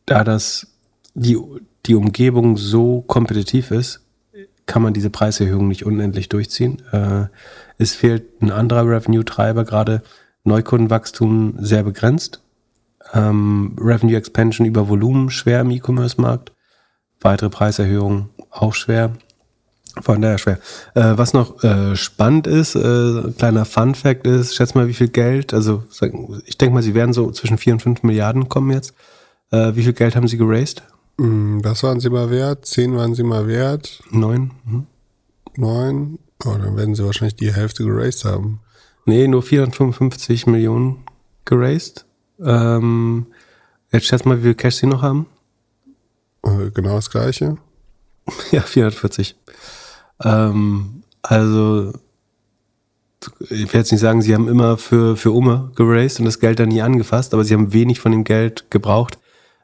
B: da das die, die Umgebung so kompetitiv ist, kann man diese Preiserhöhung nicht unendlich durchziehen. Äh, es fehlt ein anderer Revenue-Treiber gerade Neukundenwachstum sehr begrenzt. Ähm, Revenue Expansion über Volumen schwer im E-Commerce-Markt. Weitere Preiserhöhungen auch schwer. Von daher schwer. Äh, was noch äh, spannend ist, äh, kleiner Fun Fact ist, schätz mal, wie viel Geld, also ich denke mal, sie werden so zwischen 4 und 5 Milliarden kommen jetzt. Äh, wie viel Geld haben sie geraced?
A: Mm, was waren sie mal wert? 10 waren sie mal wert?
B: 9. Mhm.
A: 9? Oh, dann werden sie wahrscheinlich die Hälfte geraced haben.
B: Nee, nur 455 Millionen geraced. Ähm, jetzt schätz mal, wie viel Cash sie noch haben.
A: Äh, genau das gleiche. (laughs)
B: ja, 440. Ähm, also, ich werde jetzt nicht sagen, sie haben immer für, für Umme geraced und das Geld dann nie angefasst, aber sie haben wenig von dem Geld gebraucht.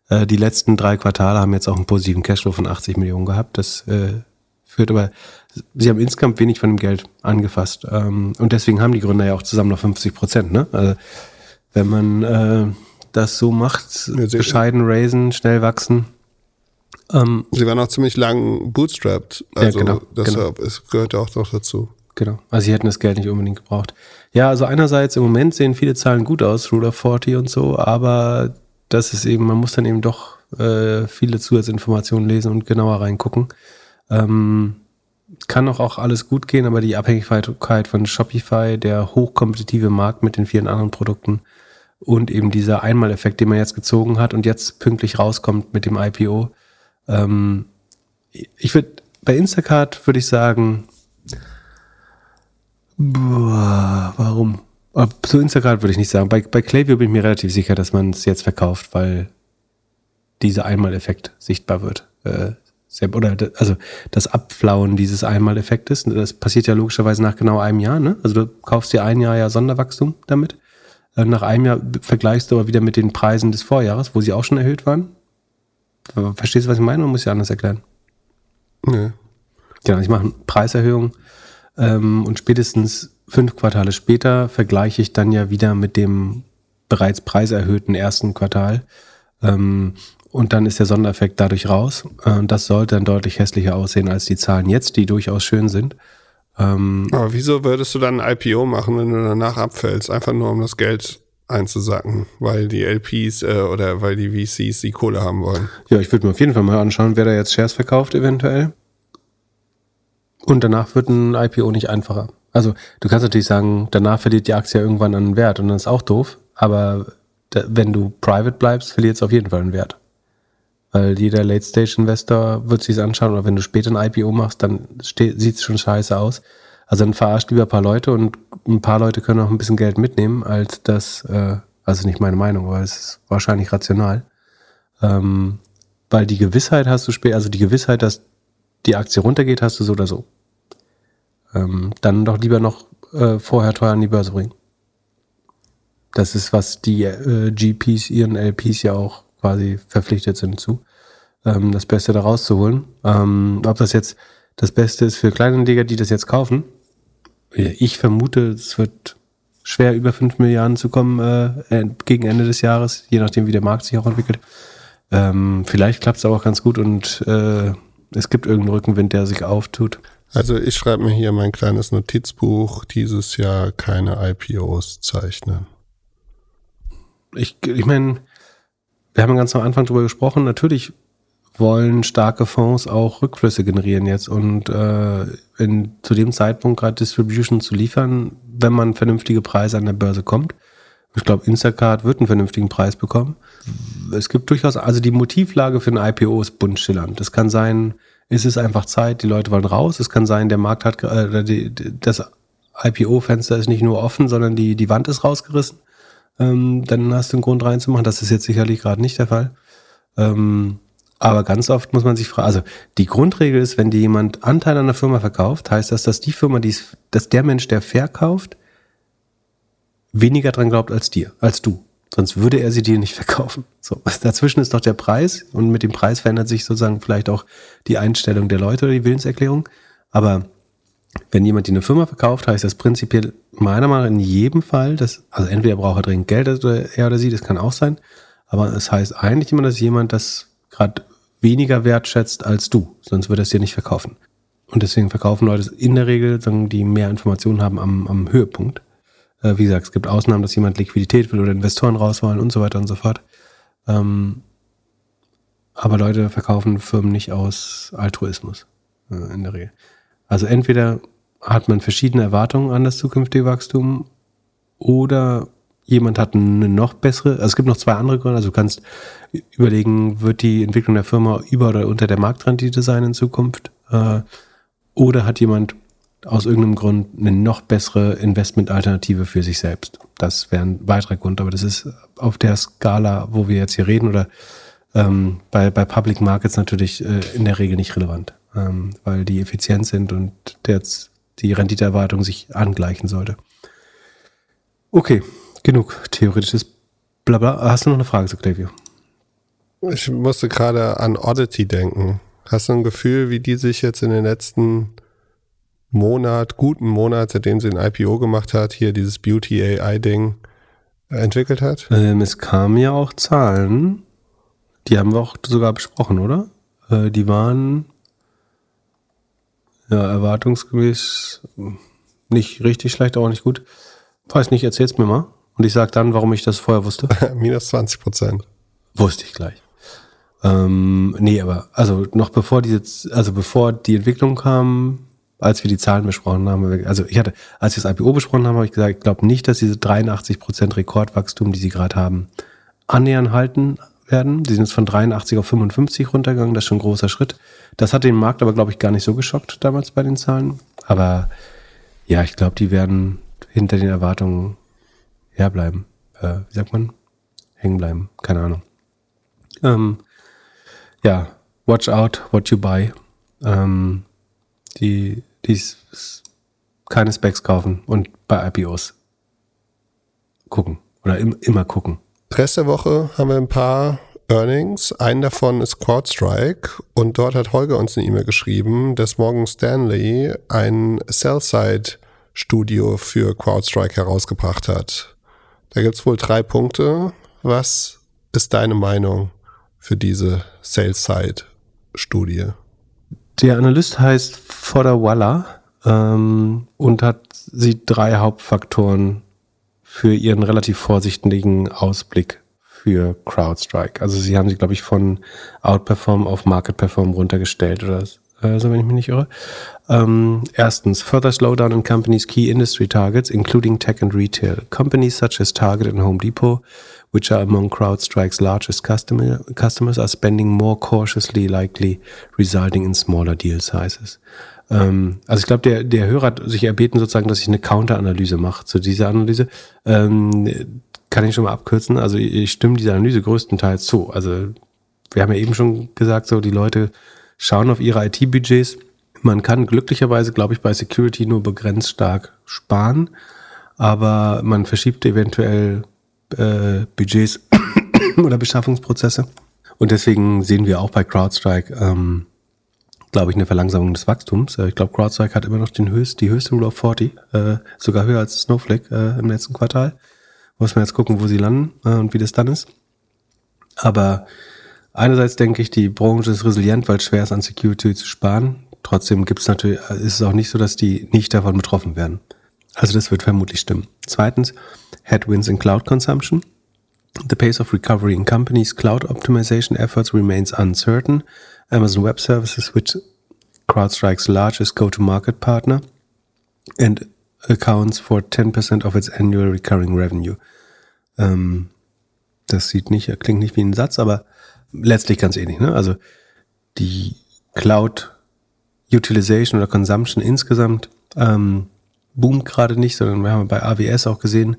B: Äh, die letzten drei Quartale haben jetzt auch einen positiven Cashflow von 80 Millionen gehabt. Das äh, führt, aber sie haben insgesamt wenig von dem Geld angefasst. Ähm, und deswegen haben die Gründer ja auch zusammen noch 50 Prozent. Ne? Also wenn man äh, das so macht, ja, bescheiden raisen, schnell wachsen.
A: Ähm, sie waren auch ziemlich lang bootstrapped. Also ja, genau, deshalb, genau. es gehört auch noch dazu.
B: Genau. Also sie hätten das Geld nicht unbedingt gebraucht. Ja, also einerseits im Moment sehen viele Zahlen gut aus, Ruler 40 und so, aber das ist eben, man muss dann eben doch äh, viele Zusatzinformationen lesen und genauer reingucken. Ähm, kann auch, auch alles gut gehen, aber die Abhängigkeit von Shopify, der hochkompetitive Markt mit den vielen anderen Produkten und eben dieser Einmaleffekt, den man jetzt gezogen hat und jetzt pünktlich rauskommt mit dem IPO. Ähm, ich würde bei Instacart würde ich sagen, boah, warum? Zu Instacart würde ich nicht sagen. Bei, bei Klaviyo bin ich mir relativ sicher, dass man es jetzt verkauft, weil dieser Einmaleffekt sichtbar wird. Äh, oder also das Abflauen dieses Einmaleffektes, das passiert ja logischerweise nach genau einem Jahr. Ne? Also du kaufst dir ein Jahr ja Sonderwachstum damit. Äh, nach einem Jahr vergleichst du aber wieder mit den Preisen des Vorjahres, wo sie auch schon erhöht waren. Verstehst du, was ich meine? Man muss ja anders erklären. Nee. Genau, ich mache eine Preiserhöhung ähm, und spätestens fünf Quartale später vergleiche ich dann ja wieder mit dem bereits preiserhöhten ersten Quartal. Ähm, und dann ist der Sondereffekt dadurch raus. Und das sollte dann deutlich hässlicher aussehen als die Zahlen jetzt, die durchaus schön sind.
A: Ähm, Aber wieso würdest du dann ein IPO machen, wenn du danach abfällst? Einfach nur, um das Geld einzusacken, weil die LPs äh, oder weil die VCs die Kohle haben wollen.
B: Ja, ich würde mir auf jeden Fall mal anschauen, wer da jetzt Shares verkauft eventuell. Und danach wird ein IPO nicht einfacher. Also du kannst natürlich sagen, danach verliert die Aktie irgendwann an Wert und dann ist auch doof. Aber wenn du private bleibst, verliert es auf jeden Fall einen Wert. Weil jeder Late-Stage-Investor wird sich anschauen oder wenn du später ein IPO machst, dann sieht es schon scheiße aus. Also dann verarscht lieber ein paar Leute und ein paar Leute können auch ein bisschen Geld mitnehmen, als das, äh, also nicht meine Meinung, aber es ist wahrscheinlich rational. Ähm, weil die Gewissheit hast du später, also die Gewissheit, dass die Aktie runtergeht, hast du so oder so. Ähm, dann doch lieber noch äh, vorher teuer an die Börse bringen. Das ist, was die äh, GPs, ihren LPs ja auch quasi verpflichtet sind zu, ähm, das Beste da rauszuholen. Ähm, ob das jetzt das Beste ist für Kleinanleger, die das jetzt kaufen, ich vermute, es wird schwer über 5 Milliarden zu kommen äh, gegen Ende des Jahres, je nachdem, wie der Markt sich auch entwickelt. Ähm, vielleicht klappt es aber auch ganz gut und äh, es gibt irgendeinen Rückenwind, der sich auftut.
A: Also ich schreibe mir hier mein kleines Notizbuch, dieses Jahr keine IPOs zeichnen.
B: Ich, ich meine, wir haben ganz am Anfang darüber gesprochen, natürlich wollen starke Fonds auch Rückflüsse generieren jetzt und äh, in, zu dem Zeitpunkt gerade Distribution zu liefern, wenn man vernünftige Preise an der Börse kommt. Ich glaube, Instacart wird einen vernünftigen Preis bekommen. Es gibt durchaus, also die Motivlage für ein IPO ist bunt schillernd. Das kann sein, ist es einfach Zeit, die Leute wollen raus. Es kann sein, der Markt hat, äh, die, das IPO-Fenster ist nicht nur offen, sondern die, die Wand ist rausgerissen ähm, dann hast du einen Grund reinzumachen. Das ist jetzt sicherlich gerade nicht der Fall. Ähm, aber ganz oft muss man sich fragen, also die Grundregel ist, wenn dir jemand Anteil an einer Firma verkauft, heißt das, dass die Firma, die dass der Mensch, der verkauft, weniger dran glaubt als dir, als du. Sonst würde er sie dir nicht (laughs) verkaufen. So, dazwischen ist doch der Preis und mit dem Preis verändert sich sozusagen vielleicht auch die Einstellung der Leute oder die Willenserklärung. Aber wenn jemand die eine Firma verkauft, heißt das prinzipiell meiner Meinung nach in jedem Fall, dass, also entweder braucht er dringend Geld oder er oder sie, das kann auch sein, aber es heißt eigentlich immer, dass jemand das gerade weniger wertschätzt als du, sonst würde er es dir nicht verkaufen. Und deswegen verkaufen Leute in der Regel, die mehr Informationen haben am, am Höhepunkt. Äh, wie gesagt, es gibt Ausnahmen, dass jemand Liquidität will oder Investoren raus wollen und so weiter und so fort. Ähm, aber Leute verkaufen Firmen nicht aus Altruismus äh, in der Regel. Also entweder hat man verschiedene Erwartungen an das zukünftige Wachstum oder jemand hat eine noch bessere, also es gibt noch zwei andere Gründe, also du kannst überlegen, wird die Entwicklung der Firma über oder unter der Marktrendite sein in Zukunft? Äh, oder hat jemand aus irgendeinem Grund eine noch bessere Investmentalternative für sich selbst. Das wäre ein weiterer Grund, aber das ist auf der Skala, wo wir jetzt hier reden oder ähm, bei, bei Public Markets natürlich äh, in der Regel nicht relevant ähm, weil die effizient sind und der, die Renditeerwartung sich angleichen sollte. Okay, genug theoretisches Blabla. Hast du noch eine Frage zu Klaviyo?
A: Ich musste gerade an Oddity denken. Hast du ein Gefühl, wie die sich jetzt in den letzten Monat, guten Monat, seitdem sie ein IPO gemacht hat, hier dieses Beauty AI-Ding entwickelt hat?
B: Ähm, es kamen ja auch Zahlen, die haben wir auch sogar besprochen, oder? Äh, die waren ja erwartungsgemäß nicht richtig schlecht, auch nicht gut. Weiß nicht, erzähl's mir mal. Und ich sag dann, warum ich das vorher wusste. (laughs)
A: Minus 20 Prozent.
B: Wusste ich gleich. Ähm, nee, aber also noch bevor die jetzt, also bevor die Entwicklung kam, als wir die Zahlen besprochen haben, also ich hatte, als wir das IPO besprochen haben, habe ich gesagt, ich glaube nicht, dass diese 83 Prozent Rekordwachstum, die sie gerade haben, annähernd halten werden. Die sind jetzt von 83 auf 55 runtergegangen, das ist schon ein großer Schritt. Das hat den Markt aber, glaube ich, gar nicht so geschockt damals bei den Zahlen. Aber ja, ich glaube, die werden hinter den Erwartungen herbleiben. Äh, wie sagt man? Hängen bleiben. Keine Ahnung. Ähm, ja, watch out what you buy. Ähm, die, die keine Specs kaufen und bei IPOs gucken oder im, immer gucken.
A: Rest der Woche haben wir ein paar Earnings. Einen davon ist CrowdStrike und dort hat Holger uns eine E-Mail geschrieben, dass Morgan Stanley ein Sell-Side-Studio für CrowdStrike herausgebracht hat. Da gibt es wohl drei Punkte. Was ist deine Meinung für diese Sales-Side-Studie?
B: Der Analyst heißt Fodderwalla ähm, und hat sieht drei Hauptfaktoren für ihren relativ vorsichtigen Ausblick für CrowdStrike. Also sie haben sie, glaube ich, von Outperform auf Market Perform runtergestellt oder äh, so, wenn ich mich nicht irre. Ähm, erstens, further slowdown in companies' key industry targets, including tech and retail. Companies such as Target and Home Depot which are among CrowdStrike's largest customer, customers, are spending more cautiously, likely resulting in smaller deal sizes. Ähm, also ich glaube, der, der Hörer hat sich erbeten sozusagen, dass ich eine Counter-Analyse mache zu dieser Analyse. Ähm, kann ich schon mal abkürzen. Also ich stimme dieser Analyse größtenteils zu. Also wir haben ja eben schon gesagt, so die Leute schauen auf ihre IT-Budgets. Man kann glücklicherweise, glaube ich, bei Security nur begrenzt stark sparen, aber man verschiebt eventuell äh, Budgets (coughs) oder Beschaffungsprozesse. Und deswegen sehen wir auch bei CrowdStrike, ähm, glaube ich, eine Verlangsamung des Wachstums. Äh, ich glaube, CrowdStrike hat immer noch den höchst, die höchste Rule of 40, äh, sogar höher als Snowflake äh, im letzten Quartal. Muss man jetzt gucken, wo sie landen äh, und wie das dann ist. Aber einerseits denke ich, die Branche ist resilient, weil es schwer ist, an Security zu sparen. Trotzdem gibt es natürlich, äh, ist es auch nicht so, dass die nicht davon betroffen werden. Also das wird vermutlich stimmen. Zweitens, headwinds in cloud consumption. The pace of recovery in companies' cloud optimization efforts remains uncertain. Amazon Web Services, which CrowdStrike's largest go-to-market partner and accounts for 10% of its annual recurring revenue. Ähm, das sieht nicht, klingt nicht wie ein Satz, aber letztlich ganz ähnlich. Ne? Also die Cloud Utilization oder Consumption insgesamt ähm, boomt gerade nicht, sondern wir haben bei AWS auch gesehen,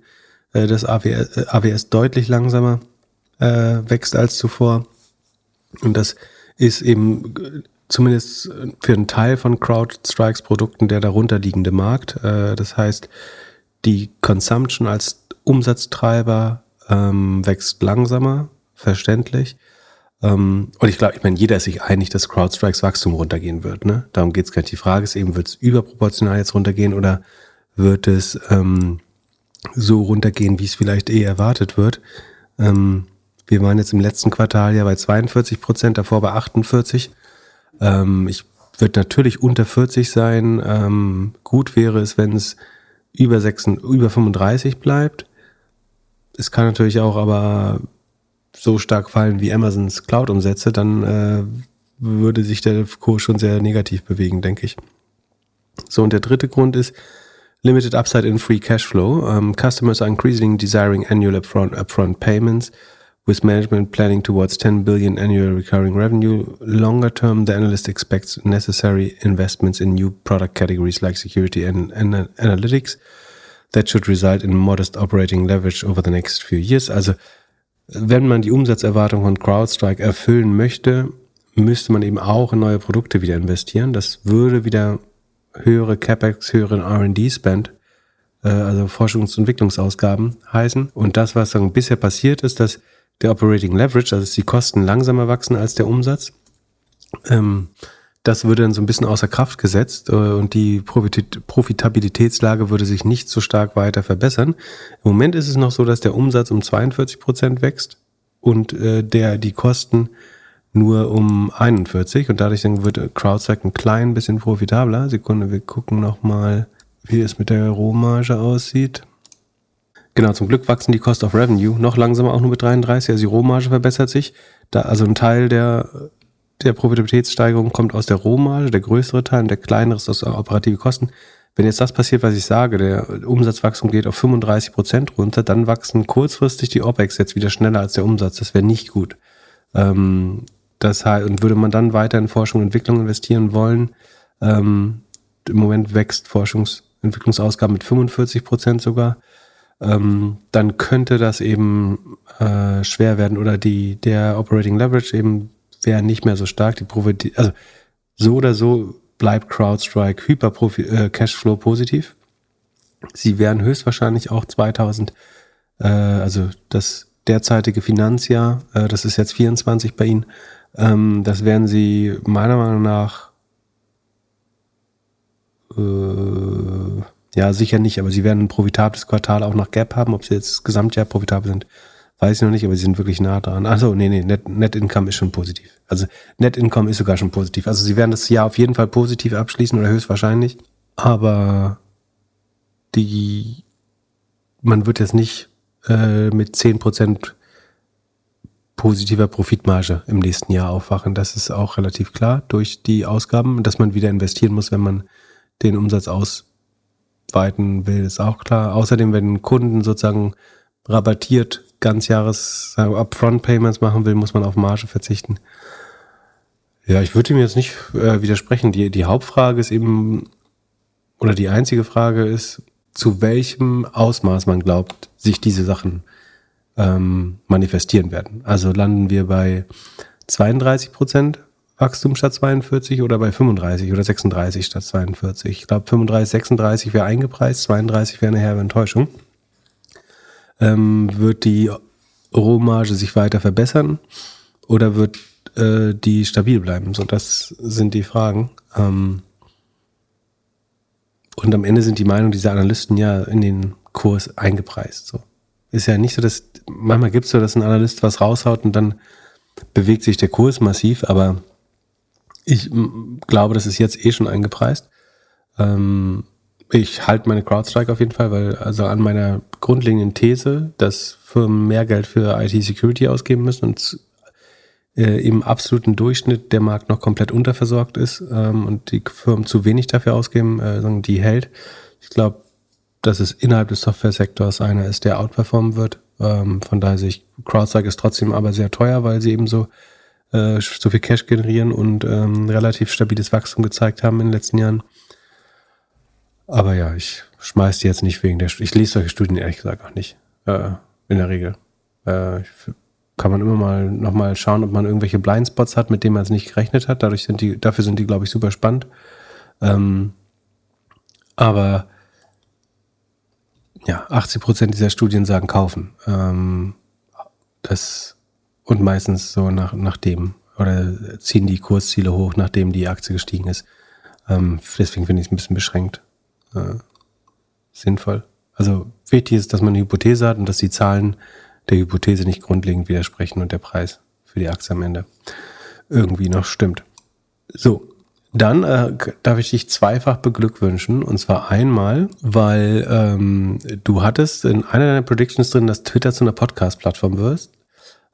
B: äh, dass AWS, äh, AWS deutlich langsamer äh, wächst als zuvor. Und das ist eben äh, zumindest für einen Teil von CrowdStrikes Produkten der darunter liegende Markt. Äh, das heißt, die Consumption als Umsatztreiber ähm, wächst langsamer, verständlich. Ähm, und ich glaube, ich meine, jeder ist sich einig, dass CrowdStrikes Wachstum runtergehen wird. Ne? Darum geht es gar nicht. Die Frage ist eben, wird es überproportional jetzt runtergehen oder wird es ähm, so runtergehen, wie es vielleicht eh erwartet wird. Ähm, wir waren jetzt im letzten Quartal ja bei 42 Prozent, davor bei 48. Ähm, ich würde natürlich unter 40 sein. Ähm, gut wäre es, wenn es über, 6, über 35 bleibt. Es kann natürlich auch aber so stark fallen wie Amazons Cloud-Umsätze, dann äh, würde sich der Kurs schon sehr negativ bewegen, denke ich. So, und der dritte Grund ist, limited upside in free cash flow. Um, customers are increasingly desiring annual upfront, upfront payments, with management planning towards 10 billion annual recurring revenue. Longer term, the analyst expects necessary investments in new product categories like security and, and analytics that should result in modest operating leverage over the next few years. Also, wenn man die Umsatzerwartung von CrowdStrike erfüllen möchte, müsste man eben auch in neue Produkte wieder investieren. Das würde wieder höhere CapEx, höheren R&D-Spend, äh, also Forschungs- und Entwicklungsausgaben heißen. Und das, was dann bisher passiert ist, dass der Operating Leverage, also dass die Kosten langsamer wachsen als der Umsatz. Ähm, das würde dann so ein bisschen außer Kraft gesetzt äh, und die Profit Profitabilitätslage würde sich nicht so stark weiter verbessern. Im Moment ist es noch so, dass der Umsatz um 42 Prozent wächst und äh, der die Kosten nur um 41 und dadurch dann wird CrowdStrike ein klein bisschen profitabler. Sekunde, wir gucken nochmal, wie es mit der Rohmarge aussieht. Genau, zum Glück wachsen die Cost of Revenue noch langsamer, auch nur mit 33. Also die Rohmarge verbessert sich. Da, also ein Teil der der Profitabilitätssteigerung kommt aus der Rohmarge, der größere Teil und der kleinere ist aus operative Kosten. Wenn jetzt das passiert, was ich sage, der Umsatzwachstum geht auf 35 Prozent runter, dann wachsen kurzfristig die OPEX jetzt wieder schneller als der Umsatz. Das wäre nicht gut. Ähm, das heißt, und würde man dann weiter in Forschung und Entwicklung investieren wollen, ähm, im Moment wächst Forschungsentwicklungsausgaben mit 45 Prozent sogar, ähm, dann könnte das eben äh, schwer werden oder die, der Operating Leverage eben wäre nicht mehr so stark. Die Profit also so oder so bleibt CrowdStrike hyper äh, Cashflow positiv. Sie werden höchstwahrscheinlich auch 2000, äh, also das derzeitige Finanzjahr, äh, das ist jetzt 24 bei Ihnen, ähm, das werden Sie meiner Meinung nach äh, ja, sicher nicht, aber sie werden ein profitables Quartal auch nach Gap haben. Ob sie jetzt das Gesamtjahr profitabel sind, Weiß ich noch nicht, aber sie sind wirklich nah dran. Achso, nee, nee, Net, Net Income ist schon positiv. Also Net Income ist sogar schon positiv. Also sie werden das Jahr auf jeden Fall positiv abschließen oder höchstwahrscheinlich. Aber die, man wird jetzt nicht äh, mit zehn Prozent positiver Profitmarge im nächsten Jahr aufwachen. Das ist auch relativ klar durch die Ausgaben, dass man wieder investieren muss, wenn man den Umsatz ausweiten will, ist auch klar. Außerdem, wenn Kunden sozusagen rabattiert Ganzjahres Upfront Payments machen will, muss man auf Marge verzichten. Ja, ich würde ihm jetzt nicht äh, widersprechen. Die, die Hauptfrage ist eben, oder die einzige Frage ist, zu welchem Ausmaß man glaubt, sich diese Sachen ähm, manifestieren werden. Also landen wir bei 32 Prozent Wachstum statt 42 oder bei 35 oder 36 statt 42. Ich glaube, 35, 36 wäre eingepreist, 32 wäre eine herbe Enttäuschung ähm, wird die Rohmarge sich weiter verbessern oder wird äh, die stabil bleiben? So, das sind die Fragen. Ähm, und am Ende sind die Meinungen dieser Analysten ja in den Kurs eingepreist. So. Ist ja nicht so, dass manchmal gibt es so, dass ein Analyst was raushaut und dann bewegt sich der Kurs massiv, aber ich glaube, das ist jetzt eh schon eingepreist. Ähm, ich halte meine CrowdStrike auf jeden Fall, weil also an meiner grundlegenden These, dass Firmen mehr Geld für IT-Security ausgeben müssen und äh, im absoluten Durchschnitt der Markt noch komplett unterversorgt ist ähm, und die Firmen zu wenig dafür ausgeben, äh, die hält. Ich glaube, dass es innerhalb des Software-Sektors einer ist, der outperformen wird. Ähm, von daher sehe ich, CrowdStrike ist trotzdem aber sehr teuer, weil sie eben so, äh, so viel Cash generieren und ähm, relativ stabiles Wachstum gezeigt haben in den letzten Jahren. Aber ja, ich schmeiß die jetzt nicht wegen der Studie. Ich lese solche Studien ehrlich gesagt auch nicht. Äh, in der Regel. Äh, kann man immer mal nochmal schauen, ob man irgendwelche Blindspots hat, mit denen man es nicht gerechnet hat. Dadurch sind die, dafür sind die, glaube ich, super spannend. Ähm, aber ja, 80 Prozent dieser Studien sagen kaufen. Ähm, das und meistens so nach, nach dem oder ziehen die Kursziele hoch, nachdem die Aktie gestiegen ist. Ähm, deswegen finde ich es ein bisschen beschränkt äh, sinnvoll. Also wichtig ist, dass man eine Hypothese hat und dass die Zahlen der Hypothese nicht grundlegend widersprechen und der Preis für die Aktie am Ende irgendwie noch stimmt. So, dann äh, darf ich dich zweifach beglückwünschen. Und zwar einmal, weil ähm, du hattest in einer deiner Predictions drin, dass Twitter zu einer Podcast-Plattform wirst.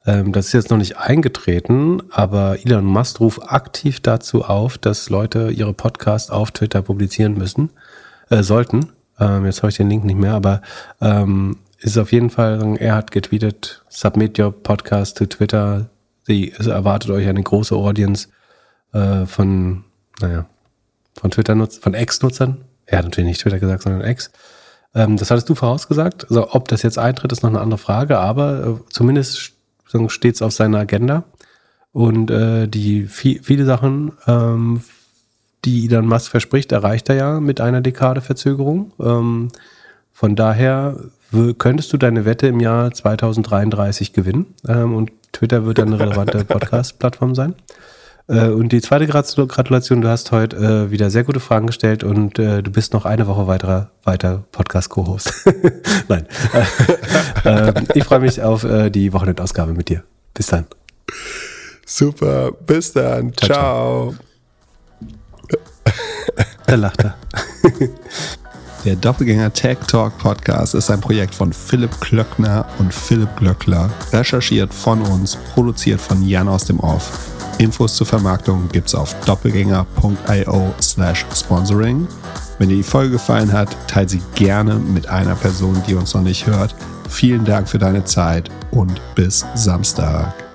B: Ähm, das ist jetzt noch nicht eingetreten, aber Elon Musk ruft aktiv dazu auf, dass Leute ihre Podcasts auf Twitter publizieren müssen äh, sollten. Ähm, jetzt habe ich den Link nicht mehr, aber ähm, ist auf jeden Fall, er hat getweetet, submit your podcast to Twitter. Sie, es erwartet euch eine große Audience äh, von, naja, von Twitter-Nutzern, von Ex-Nutzern. Er hat natürlich nicht Twitter gesagt, sondern Ex. Ähm, das hattest du vorausgesagt. Also, ob das jetzt eintritt, ist noch eine andere Frage, aber äh, zumindest steht es auf seiner Agenda. Und äh, die viel, viele Sachen ähm, die Elon Musk verspricht, erreicht er ja mit einer Dekade Verzögerung. Ähm, von daher könntest du deine Wette im Jahr 2033 gewinnen ähm, und Twitter wird dann eine relevante (laughs) Podcast-Plattform sein. Äh, und die zweite Gratulation, du hast heute äh, wieder sehr gute Fragen gestellt und äh, du bist noch eine Woche weiterer, weiter Podcast-Co-Host. (laughs) Nein. äh, ich freue mich auf äh, die Wochenendausgabe mit dir. Bis dann.
D: Super, bis dann. Ciao. ciao. (laughs)
B: Da lacht er. (laughs)
A: Der Doppelgänger Tech Talk Podcast ist ein Projekt von Philipp Klöckner und Philipp Glöckler. Recherchiert von uns, produziert von Jan aus dem Off. Infos zur Vermarktung gibt's auf doppelgänger.io slash sponsoring. Wenn dir die Folge gefallen hat, teile sie gerne mit einer Person, die uns noch nicht hört. Vielen Dank für deine Zeit und bis Samstag.